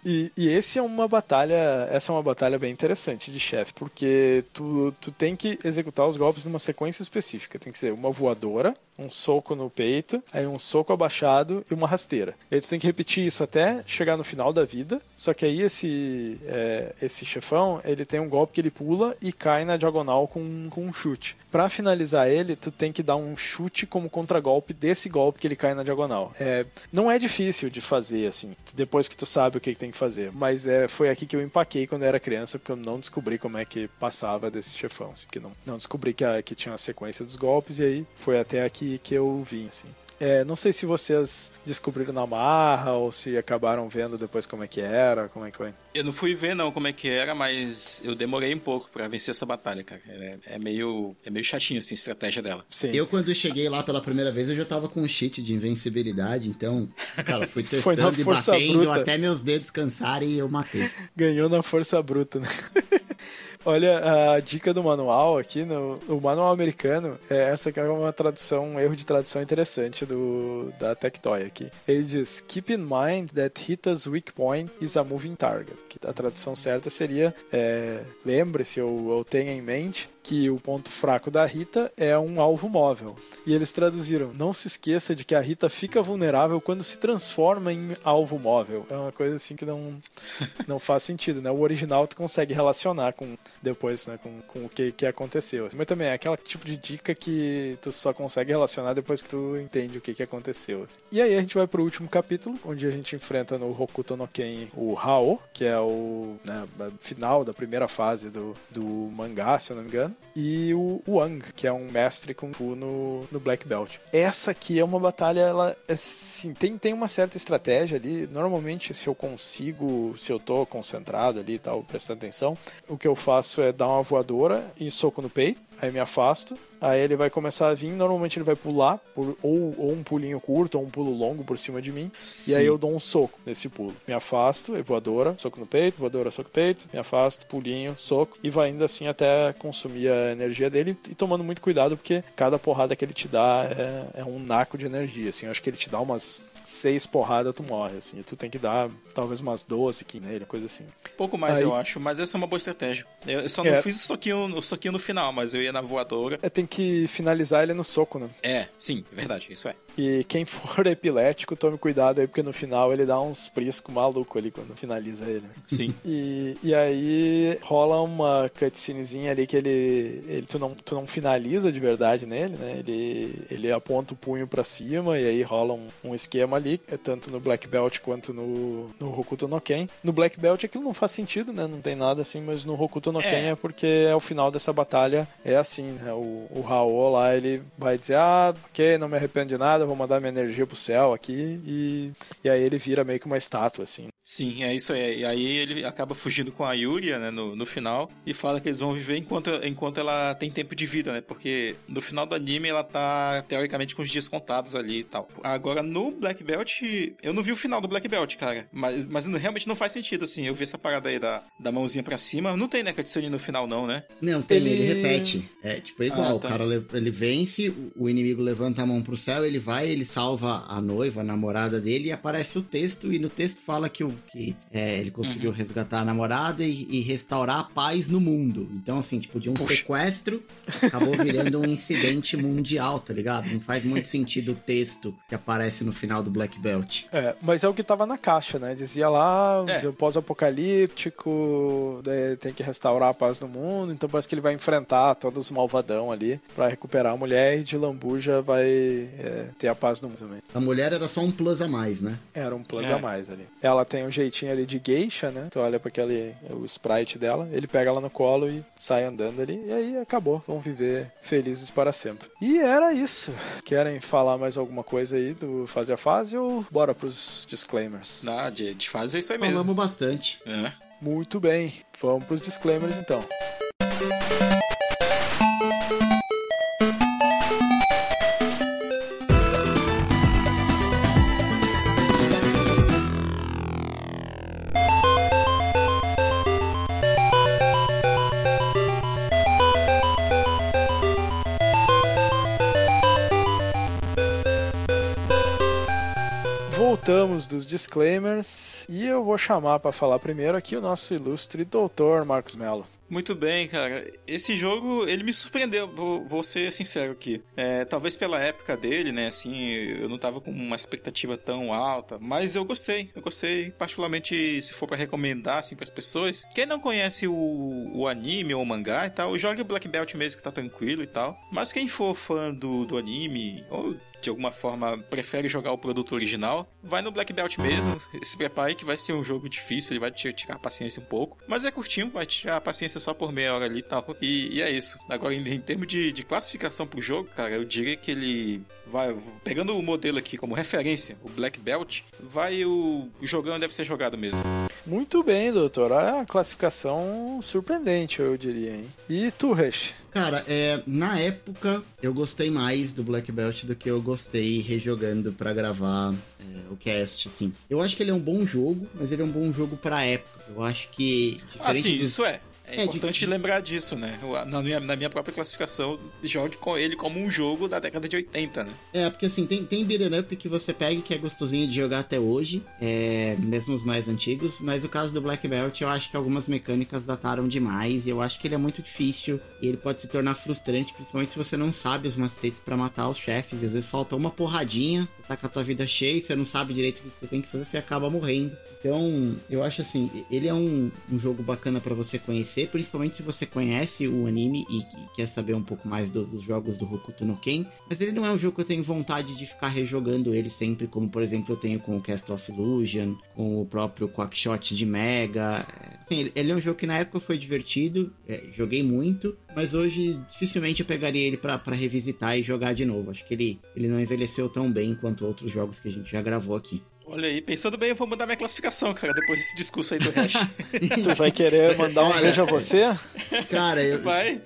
E, e esse é uma batalha, essa é uma batalha bem interessante de chefe, porque tu, tu tem que executar os golpes numa sequência específica. Tem que ser uma voadora, um soco no peito, aí um soco abaixado e uma rasteira. E aí tu tem que repetir isso até chegar no final da vida. Só que aí esse, é, esse chefão, ele tem um golpe que ele pula e cai na diagonal com, com um chute. Pra finalizar ele, tu tem que dar um chute como contragolpe desse golpe que ele cai na diagonal. É, não é difícil de fazer, assim, depois que tu sabe o que, que tem que fazer. Mas é, foi aqui que eu empaquei quando eu era criança, porque eu não descobri como é que passava desse chefão, assim, porque não, não descobri que, a- que tinha a sequência dos golpes, e aí foi até aqui que eu vim, assim. É, não sei se vocês descobriram na marra ou se acabaram vendo depois como é que era, como é que foi. Eu não fui ver não como é que era, mas eu demorei um pouco pra vencer essa batalha, cara. É, é meio é meio chatinho assim a estratégia dela. Sim. Eu, quando cheguei lá pela primeira vez, eu já tava com um cheat de invencibilidade, então, cara, fui [LAUGHS] testando e batendo bruta. até meus dedos cansarem e eu matei. Ganhou na força bruta, né? [LAUGHS] Olha, a dica do manual aqui, no, o manual americano, é essa que é uma tradução, um erro de tradução interessante do, da Tectoy aqui. Ele diz, keep in mind that Rita's weak point is a moving target. Que a tradução certa seria, é, lembre-se ou, ou tenha em mente que o ponto fraco da Rita é um alvo móvel. E eles traduziram: não se esqueça de que a Rita fica vulnerável quando se transforma em alvo móvel. É uma coisa assim que não, [LAUGHS] não faz sentido, né? O original tu consegue relacionar com depois, né, com, com o que, que aconteceu. Mas também é aquela tipo de dica que tu só consegue relacionar depois que tu entende o que, que aconteceu. E aí a gente vai pro último capítulo, onde a gente enfrenta no Hokuto no Ken o Hao, que é o né, final da primeira fase do, do mangá, se eu não me engano e o Wang, que é um mestre Kung Fu no, no Black Belt. Essa aqui é uma batalha, ela assim, tem, tem uma certa estratégia ali. Normalmente, se eu consigo, se eu tô concentrado ali e tal, prestando atenção, o que eu faço é dar uma voadora e soco no peito, aí me afasto. Aí ele vai começar a vir, normalmente ele vai pular, por, ou, ou um pulinho curto, ou um pulo longo por cima de mim. Sim. E aí eu dou um soco nesse pulo. Me afasto, é voadora, soco no peito, voadora, soco no peito, me afasto, pulinho, soco, e vai indo assim até consumir a energia dele e tomando muito cuidado, porque cada porrada que ele te dá é, é um naco de energia, assim. Eu acho que ele te dá umas seis porradas, tu morre, assim. E tu tem que dar talvez umas 12 aqui nele, coisa assim. Pouco mais Aí- eu acho, mas essa é uma boa estratégia. Eu eu só É. não fiz o soquinho, o soquinho no final, mas eu ia na voadora. É, tem que finalizar ele no soco, né? É, sim, é verdade, isso é. E quem for [LAUGHS] epilético, tome cuidado aí, porque no final ele dá uns priscos maluco ali quando finaliza ele. Sim. [LAUGHS] E, e aí rola uma cutscenezinha ali que ele, ele tu, não, tu não finaliza de verdade nele, né? Ele, ele aponta o punho pra cima e aí rola um, um esquema ali, é tanto no Black Belt quanto no, no Hokuto no Ken. No Black Belt aquilo não faz sentido, né? Não tem nada assim, mas no Hokuto no É. Ken é porque é o final dessa batalha é assim, né? O, o Raul lá, ele vai dizer, ah, ok, não me arrependo de nada, vou mandar minha energia pro céu aqui e, e aí ele vira meio que uma estátua, assim. Sim, é isso aí. E aí ele acaba fugindo com a Yuria, né, no, no final, e fala que eles vão viver enquanto, enquanto ela tem tempo de vida, né? Porque no final do anime ela tá, teoricamente, com os dias contados ali e tal. Agora, no Black Belt, eu não vi o final do Black Belt, cara. Mas, mas realmente não faz sentido, assim. Eu vi essa parada aí da, da mãozinha pra cima. Não tem, né, cutscene no final, não, né? Não, tem, ele, Ele- repete. É tipo é igual, Ah, tá. o cara le- ele vence, o inimigo levanta a mão pro céu, ele vai, ele salva a noiva, a namorada dele, e aparece o texto, e no texto fala que, o, que é, ele conseguiu Uhum. resgatar a namorada e, e restaurar a paz no mundo. Então, assim, tipo, de um Puxa. sequestro, acabou virando um incidente [LAUGHS] mundial, tá ligado? Não faz muito sentido o texto que aparece no final do Black Belt. É, mas é o que tava na caixa, né? Dizia lá, É. pós-apocalíptico, daí tem que restaurar a paz no mundo, então parece que ele vai enfrentar todos os malvadão ali pra recuperar a mulher e de lambuja vai é, ter a paz no mundo também. A mulher era só um plus a mais, né? Era um plus É. a mais ali. Ela tem um jeitinho ali de geisha, né? Tu olha pra aquele o sprite dela, ele pega ela no colo e sai andando ali, e aí acabou. Vão viver felizes para sempre. E era isso. Querem falar mais alguma coisa aí do fase a fase ou bora pros disclaimers? Ah, de, de fase é isso aí mesmo. Falamos bastante. É. Muito bem, vamos pros disclaimers então. Voltamos dos disclaimers e eu vou chamar para falar primeiro aqui o nosso ilustre doutor Marcos Mello. Muito bem, cara. Esse jogo, ele me surpreendeu, vou, vou ser sincero aqui. É, talvez pela época dele, né, assim, eu não tava com uma expectativa tão alta, mas eu gostei. Eu gostei, particularmente se for pra recomendar, assim, pras pessoas. Quem não conhece o, o anime ou o mangá e tal, jogue Black Belt mesmo, que tá tranquilo e tal. Mas quem for fã do, do anime, ou de alguma forma prefere jogar o produto original, vai no Black Belt mesmo. Se prepare que vai ser um jogo difícil, ele vai te tirar a paciência um pouco. Mas é curtinho, vai tirar a paciência só por meia hora ali e tal. E, e é isso. Agora, em, em termos de, de classificação pro jogo, cara, eu diria que ele vai. Pegando o modelo aqui como referência, o Black Belt, vai o, o jogão deve ser jogado mesmo. Muito bem, doutor. É uma classificação surpreendente, eu diria, hein? E tu, Resh? Cara, é, na época eu gostei mais do Black Belt do que eu gostei rejogando pra gravar é, o cast, assim. Eu acho que ele é um bom jogo, mas ele é um bom jogo pra época. Eu acho que Ah, sim, do- isso é. É, É, importante de- lembrar disso, né? Na minha, na minha própria classificação, jogue com ele como um jogo da década de 80, né? É, porque assim, tem, tem beat'em up que você pega que é gostosinho de jogar até hoje, é, mesmo os mais antigos, mas o caso do Black Belt eu acho que algumas mecânicas dataram demais e eu acho que ele é muito difícil e ele pode se tornar frustrante, principalmente se você não sabe os macetes pra matar os chefes, às vezes falta uma porradinha, tá com a tua vida cheia e você não sabe direito o que você tem que fazer, você acaba morrendo. Então, eu acho assim, ele é um, um jogo bacana pra você conhecer, principalmente se você conhece o anime e, e quer saber um pouco mais do- dos jogos do Hokuto no Ken. Mas ele não é um jogo que eu tenho vontade de ficar rejogando ele sempre, como por exemplo eu tenho com o Cast of Illusion, com o próprio Quackshot de Mega. É, Assim, ele, ele é um jogo que na época foi divertido, é, joguei muito, mas hoje dificilmente eu pegaria ele pra revisitar e jogar de novo. Acho que ele, ele não envelheceu tão bem quanto outros jogos que a gente já gravou aqui. Olha aí, pensando bem, eu vou mudar minha classificação, cara, depois desse discurso aí do [LAUGHS] hash. Tu vai querer mandar um beijo a você? Cara, eu, Vai.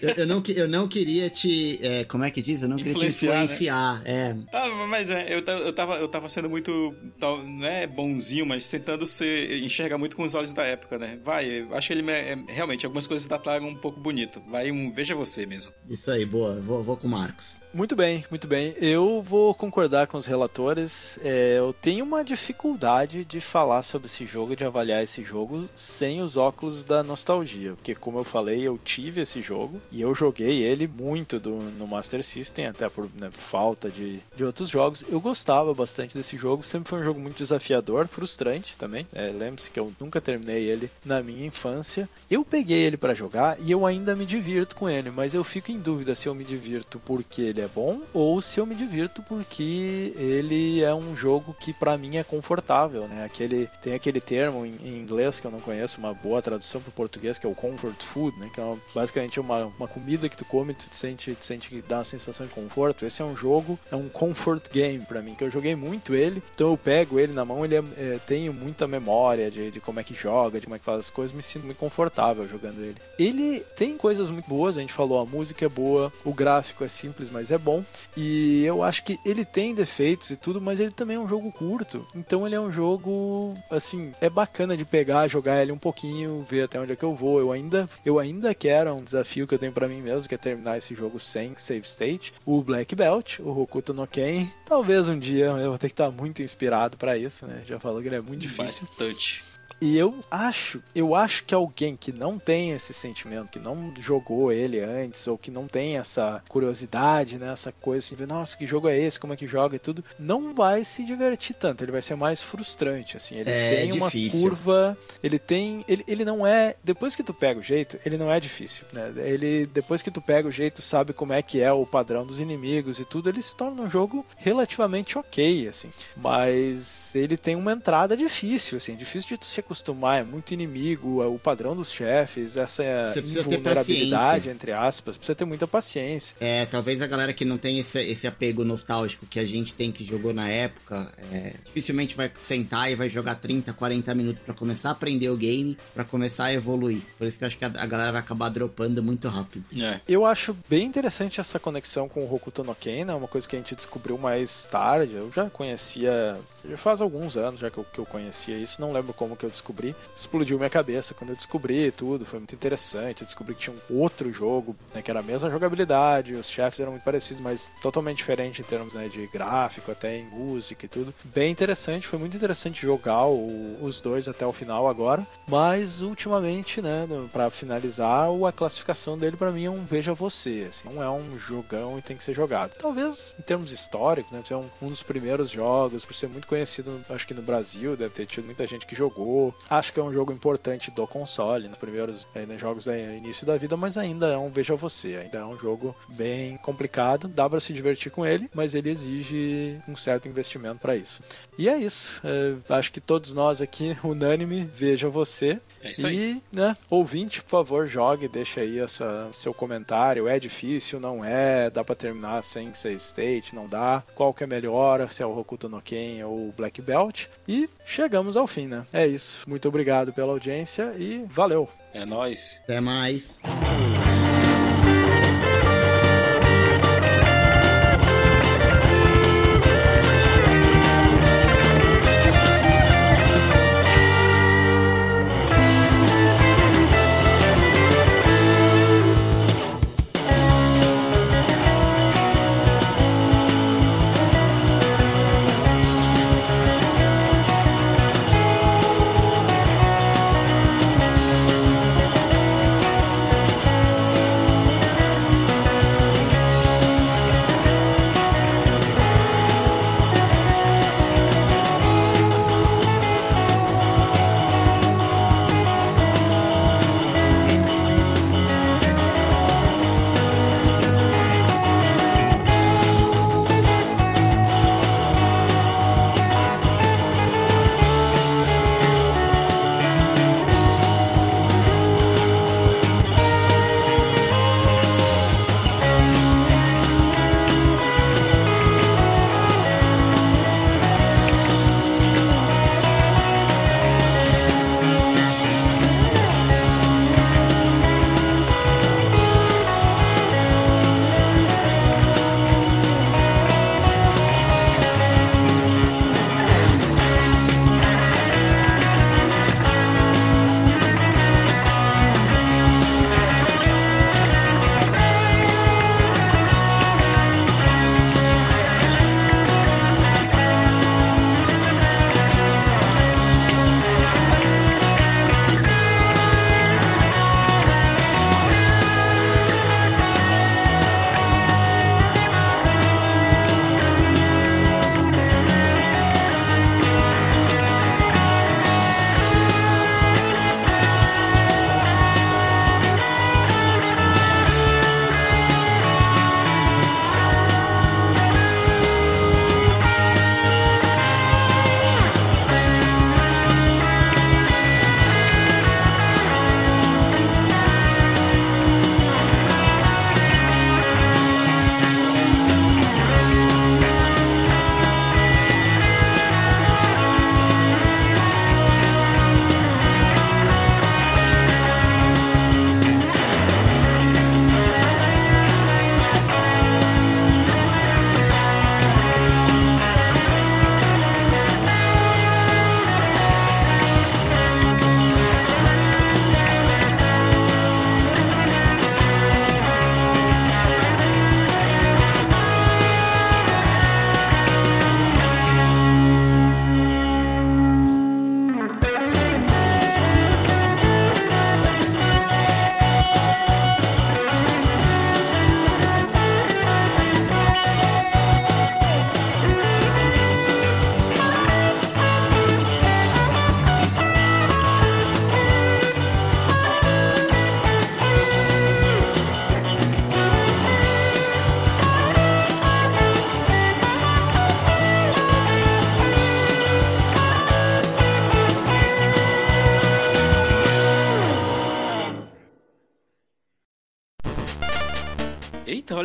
eu, eu não, eu não queria te. é, como é que diz? Eu não queria te Influenciar, né? É, Ah, mas é, eu, eu, tava, eu tava sendo muito, tal, não é bonzinho, mas tentando ser, enxergar muito com os olhos da época, né? Vai, eu acho que ele é, realmente, algumas coisas dataram um pouco bonito. Vai, um, veja você mesmo. isso aí, boa. Vou, vou com o Marcos. Muito bem, muito bem. Eu vou concordar com os relatores. É, eu tenho uma dificuldade de falar sobre esse jogo, de avaliar esse jogo sem os óculos da nostalgia. Porque, como eu falei, eu tive esse jogo e eu joguei ele muito do, no Master System, até por né, falta de, de outros jogos. Eu gostava bastante desse jogo, sempre foi um jogo muito desafiador, frustrante também. É, Lembre-se que eu nunca terminei ele na minha infância. Eu peguei ele para jogar e eu ainda me divirto com ele, mas eu fico em dúvida se eu me divirto porque ele é bom ou se eu me divirto porque ele é um jogo que para mim é confortável, né? Aquele tem aquele termo em, em, inglês que eu não conheço, uma boa tradução para português que é o comfort food, né? Que é uma, basicamente uma, uma comida que tu come, tu te sente, te sente que dá uma sensação de conforto. Esse é um jogo, é um comfort game para mim, que eu joguei muito ele, então eu pego ele na mão, ele é, é, tenho muita memória de, de como é que joga, de como é que faz as coisas, me sinto muito confortável jogando ele. Ele tem coisas muito boas, a gente falou, a música é boa, o gráfico é simples, mas é bom. E eu acho que ele tem defeitos e tudo, mas ele também é um jogo curto. Então ele é um jogo, assim, é bacana de pegar, jogar ele um pouquinho, ver até onde é que eu vou. Eu ainda, eu ainda quero um desafio que eu tenho para mim mesmo, que é terminar esse jogo sem save state. O Black Belt, o Hokuto no Ken. Talvez um dia eu vou ter que estar muito inspirado para isso, né? Já falou que ele é muito difícil. Bastante. E eu acho, eu acho que alguém que não tem esse sentimento, que não jogou ele antes, ou que não tem essa curiosidade, né, essa coisa assim, de, nossa, que jogo é esse, como é que joga? e tudo, não vai se divertir tanto, ele vai ser mais frustrante, assim, ele é tem uma difícil. curva, ele tem, ele, ele não é, depois que tu pega o jeito, ele não é difícil, né, ele, depois que tu pega o jeito, sabe como é que é o padrão dos inimigos e tudo, ele se torna um jogo relativamente ok, assim, mas ele tem uma entrada difícil, assim, difícil de tu se acostumar, é muito inimigo, é o padrão dos chefes, essa invulnerabilidade, paciência. entre aspas, precisa ter muita paciência. É, talvez a galera que não tem esse, esse apego nostálgico que a gente tem que jogou na época, é, dificilmente vai sentar e vai jogar 30, 40 minutos pra começar a aprender o game, pra começar a evoluir. Por isso que eu acho que a, a galera vai acabar dropando muito rápido. É. Eu acho bem interessante essa conexão com o Hokuto no Ken, né? Uma coisa que a gente descobriu mais tarde. Eu já conhecia, já faz alguns anos já que eu, que eu conhecia isso, não lembro como que eu descobri. Explodiu minha cabeça quando eu descobri tudo, foi muito interessante. Eu descobri que tinha um outro jogo, né, que era a mesma jogabilidade, os chefes eram muito parecidos, mas totalmente diferente em termos né, de gráfico, até em música e tudo. Bem interessante, foi muito interessante jogar o- os dois até o final agora, mas ultimamente, né, pra finalizar, a classificação dele pra mim é um veja você, assim, não é um jogão e tem que ser jogado. Talvez em termos históricos, né, ser um, um dos primeiros jogos, por ser muito conhecido, acho que no Brasil, deve ter tido muita gente que jogou. Acho que é um jogo importante do console, nos primeiros eh, né, jogos do início da vida, mas ainda é um veja você, ainda é um jogo bem complicado, dá pra se divertir com ele, mas ele exige um certo investimento pra isso. E é isso. eh, acho que todos nós aqui, [LAUGHS] unânime, veja você. É isso aí. E, né, ouvinte, por favor, jogue, deixa aí essa, seu comentário. É difícil, não é? Dá pra terminar sem save state, não dá? Qual que é melhor, se é o Hokuto no Ken ou o Black Belt? E chegamos ao fim, né? É isso. Muito obrigado pela audiência e valeu! É nóis. Até mais.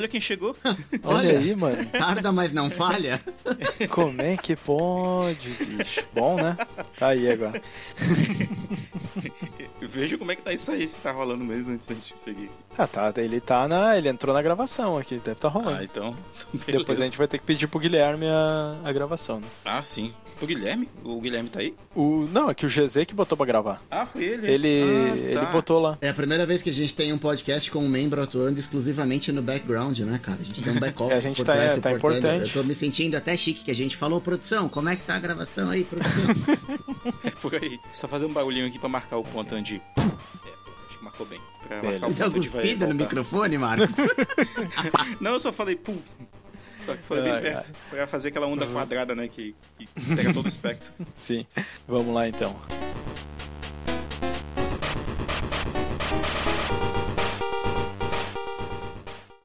Olha quem chegou. [LAUGHS] Olha, Olha. aí, mano. Tarda, mas não falha. Como é que pode, bicho? Bom, né? Tá aí agora. [LAUGHS] Veja como é que tá isso aí, se tá rolando mesmo antes da gente seguir. Ah, tá. Ele tá na. Ele entrou na gravação aqui, deve tá rolando. Ah, então. [LAUGHS] Depois a beleza. gente vai ter que pedir pro Guilherme a, a gravação, né? Ah, sim. O Guilherme? O Guilherme tá aí? O, não, é que o GZ que botou pra gravar. Ah, foi ele. Ele, Ah, ele tá. botou lá. É a primeira vez que a gente tem um podcast com um membro atuando exclusivamente no background, né, cara? A gente tem um back-office [LAUGHS] É, a gente por tá- trás é, tá importante. Eu tô me sentindo até chique que a gente falou, produção, como é que tá a gravação aí, produção? [LAUGHS] É por aí. Só fazer um barulhinho aqui pra marcar o ponto de. É, pô, acho que marcou bem. Pra marcar o cuspida no microfone, Marcos? [LAUGHS] Não, eu só falei pum. Só que falei bem Ai, perto. Pra fazer aquela onda quadrada, né? Que, que pega todo o espectro. [LAUGHS] Sim. Vamos lá então.